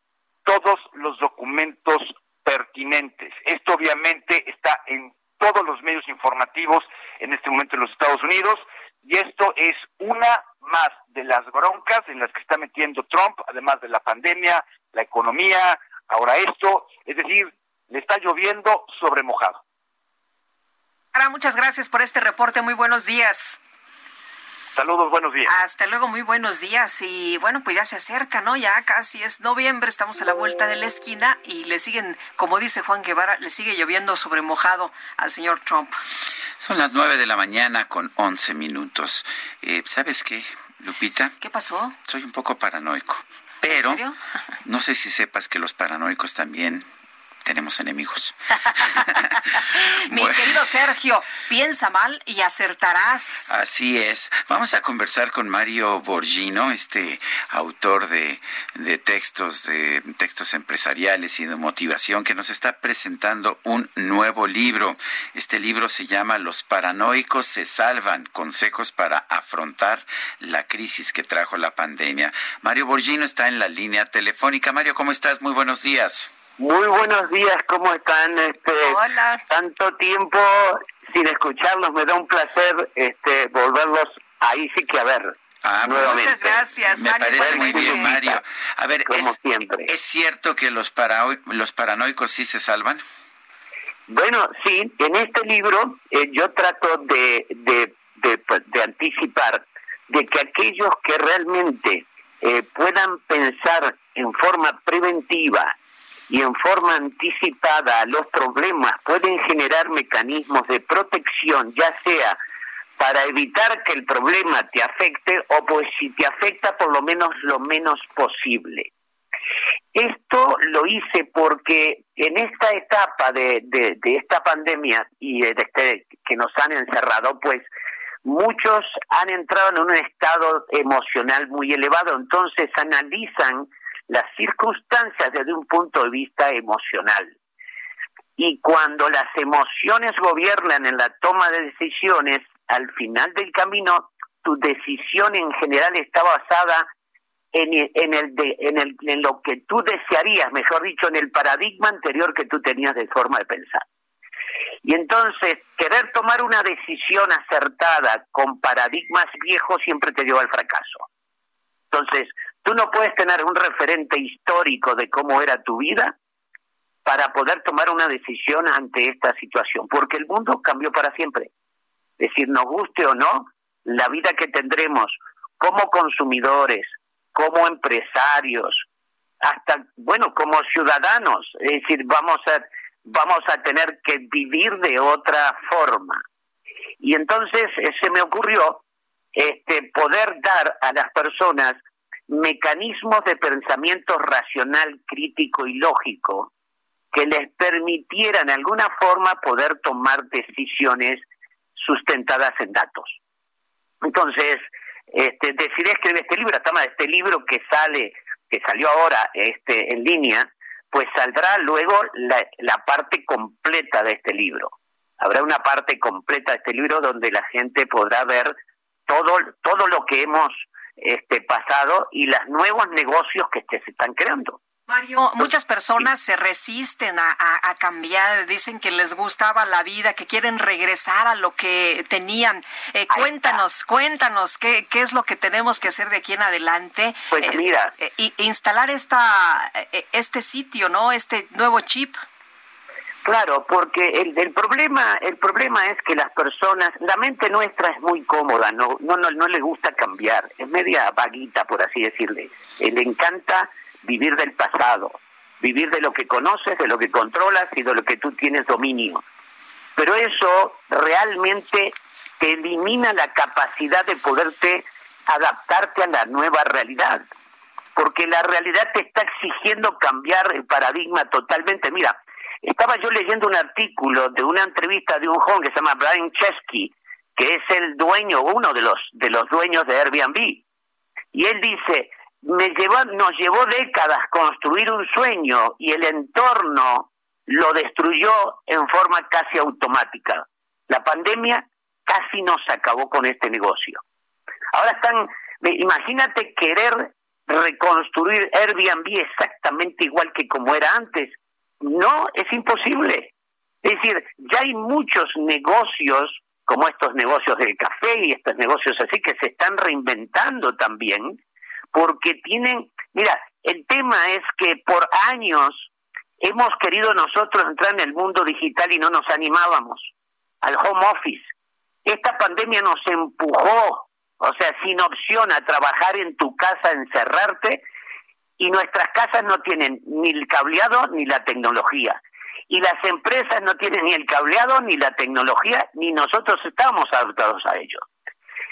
todos los documentos pertinentes. Esto obviamente está en todos los medios informativos en este momento en los Estados Unidos y esto es una más de las broncas en las que está metiendo Trump, además de la pandemia, la economía, ahora esto, es decir, le está lloviendo sobre mojado. Ahora, muchas gracias por este reporte. Muy buenos días. Saludos, buenos días. Hasta luego, muy buenos días. Y bueno, pues ya se acerca, ¿no? Ya casi es noviembre, estamos a la vuelta de la esquina y le siguen, como dice Juan Guevara, le sigue lloviendo sobre mojado al señor Trump. Son las nueve de la mañana con once minutos. Eh, ¿Sabes qué, Lupita? ¿Qué pasó? Soy un poco paranoico. Pero no sé si sepas que los paranoicos también tenemos enemigos. Mi querido Sergio, piensa mal y acertarás. Así es. Vamos a conversar con Mario Borgino, este autor de, de textos, de textos empresariales y de motivación, que nos está presentando un nuevo libro. Este libro se llama Los paranoicos se salvan, consejos para afrontar la crisis que trajo la pandemia. Mario Borgino está en la línea telefónica. Mario, ¿cómo estás? Muy buenos días. Muy buenos días, ¿cómo están? Este, Hola. Tanto tiempo sin escucharlos, me da un placer este, volverlos ahí sí que a ver. Ah, nuevamente. Muchas gracias, Me Mario. parece muy bien, Mario. A ver, Como ¿es, siempre. ¿es cierto que los, para, los paranoicos sí se salvan? Bueno, sí, en este libro eh, yo trato de, de, de, pues, de anticipar de que aquellos que realmente eh, puedan pensar en forma preventiva y en forma anticipada los problemas pueden generar mecanismos de protección, ya sea para evitar que el problema te afecte o pues si te afecta por lo menos lo menos posible. Esto lo hice porque en esta etapa de, de, de esta pandemia y de este, que nos han encerrado, pues muchos han entrado en un estado emocional muy elevado, entonces analizan las circunstancias desde un punto de vista emocional. Y cuando las emociones gobiernan en la toma de decisiones, al final del camino, tu decisión en general está basada en, en, el en lo que tú desearías, mejor dicho, en el paradigma anterior que tú tenías de forma de pensar. Y entonces, querer tomar una decisión acertada con paradigmas viejos siempre te lleva al fracaso. Entonces, tú no puedes tener un referente histórico de cómo era tu vida para poder tomar una decisión ante esta situación, porque el mundo cambió para siempre. Es decir, nos guste o no, la vida que tendremos como consumidores, como empresarios, hasta, bueno, como ciudadanos, es decir, vamos a, vamos a tener que vivir de otra forma. Y entonces eh, se me ocurrió este, poder dar a las personas mecanismos de pensamiento racional, crítico y lógico que les permitieran de alguna forma poder tomar decisiones sustentadas en datos. Entonces, este, decidí escribir este libro, de este libro que sale, que salió ahora este, en línea, pues saldrá luego la, la parte completa de este libro. Habrá una parte completa de este libro donde la gente podrá ver todo, todo lo que hemos este pasado y los nuevos negocios que se están creando. Mario, muchas personas se resisten a, a, cambiar, dicen que les gustaba la vida, que quieren regresar a lo que tenían. Eh, cuéntanos, cuéntanos qué, qué es lo que tenemos que hacer de aquí en adelante. Pues eh, mira, eh, instalar esta, este sitio, ¿no? Este nuevo chip. Claro, porque el, problema el problema es que las personas, la mente nuestra es muy cómoda, no no no, no le gusta cambiar, es media vaguita por así decirle. Le encanta vivir del pasado, vivir de lo que conoces, de lo que controlas y de lo que tú tienes dominio. Pero eso realmente te elimina la capacidad de poderte adaptarte a la nueva realidad. porque la realidad te está exigiendo cambiar el paradigma totalmente. Mira, estaba yo leyendo un artículo de una entrevista de un joven que se llama Brian Chesky, que es el dueño, uno de los de los dueños de Airbnb. Y él dice, me llevó, nos llevó décadas construir un sueño y el entorno lo destruyó en forma casi automática. La pandemia casi nos acabó con este negocio. Ahora están, imagínate querer reconstruir Airbnb exactamente igual que como era antes. No, es imposible. Es decir, ya hay muchos negocios, como estos negocios del café y estos negocios así, que se están reinventando también, porque tienen, mira, el tema es que por años hemos querido nosotros entrar en el mundo digital y no nos animábamos al home office. Esta pandemia nos empujó o sea, sin opción a trabajar en tu casa, encerrarte, y nuestras casas no tienen ni el cableado ni la tecnología. Y las empresas no tienen ni el cableado ni la tecnología, ni nosotros estamos adaptados a ello.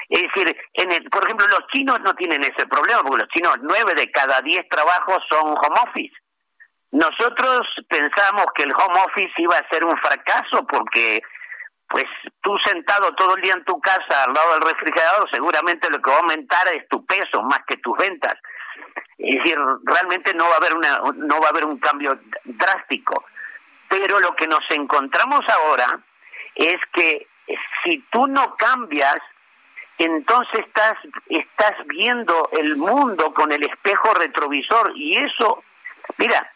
Es decir, en el, por ejemplo, los chinos no tienen ese problema, porque los chinos, nueve de cada diez trabajos son home office. Nosotros pensamos que el home office iba a ser un fracaso porque pues tú sentado todo el día en tu casa al lado del refrigerador, seguramente lo que va a aumentar es tu peso más que tus ventas. Es decir, realmente no va a haber una no va a haber un cambio drástico. Pero lo que nos encontramos ahora es que si tú no cambias, entonces estás estás viendo el mundo con el espejo retrovisor y eso, mira,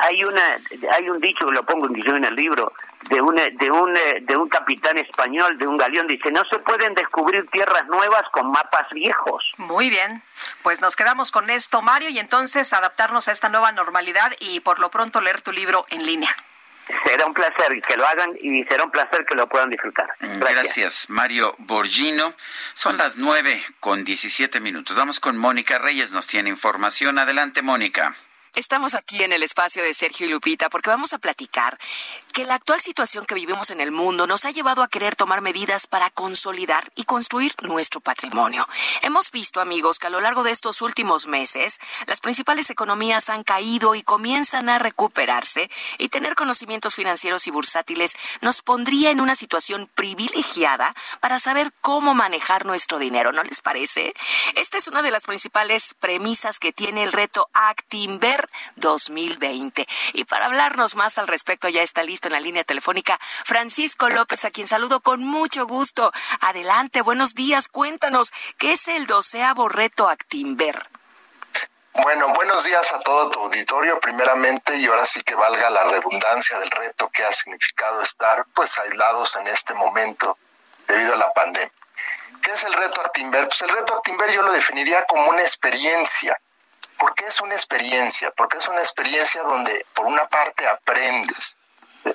hay una hay un dicho que lo pongo en el libro de un de un de un capitán español de un galeón dice no se pueden descubrir tierras nuevas con mapas viejos muy bien pues nos quedamos con esto Mario y entonces adaptarnos a esta nueva normalidad y por lo pronto leer tu libro en línea Será un placer que lo hagan y será un placer que lo puedan disfrutar. Gracias, Gracias Mario Borgino. Son las nueve con diecisiete minutos. Vamos con Mónica Reyes, nos tiene información. Adelante, Mónica. Estamos aquí en el espacio de Sergio y Lupita porque vamos a platicar que la actual situación que vivimos en el mundo nos ha llevado a querer tomar medidas para consolidar y construir nuestro patrimonio. Hemos visto, amigos, que a lo largo de estos últimos meses las principales economías han caído y comienzan a recuperarse y tener conocimientos financieros y bursátiles nos pondría en una situación privilegiada para saber cómo manejar nuestro dinero, ¿no les parece? Esta es una de las principales premisas que tiene el reto Actinver 2020. Y para hablarnos más al respecto ya está listo en la línea telefónica Francisco López, a quien saludo con mucho gusto. Adelante, buenos días, cuéntanos, ¿qué es el doceavo reto Actimber? Bueno, buenos días a todo tu auditorio, primeramente, y ahora sí que valga la redundancia del reto que ha significado estar pues aislados en este momento debido a la pandemia. ¿Qué es el reto Actimber? Pues el reto Actimber yo lo definiría como una experiencia, ¿Por qué es una experiencia? Porque es una experiencia donde por una parte aprendes,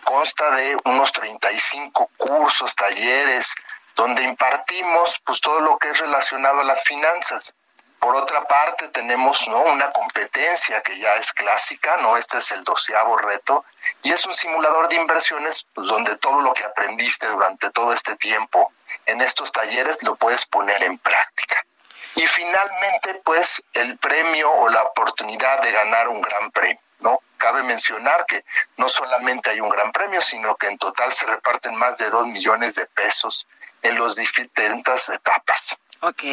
consta de unos 35 cursos, talleres, donde impartimos pues todo lo que es relacionado a las finanzas. Por otra parte, tenemos ¿no? una competencia que ya es clásica, ¿no? Este es el doceavo reto, y es un simulador de inversiones pues, donde todo lo que aprendiste durante todo este tiempo en estos talleres lo puedes poner en práctica. Y finalmente, pues, el premio o la oportunidad de ganar un gran premio, ¿no? Cabe mencionar que no solamente hay un gran premio, sino que en total se reparten más de dos millones de pesos en las diferentes etapas. Ok.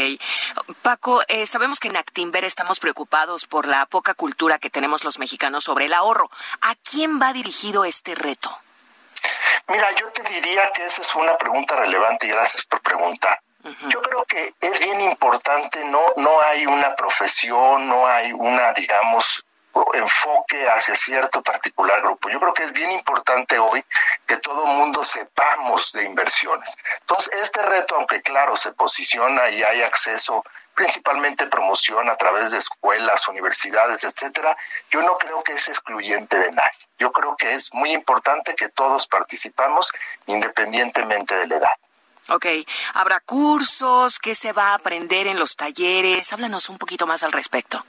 Paco, eh, sabemos que en Actimber estamos preocupados por la poca cultura que tenemos los mexicanos sobre el ahorro. ¿A quién va dirigido este reto? Mira, yo te diría que esa es una pregunta relevante y gracias por preguntar. Yo creo que es bien importante, no, no hay una profesión, no hay una, digamos, enfoque hacia cierto particular grupo. Yo creo que es bien importante hoy que todo mundo sepamos de inversiones. Entonces, este reto, aunque claro, se posiciona y hay acceso, principalmente promoción a través de escuelas, universidades, etcétera, yo no creo que es excluyente de nadie. Yo creo que es muy importante que todos participamos independientemente de la edad. Ok, ¿habrá cursos? ¿Qué se va a aprender en los talleres? Háblanos un poquito más al respecto.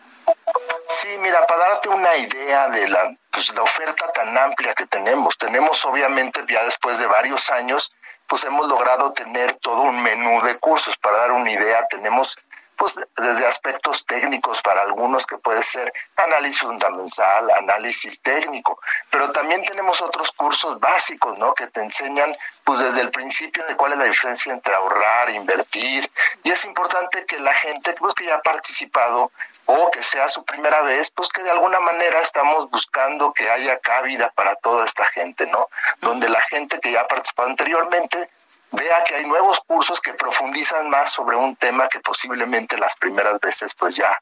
Sí, mira, para darte una idea de la, pues, la oferta tan amplia que tenemos, tenemos obviamente ya después de varios años, pues hemos logrado tener todo un menú de cursos. Para dar una idea, tenemos pues desde aspectos técnicos para algunos que puede ser análisis fundamental, análisis técnico, pero también tenemos otros cursos básicos, ¿no? Que te enseñan pues desde el principio de cuál es la diferencia entre ahorrar, invertir, y es importante que la gente pues que ya ha participado o que sea su primera vez, pues que de alguna manera estamos buscando que haya cabida para toda esta gente, ¿no? Donde la gente que ya ha participado anteriormente vea que hay nuevos cursos que profundizan más sobre un tema que posiblemente las primeras veces pues ya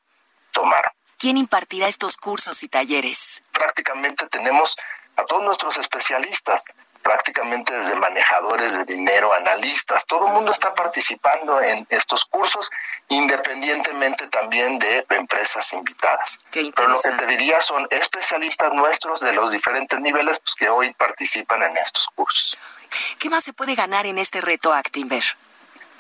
tomaron. ¿Quién impartirá estos cursos y talleres? Prácticamente tenemos a todos nuestros especialistas, prácticamente desde manejadores de dinero, analistas, todo el mundo está participando en estos cursos, independientemente también de empresas invitadas. Pero lo que te diría son especialistas nuestros de los diferentes niveles pues, que hoy participan en estos cursos. ¿Qué más se puede ganar en este reto Actimber?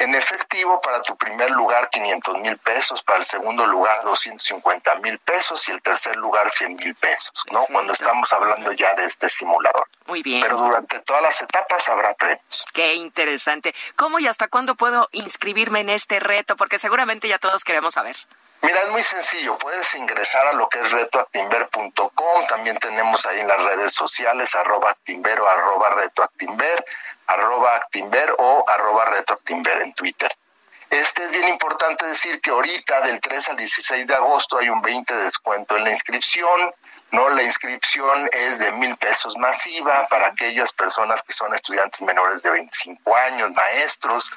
En efectivo, para tu primer lugar, 500 mil pesos, para el segundo lugar, 250 mil pesos y el tercer lugar, 100 mil pesos, ¿no? Cuando estamos hablando ya de este simulador. Muy bien. Pero durante todas las etapas habrá premios. Qué interesante. ¿Cómo y hasta cuándo puedo inscribirme en este reto? Porque seguramente ya todos queremos saber. Mira, es muy sencillo. Puedes ingresar a lo que es retoactimber.com. También tenemos ahí en las redes sociales arroba actimber o arroba retoactimber, arroba actimber o arroba retoactimber en Twitter. Este es bien importante decir que ahorita del 3 al 16 de agosto hay un 20 de descuento en la inscripción. No, la inscripción es de mil pesos masiva para aquellas personas que son estudiantes menores de 25 años, maestros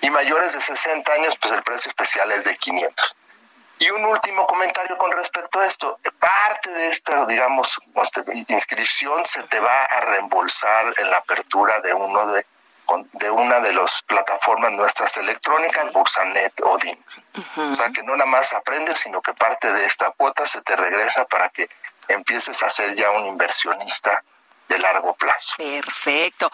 y mayores de 60 años, pues el precio especial es de 500. Y un último comentario con respecto a esto. Parte de esta, digamos, inscripción se te va a reembolsar en la apertura de uno de, de una de las plataformas nuestras electrónicas, Bursanet o DIN. O sea que no nada más aprendes, sino que parte de esta cuota se te regresa para que empieces a ser ya un inversionista de largo plazo. Perfecto.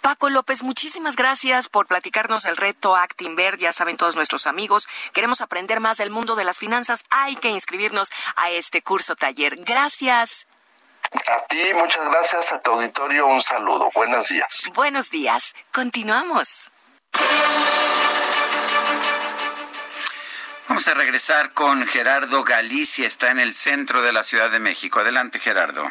Paco López, muchísimas gracias por platicarnos el reto Actinver. Ya saben todos nuestros amigos, queremos aprender más del mundo de las finanzas. Hay que inscribirnos a este curso taller. Gracias. A ti, muchas gracias. A tu auditorio, un saludo. Buenos días. Buenos días. Continuamos. Vamos a regresar con Gerardo Galicia. Está en el centro de la Ciudad de México. Adelante, Gerardo.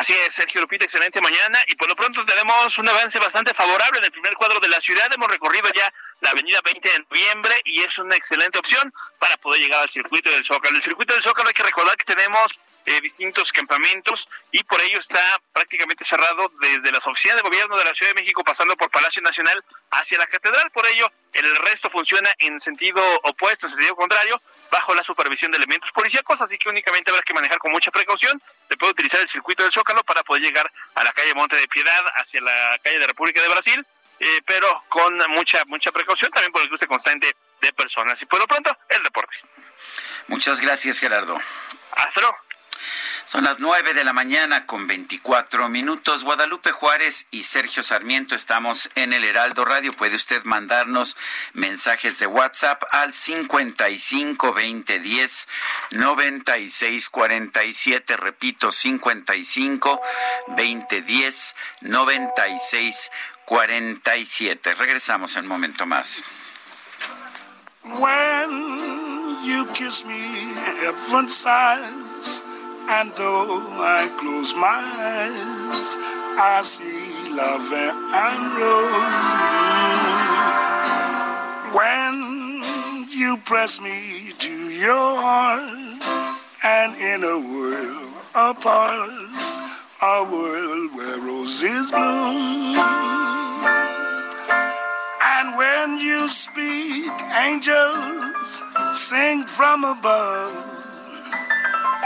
Así es, Sergio Lupita, excelente mañana. Y por lo pronto tenemos un avance bastante favorable en el primer cuadro de la ciudad. Hemos recorrido ya la avenida 20 de noviembre y es una excelente opción para poder llegar al circuito del Zócalo. El circuito del Zócalo hay que recordar que tenemos eh, distintos campamentos y por ello está prácticamente cerrado desde las oficinas de gobierno de la Ciudad de México pasando por Palacio Nacional hacia la Catedral. Por ello, el resto funciona en sentido opuesto, en sentido contrario, bajo la supervisión de elementos policíacos, así que únicamente habrá que manejar con mucha precaución. Se puede utilizar el circuito del Zócalo para poder llegar a la calle Monte de Piedad, hacia la calle de República de Brasil, eh, pero con mucha mucha precaución también por el cruce constante de personas. Y por lo pronto, el deporte. Muchas gracias, Gerardo. Hasta luego. Son las nueve de la mañana con veinticuatro minutos. Guadalupe Juárez y Sergio Sarmiento estamos en el Heraldo Radio. Puede usted mandarnos mensajes de WhatsApp al 55 20 10 96 47. Repito, 55 20 10 96 47. Regresamos en un momento más. And though I close my eyes, I see love and rose. When you press me to your heart, and in a world apart, a world where roses bloom. And when you speak, angels sing from above.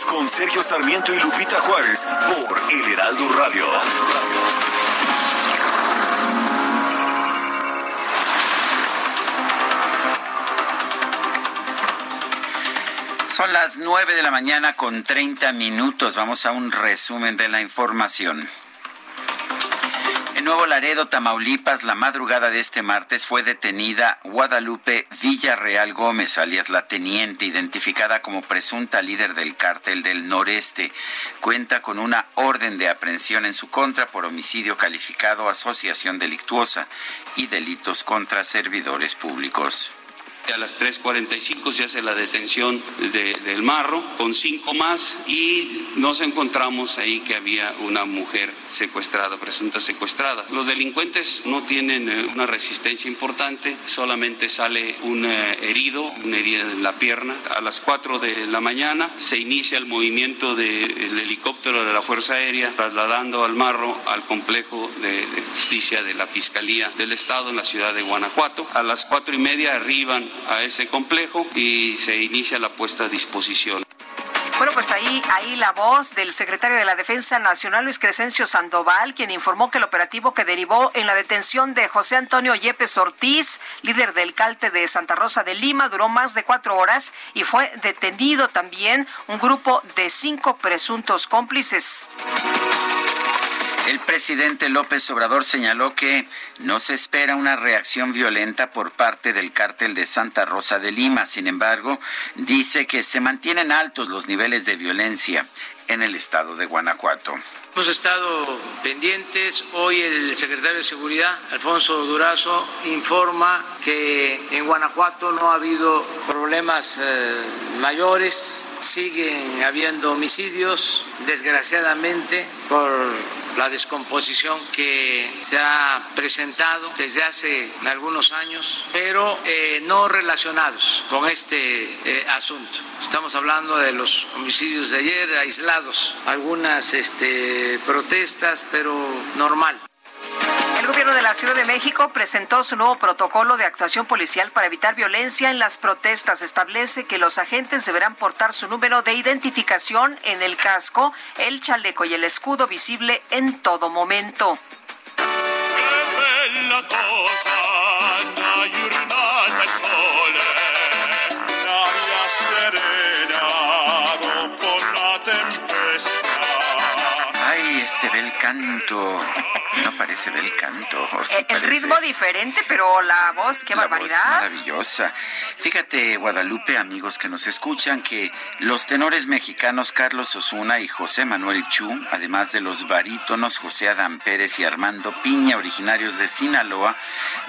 Con Sergio Sarmiento y Lupita Juárez por El Heraldo Radio. Son las nueve de la mañana con 30 minutos. Vamos a un resumen de la información. En Nuevo Laredo, Tamaulipas, la madrugada de este martes fue detenida Guadalupe Villarreal Gómez, alias la teniente, identificada como presunta líder del cártel del noreste. Cuenta con una orden de aprehensión en su contra por homicidio calificado, asociación delictuosa y delitos contra servidores públicos. A las 3.45 se hace la detención del marro con cinco más y nos encontramos ahí que había una mujer secuestrada, presunta secuestrada. Los delincuentes no tienen eh, una resistencia importante, solamente sale un eh, herido, una herida en la pierna. A las 4 de la mañana se inicia el movimiento del helicóptero de la Fuerza Aérea trasladando al marro al complejo de, justicia de la Fiscalía del Estado en la ciudad de Guanajuato. A las cuatro y media arriban a ese complejo y se inicia la puesta a disposición. Bueno, pues ahí, ahí la voz del secretario de la Defensa Nacional, Luis Crescencio Sandoval, quien informó que el operativo que derivó en la detención de José Antonio Yepes Ortiz, líder del calte de Santa Rosa de Lima, duró más de cuatro horas y fue detenido también un grupo de cinco presuntos cómplices. El presidente López Obrador señaló que no se espera una reacción violenta por parte del cártel de Santa Rosa de Lima. Sin embargo, dice que se mantienen altos los niveles de violencia en el estado de Guanajuato. Hemos estado pendientes. Hoy el secretario de Seguridad, Alfonso Durazo, informa que en Guanajuato no ha habido problemas eh, mayores. Siguen habiendo homicidios, desgraciadamente, por la descomposición que se ha presentado desde hace algunos años, pero eh, no relacionados con este eh, asunto. Estamos hablando de los homicidios de ayer, aislados, algunas este, protestas, pero normal. El gobierno de la Ciudad de México presentó su nuevo protocolo de actuación policial para evitar violencia en las protestas. Establece que los agentes deberán portar su número de identificación en el casco, el chaleco y el escudo visible en todo momento. Ay, este bel canto. No parece del canto. Eh, el ritmo diferente, pero la voz, qué barbaridad. maravillosa. Fíjate, Guadalupe, amigos que nos escuchan, que los tenores mexicanos Carlos Osuna y José Manuel Chu, además de los barítonos José Adán Pérez y Armando Piña, originarios de Sinaloa,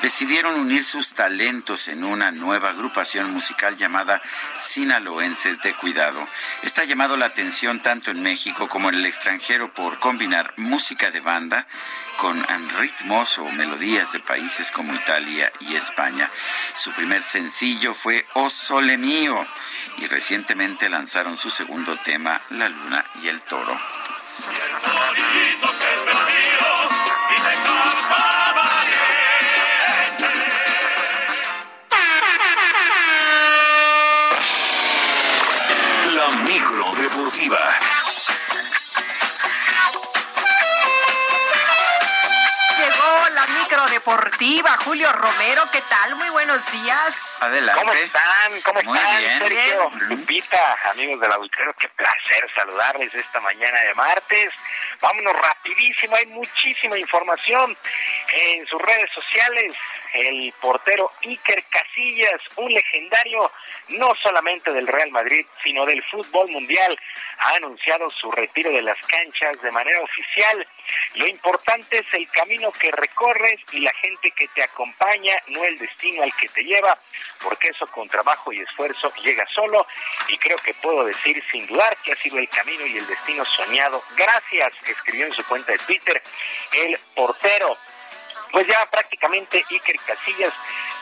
decidieron unir sus talentos en una nueva agrupación musical llamada Sinaloenses de Cuidado. Está llamado la atención tanto en México como en el extranjero por combinar música de banda con ritmos o melodías de países como Italia y España. Su primer sencillo fue O Sole Mío y recientemente lanzaron su segundo tema, La Luna y el Toro. La micro deportiva. Micro deportiva. Julio Romero, ¿qué tal? Muy buenos días. Adelante. ¿Cómo están? ¿Cómo Muy están? bien. Sergio, Lupita, amigos del auditorio, qué placer saludarles esta mañana de martes. Vámonos rapidísimo, hay muchísima información en sus redes sociales. El portero Iker Casillas, un legendario no solamente del Real Madrid, sino del fútbol mundial, ha anunciado su retiro de las canchas de manera oficial. Lo importante es el camino que recorres y la gente que te acompaña, no el destino al que te lleva, porque eso con trabajo y esfuerzo llega solo y creo que puedo decir sin dudar que ha sido el camino y el destino soñado. Gracias, escribió en su cuenta de Twitter el portero. Pues ya prácticamente Iker Casillas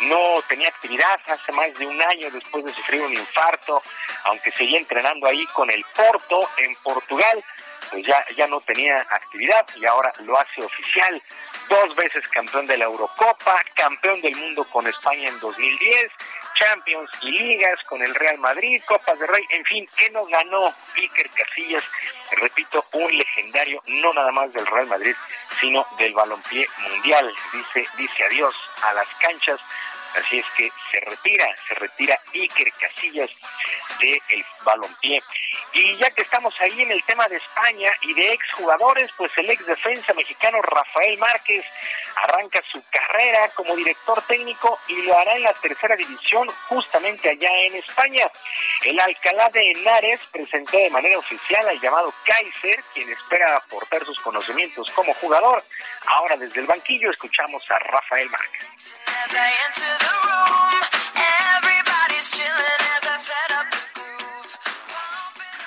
no tenía actividad hace más de un año después de sufrir un infarto, aunque seguía entrenando ahí con el Porto en Portugal, pues ya, ya no tenía actividad y ahora lo hace oficial. Dos veces campeón de la Eurocopa, campeón del mundo con España en 2010, Champions y ligas con el Real Madrid, Copas de Rey, en fin, ¿qué no ganó Iker Casillas? Repito, un legendario no nada más del Real Madrid, sino del balompié mundial. Dice, dice adiós a las canchas Así es que se retira, se retira Iker Casillas del el balompié. Y ya que estamos ahí en el tema de España y de exjugadores, pues el ex defensa mexicano Rafael Márquez arranca su carrera como director técnico y lo hará en la tercera división justamente allá en España. El Alcalá de Henares presentó de manera oficial al llamado Kaiser, quien espera aportar sus conocimientos como jugador. Ahora desde el banquillo escuchamos a Rafael Márquez.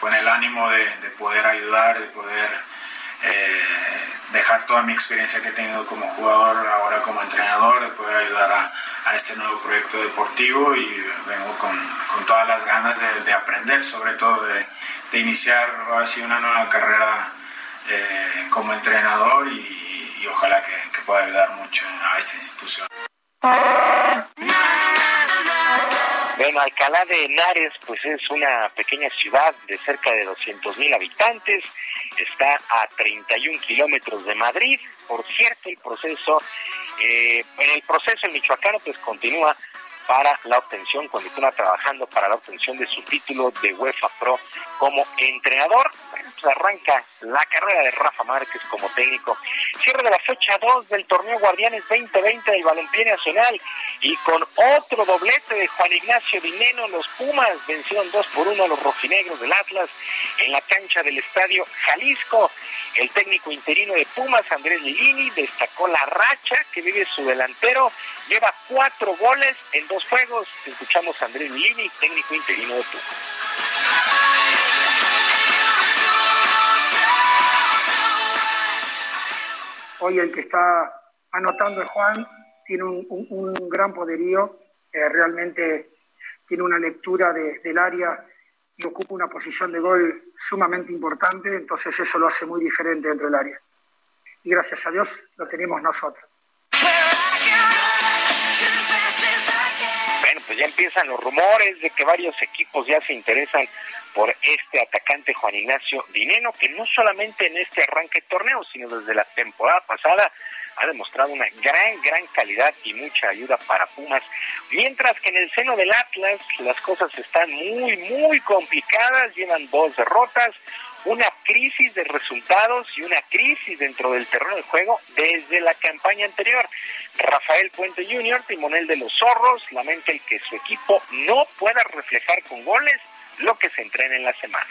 Con el ánimo de, poder ayudar, de poder eh, dejar toda mi experiencia que he tenido como jugador, ahora como entrenador, de poder ayudar a, este nuevo proyecto deportivo y vengo con, todas las ganas de, aprender, sobre todo de, iniciar así una nueva carrera eh, como entrenador y, ojalá que, que pueda ayudar mucho a esta institución. Alcalá de Henares, pues es una pequeña ciudad de cerca de 200 mil habitantes, está a 31 kilómetros de Madrid. Por cierto, el proceso, eh, en el proceso el michoacano pues continúa para la obtención, continúa trabajando para la obtención de su título de UEFA Pro como entrenador. Pues arranca la carrera de Rafa Márquez como técnico. Cierre de la fecha 2 del torneo Guardianes 2020 del Balompié Nacional y con otro doblete de Juan Ignacio Dineno, los Pumas vencieron 2 por 1 a los rojinegros del Atlas en la cancha del Estadio Jalisco. El técnico interino de Pumas, Andrés Lilini, destacó la racha que vive su delantero. Lleva cuatro goles en dos juegos. Escuchamos a Andrés Lilini, técnico interino. Hoy el que está anotando es Juan, tiene un, gran poderío, eh, realmente tiene una lectura del área y ocupa una posición de gol sumamente importante, entonces eso lo hace muy diferente dentro del área. Y gracias a Dios lo tenemos nosotros. Pues ya empiezan los rumores de que varios equipos ya se interesan por este atacante Juan Ignacio Dineno, que no solamente en este arranque de torneo, sino desde la temporada pasada ha demostrado una gran, gran calidad y mucha ayuda para Pumas. Mientras que en el seno del Atlas las cosas están muy, muy complicadas, llevan dos derrotas, una crisis de resultados y una crisis dentro del terreno de juego desde la campaña anterior. Rafael Puente Jr., timonel de los zorros, lamenta el que su equipo no pueda reflejar con goles lo que se entrena en la semana.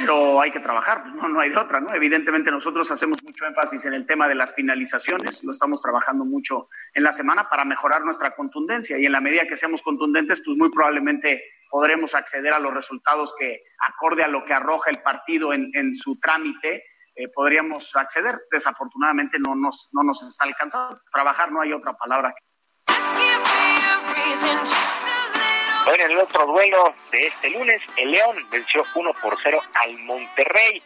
Pero hay que trabajar, no, no hay de otra, ¿no? Evidentemente nosotros hacemos mucho énfasis en el tema de las finalizaciones, lo estamos trabajando mucho en la semana para mejorar nuestra contundencia y en la medida que seamos contundentes, pues muy probablemente podremos acceder a los resultados que acorde a lo que arroja el partido en, en su trámite, eh, podríamos acceder. Desafortunadamente no nos, no nos está alcanzando. Trabajar no hay otra palabra. Bueno, en el otro duelo de este lunes, el León venció 1 por 0 al Monterrey.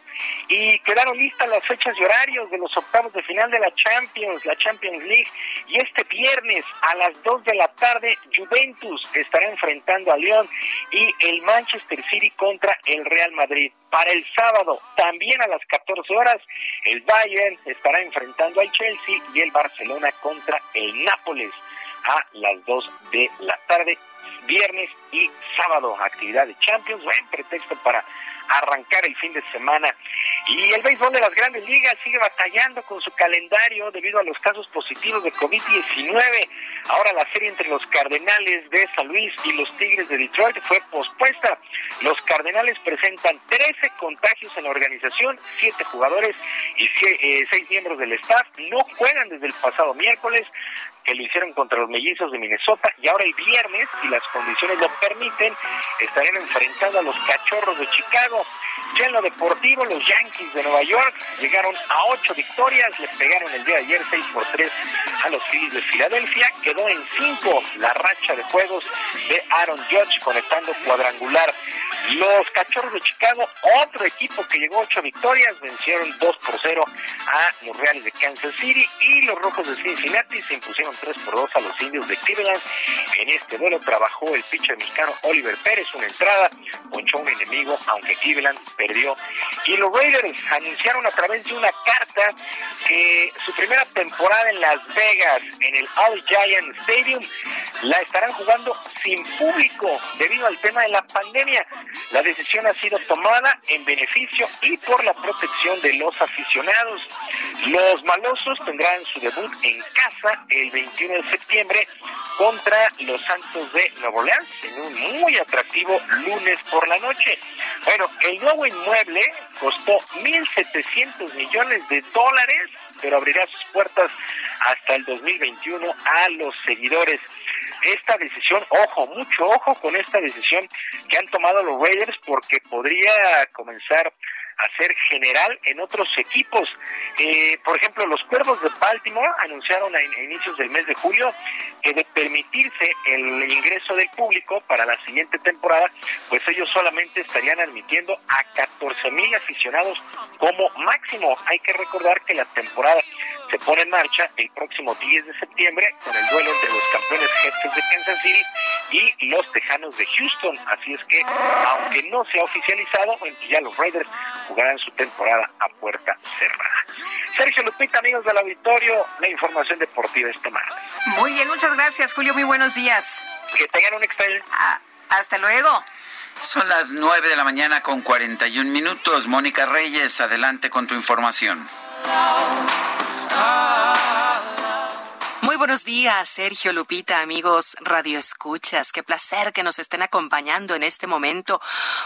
Y quedaron listas las fechas y horarios de los octavos de final de la Champions, la Champions League. Y este viernes a las 2 de la tarde, Juventus estará enfrentando a León y el Manchester City contra el Real Madrid. Para el sábado, también a las 14 horas, el Bayern estará enfrentando al Chelsea y el Barcelona contra el Nápoles a las 2 de la tarde viernes y sábado, actividad de Champions, buen pretexto para arrancar el fin de semana. Y el béisbol de las grandes ligas sigue batallando con su calendario debido a los casos positivos de COVID-19. Ahora la serie entre los Cardenales de San Luis y los Tigres de Detroit fue pospuesta. Los Cardenales presentan 13 contagios en la organización, 7 jugadores y 6 eh, miembros del staff no juegan desde el pasado miércoles que lo hicieron contra los mellizos de Minnesota y ahora el viernes, si las condiciones lo permiten, estarán enfrentando a los cachorros de Chicago. Ya en lo deportivo, los Yankees de Nueva York llegaron a ocho victorias, le pegaron el día de ayer 6 por 3 a los Phillies de Filadelfia, quedó en 5 la racha de juegos de Aaron Judge conectando cuadrangular. Los Cachorros de Chicago, otro equipo que llegó a ocho victorias, vencieron 2 por 0 a los Reales de Kansas City y los Rojos de Cincinnati se impusieron 3 por 2 a los Indios de Cleveland. En este duelo trabajó el pitcher mexicano Oliver Pérez una entrada, ponchó un enemigo, aunque Cleveland perdió. Y los Raiders anunciaron a través de una carta que su primera temporada en Las Vegas, en el All Giant Stadium, la estarán jugando sin público debido al tema de la pandemia. La decisión ha sido tomada en beneficio y por la protección de los aficionados. Los malosos tendrán su debut en casa el 21 de septiembre contra los Santos de Nuevo Orleans un muy atractivo lunes por la noche. Bueno, el nuevo inmueble costó 1.700 millones de dólares, pero abrirá sus puertas hasta el 2021 a los seguidores esta decisión, ojo, mucho ojo con esta decisión que han tomado los Raiders porque podría comenzar a ser general en otros equipos. Eh, por ejemplo, los Cuervos de Baltimore anunciaron a, inicios del mes de julio que de permitirse el ingreso del público para la siguiente temporada, pues ellos solamente estarían admitiendo a 14 mil aficionados como máximo. Hay que recordar que la temporada se pone en marcha el próximo 10 de septiembre con el duelo entre los campeones jefes de Kansas City y los Tejanos de Houston. Así es que, aunque no se ha oficializado, ya los Raiders jugarán su temporada a puerta cerrada. Sergio Lupita, amigos del auditorio, la información deportiva este martes. Muy bien, muchas gracias, Julio. Muy buenos días. Que tengan un excelente. Ah, hasta luego. Son las 9 de la mañana con 41 minutos. Mónica Reyes, adelante con tu información. Buenos días, Sergio Lupita, amigos Radio Escuchas. Qué placer que nos estén acompañando en este momento,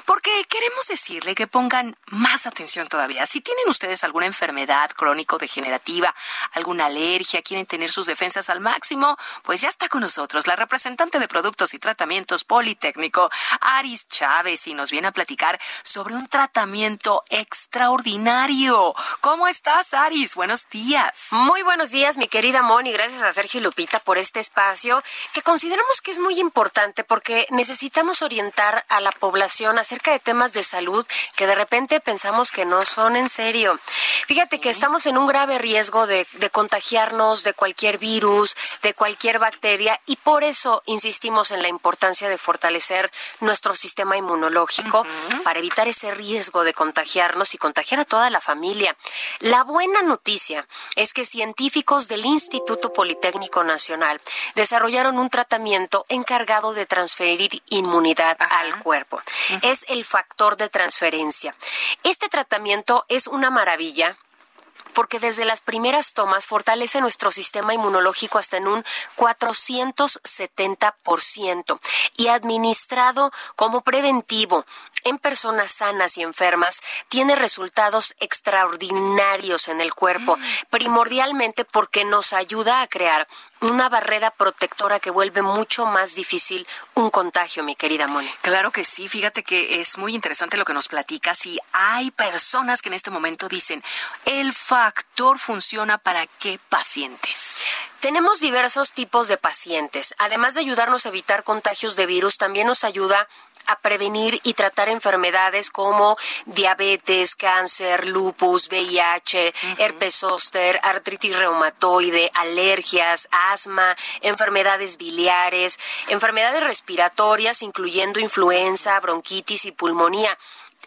porque queremos decirle que pongan más atención todavía. Si tienen ustedes alguna enfermedad crónico-degenerativa, alguna alergia, quieren tener sus defensas al máximo, pues ya está con nosotros la representante de Productos y Tratamientos Politécnico, Aris Chávez, y nos viene a platicar sobre un tratamiento extraordinario. ¿Cómo estás, Aris? Buenos días. Muy buenos días, mi querida Moni. Gracias a Sergio y Lupita por este espacio que consideramos que es muy importante porque necesitamos orientar a la población acerca de temas de salud que de repente pensamos que no son en serio. Fíjate que estamos en un grave riesgo de, contagiarnos de cualquier virus, de cualquier bacteria y por eso insistimos en la importancia de fortalecer nuestro sistema inmunológico para evitar ese riesgo de contagiarnos y contagiar a toda la familia. La buena noticia es que científicos del Instituto Politécnico Técnico Nacional desarrollaron un tratamiento encargado de transferir inmunidad al cuerpo. Es el factor de transferencia. Este tratamiento es una maravilla porque desde las primeras tomas fortalece nuestro sistema inmunológico hasta en un 470% y administrado como preventivo en personas sanas y enfermas tiene resultados extraordinarios en el cuerpo, mm. primordialmente porque nos ayuda a crear una barrera protectora que vuelve mucho más difícil un contagio, mi querida Moni. Claro que sí, fíjate que es muy interesante lo que nos platicas y hay personas que en este momento dicen, el factor funciona para qué pacientes. Tenemos diversos tipos de pacientes. Además de ayudarnos a evitar contagios de virus, también nos ayuda a prevenir y tratar enfermedades como diabetes, cáncer, lupus, VIH, herpes zóster, artritis reumatoide, alergias, asma, enfermedades biliares, enfermedades respiratorias, incluyendo influenza, bronquitis y pulmonía.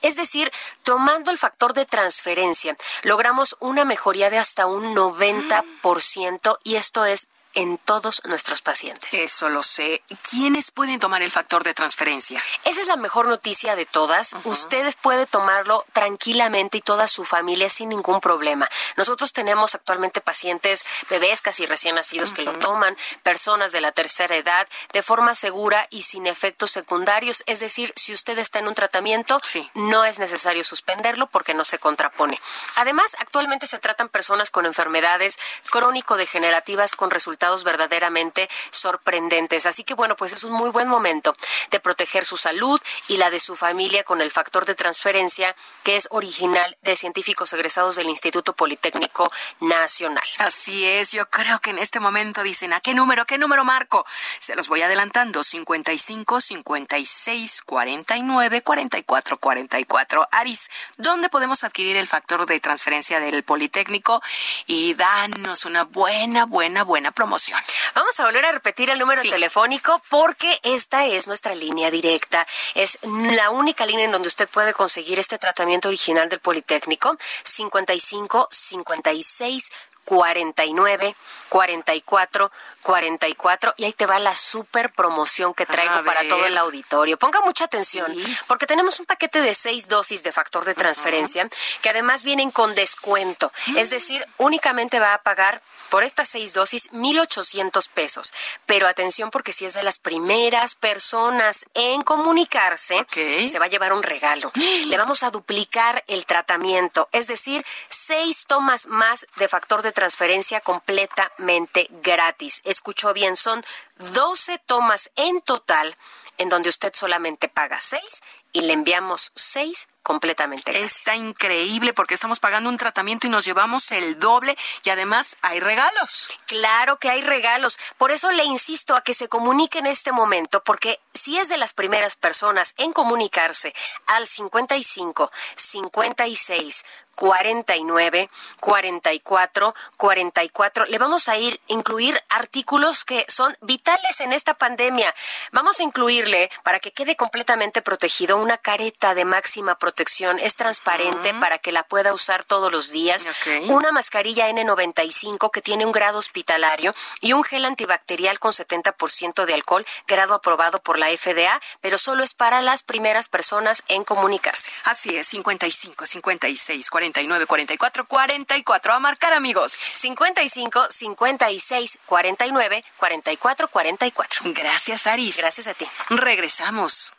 Es decir, tomando el factor de transferencia, logramos una mejoría de hasta un 90% y esto es en todos nuestros pacientes. Eso lo sé. ¿Quiénes pueden tomar el factor de transferencia? Esa es la mejor noticia de todas. Ustedes pueden tomarlo tranquilamente y toda su familia sin ningún problema. Nosotros tenemos actualmente pacientes, bebés casi recién nacidos que lo toman, personas de la tercera edad, de forma segura y sin efectos secundarios. Es decir, si usted está en un tratamiento, no es necesario suspenderlo porque no se contrapone. Además, actualmente se tratan personas con enfermedades crónico-degenerativas con resultados verdaderamente sorprendentes. Así que bueno, pues es un muy buen momento de proteger su salud y la de su familia con el factor de transferencia que es original de científicos egresados del Instituto Politécnico Nacional. Así es, yo creo que en este momento dicen, ¿a qué número? ¿Qué número marco? Se los voy adelantando, 55 56 49 44 44. Aris, ¿dónde podemos adquirir el factor de transferencia del Politécnico? Y danos una buena, buena, buena promoción promoción. Vamos a volver a repetir el número telefónico porque esta es nuestra línea directa. Es la única línea en donde usted puede conseguir este tratamiento original del Politécnico. 55 56 49 44 44 y ahí te va la super promoción que traigo para todo el auditorio. Ponga mucha atención porque tenemos un paquete de seis dosis de factor de transferencia que además vienen con descuento. Es decir, únicamente va a pagar por estas seis dosis 1.800 pesos. Pero atención porque si es de las primeras personas en comunicarse, se va a llevar un regalo. Le vamos a duplicar el tratamiento, es decir, seis tomas más de factor de transferencia completamente gratis. Escuchó bien, son 12 tomas en total en donde usted solamente paga seis y le enviamos seis completamente gratis. Está increíble porque estamos pagando un tratamiento y nos llevamos el doble y además hay regalos. Claro que hay regalos. Por eso le insisto a que se comunique en este momento porque si es de las primeras personas en comunicarse al 55 56 49, 44, 44. Le vamos a ir incluir artículos que son vitales en esta pandemia. Vamos a incluirle para que quede completamente protegido una careta de máxima protección. Es transparente para que la pueda usar todos los días. Una mascarilla N95 que tiene un grado hospitalario y un gel antibacterial con 70% de alcohol, grado aprobado por la FDA, pero solo es para las primeras personas en comunicarse. Así es, 55, 56, 40 49 44 44. A marcar, amigos. 55 56 49 44 44. Gracias, Aris. Gracias a ti. Regresamos.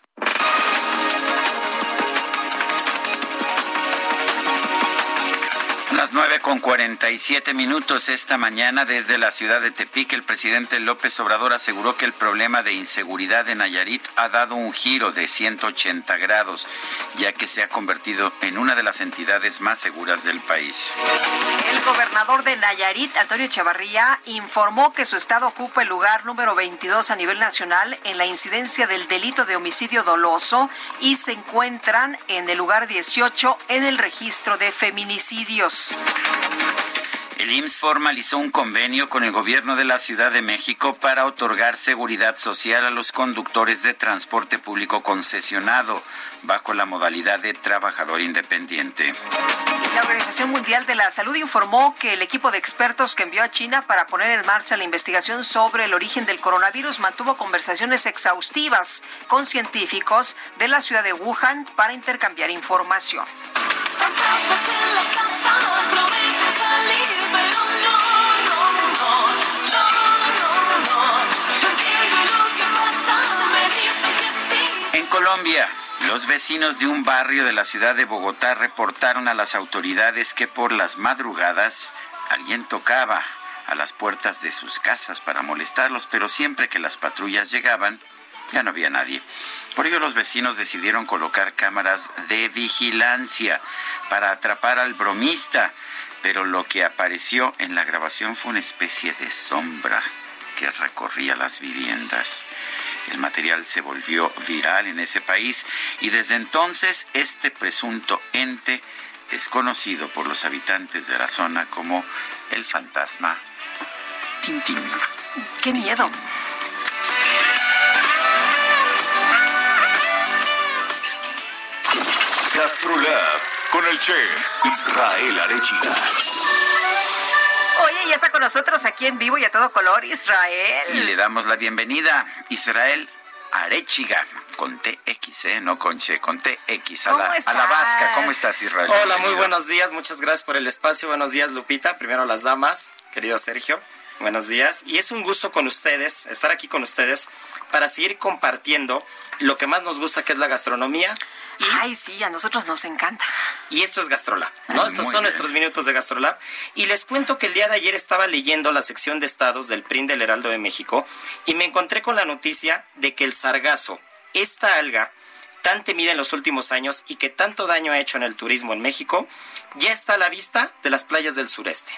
Las nueve con cuarenta y siete minutos esta mañana desde la ciudad de Tepic, el presidente López Obrador aseguró que el problema de inseguridad en Nayarit ha dado un giro de 180 grados, ya que se ha convertido en una de las entidades más seguras del país. El gobernador de Nayarit, Antonio Chavarría, informó que su estado ocupa el lugar número 22 a nivel nacional en la incidencia del delito de homicidio doloso y se encuentran en el lugar 18 en el registro de feminicidios. Records. El IMSS formalizó un convenio con el gobierno de la Ciudad de México para otorgar seguridad social a los conductores de transporte público concesionado bajo la modalidad de trabajador independiente. La Organización Mundial de la Salud informó que el equipo de expertos que envió a China para poner en marcha la investigación sobre el origen del coronavirus mantuvo conversaciones exhaustivas con científicos de la ciudad de Wuhan para intercambiar información. En Colombia, los vecinos de un barrio de la ciudad de Bogotá reportaron a las autoridades que por las madrugadas alguien tocaba a las puertas de sus casas para molestarlos, pero siempre que las patrullas llegaban, ya no había nadie. Por ello los vecinos decidieron colocar cámaras de vigilancia para atrapar al bromista, pero lo que apareció en la grabación fue una especie de sombra que recorría las viviendas. El material se volvió viral en ese país y desde entonces este presunto ente es conocido por los habitantes de la zona como el fantasma Tintín. ¡Qué miedo! Gastrolab con el chef Israel Arechiga. Oye, ya está con nosotros aquí en vivo y a todo color Israel. Y le damos la bienvenida, Israel Arechiga, con TX, ¿eh? no con Che, con TX, a la, a la vasca. ¿Cómo estás, Israel? Hola, muy buenos días, muchas gracias por el espacio. Buenos días, Lupita. Primero las damas, querido Sergio. Buenos días. Y es un gusto con ustedes, estar aquí con ustedes, para seguir compartiendo lo que más nos gusta, que es la gastronomía. Ay, sí, a nosotros nos encanta. Y esto es Gastrolab, ¿no? Ay, Estos son bien. nuestros minutos de Gastrolab. Y les cuento que el día de ayer estaba leyendo la sección de estados del PRIN del Heraldo de México y me encontré con la noticia de que el sargazo, esta alga tan temida en los últimos años y que tanto daño ha hecho en el turismo en México, ya está a la vista de las playas del sureste.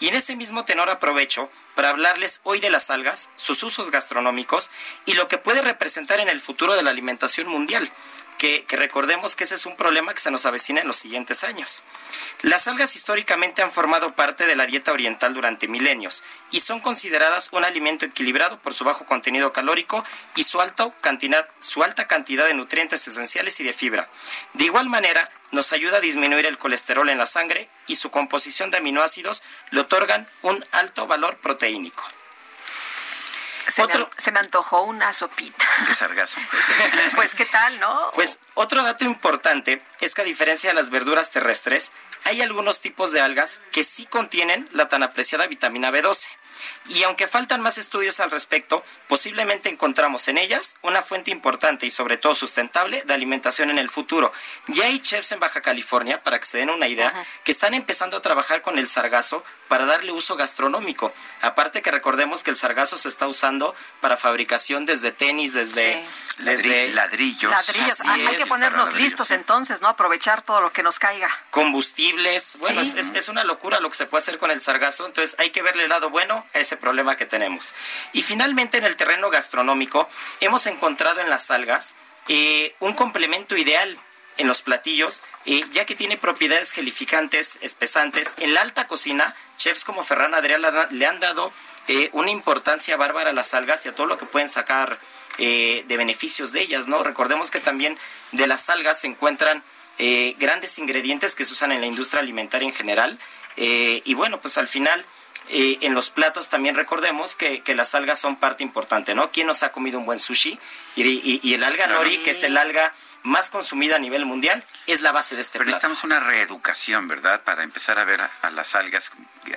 Y en ese mismo tenor aprovecho para hablarles hoy de las algas, sus usos gastronómicos y lo que puede representar en el futuro de la alimentación mundial. Que, recordemos que ese es un problema que se nos avecina en los siguientes años. Las algas históricamente han formado parte de la dieta oriental durante milenios y son consideradas un alimento equilibrado por su bajo contenido calórico y su alta cantidad, su alta cantidad de nutrientes esenciales y de fibra. De igual manera, nos ayuda a disminuir el colesterol en la sangre y su composición de aminoácidos le otorgan un alto valor proteínico. Se, me, se me antojó una sopita. De sargazo. pues qué tal, ¿no? Pues otro dato importante es que a diferencia de las verduras terrestres, hay algunos tipos de algas que sí contienen la tan apreciada vitamina B12. Y aunque faltan más estudios al respecto, posiblemente encontramos en ellas una fuente importante y sobre todo sustentable de alimentación en el futuro. Ya hay chefs en Baja California, para que se den una idea, que están empezando a trabajar con el sargazo para darle uso gastronómico. Aparte que recordemos que el sargazo se está usando para fabricación desde tenis, desde, ladrillos. Ladrillos. hay que ponernos listos entonces, ¿no? Aprovechar todo lo que nos caiga. Combustibles. Bueno, es, es una locura lo que se puede hacer con el sargazo. Entonces hay que verle el lado bueno ese problema que tenemos. Y finalmente en el terreno gastronómico hemos encontrado en las algas eh, un complemento ideal en los platillos, eh, ya que tiene propiedades gelificantes, espesantes. En la alta cocina, chefs como Ferran Adrián le han dado eh, una importancia bárbara a las algas y a todo lo que pueden sacar de beneficios de ellas, ¿no? Recordemos que también de las algas se encuentran grandes ingredientes que se usan en la industria alimentaria en general. y bueno, pues al final eh, en los platos también recordemos que, las algas son parte importante, ¿no? ¿Quién nos ha comido un buen sushi? Y, el alga nori, que es el alga más consumida a nivel mundial, es la base de este Pero necesitamos una reeducación, ¿verdad? Para empezar a ver a, las algas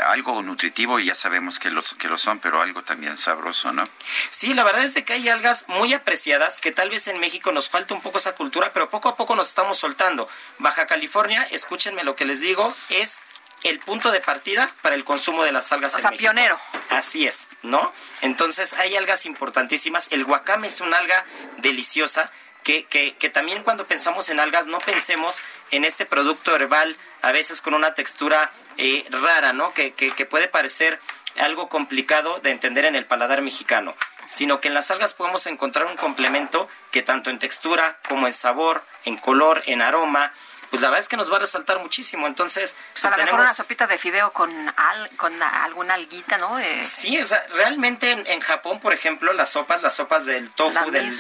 algo nutritivo y ya sabemos que, los, que lo son, pero algo también sabroso, ¿no? Sí, la verdad es que hay algas muy apreciadas que tal vez en México nos falta un poco esa cultura, pero poco a poco nos estamos soltando. Baja California, escúchenme lo que les digo, es el punto de partida para el consumo de las algas. O sea, pionero. Así es, ¿no? Entonces hay algas importantísimas. El guacame es una alga deliciosa. Que, que, que, también cuando pensamos en algas no pensemos en este producto herbal, a veces con una textura eh, rara, ¿no? Que, que, puede parecer algo complicado de entender en el paladar mexicano, sino que en las algas podemos encontrar un complemento que tanto en textura como en sabor, en color, en aroma, pues la verdad es que nos va a resaltar muchísimo. Entonces, pues, a lo mejor una sopita de fideo con al, con alguna alguita, ¿no? Sí, o sea, realmente en, Japón, por ejemplo, las sopas, las sopas del tofu, del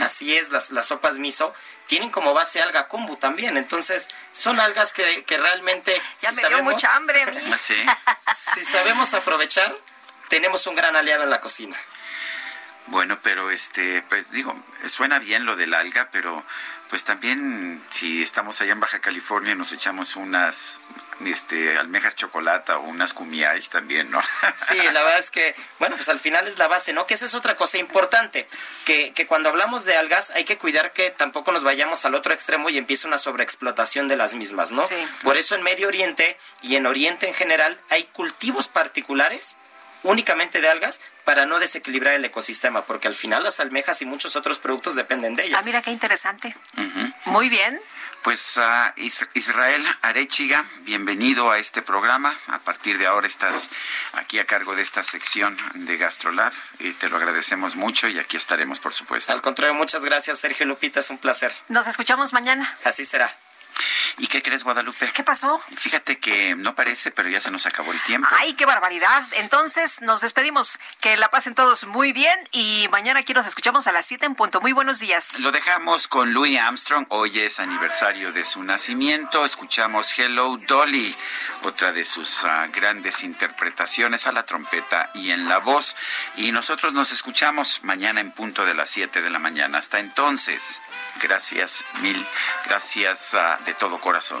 así es, las, las sopas miso, tienen como base alga kombu también. Entonces, son algas que, que realmente ya me dio mucha hambre a mí. si sabemos aprovechar, tenemos un gran aliado en la cocina. Bueno, pero este, pues digo, suena bien lo del alga, pero pues también si estamos allá en Baja California nos echamos unas este almejas chocolate o unas cumiay también, ¿no? Sí, la verdad es que, bueno, pues al final es la base, ¿no? Que esa es otra cosa importante, que, que cuando hablamos de algas hay que cuidar que tampoco nos vayamos al otro extremo y empiece una sobreexplotación de las mismas, ¿no? Por eso en Medio Oriente y en Oriente en general hay cultivos particulares únicamente de algas para no desequilibrar el ecosistema, porque al final las almejas y muchos otros productos dependen de ellas. Ah, mira qué interesante. Muy bien. Pues uh, Israel Arechiga, bienvenido a este programa. A partir de ahora estás aquí a cargo de esta sección de GastroLab y te lo agradecemos mucho y aquí estaremos, por supuesto. Al contrario, muchas gracias, Sergio Lupita, es un placer. Nos escuchamos mañana. Así será. ¿Y qué crees, Guadalupe? ¿Qué pasó? Fíjate que no parece, pero ya se nos acabó el tiempo. ¡Ay, qué barbaridad! Entonces nos despedimos. Que la pasen todos muy bien y mañana aquí nos escuchamos a las 7 en punto. Muy buenos días. Lo dejamos con Louis Armstrong. Hoy es aniversario de su nacimiento. Escuchamos Hello Dolly, otra de sus ah, grandes interpretaciones a la trompeta y en la voz. Y nosotros nos escuchamos mañana en punto de las 7 de la mañana. Hasta entonces, gracias mil, gracias. a de todo corazón.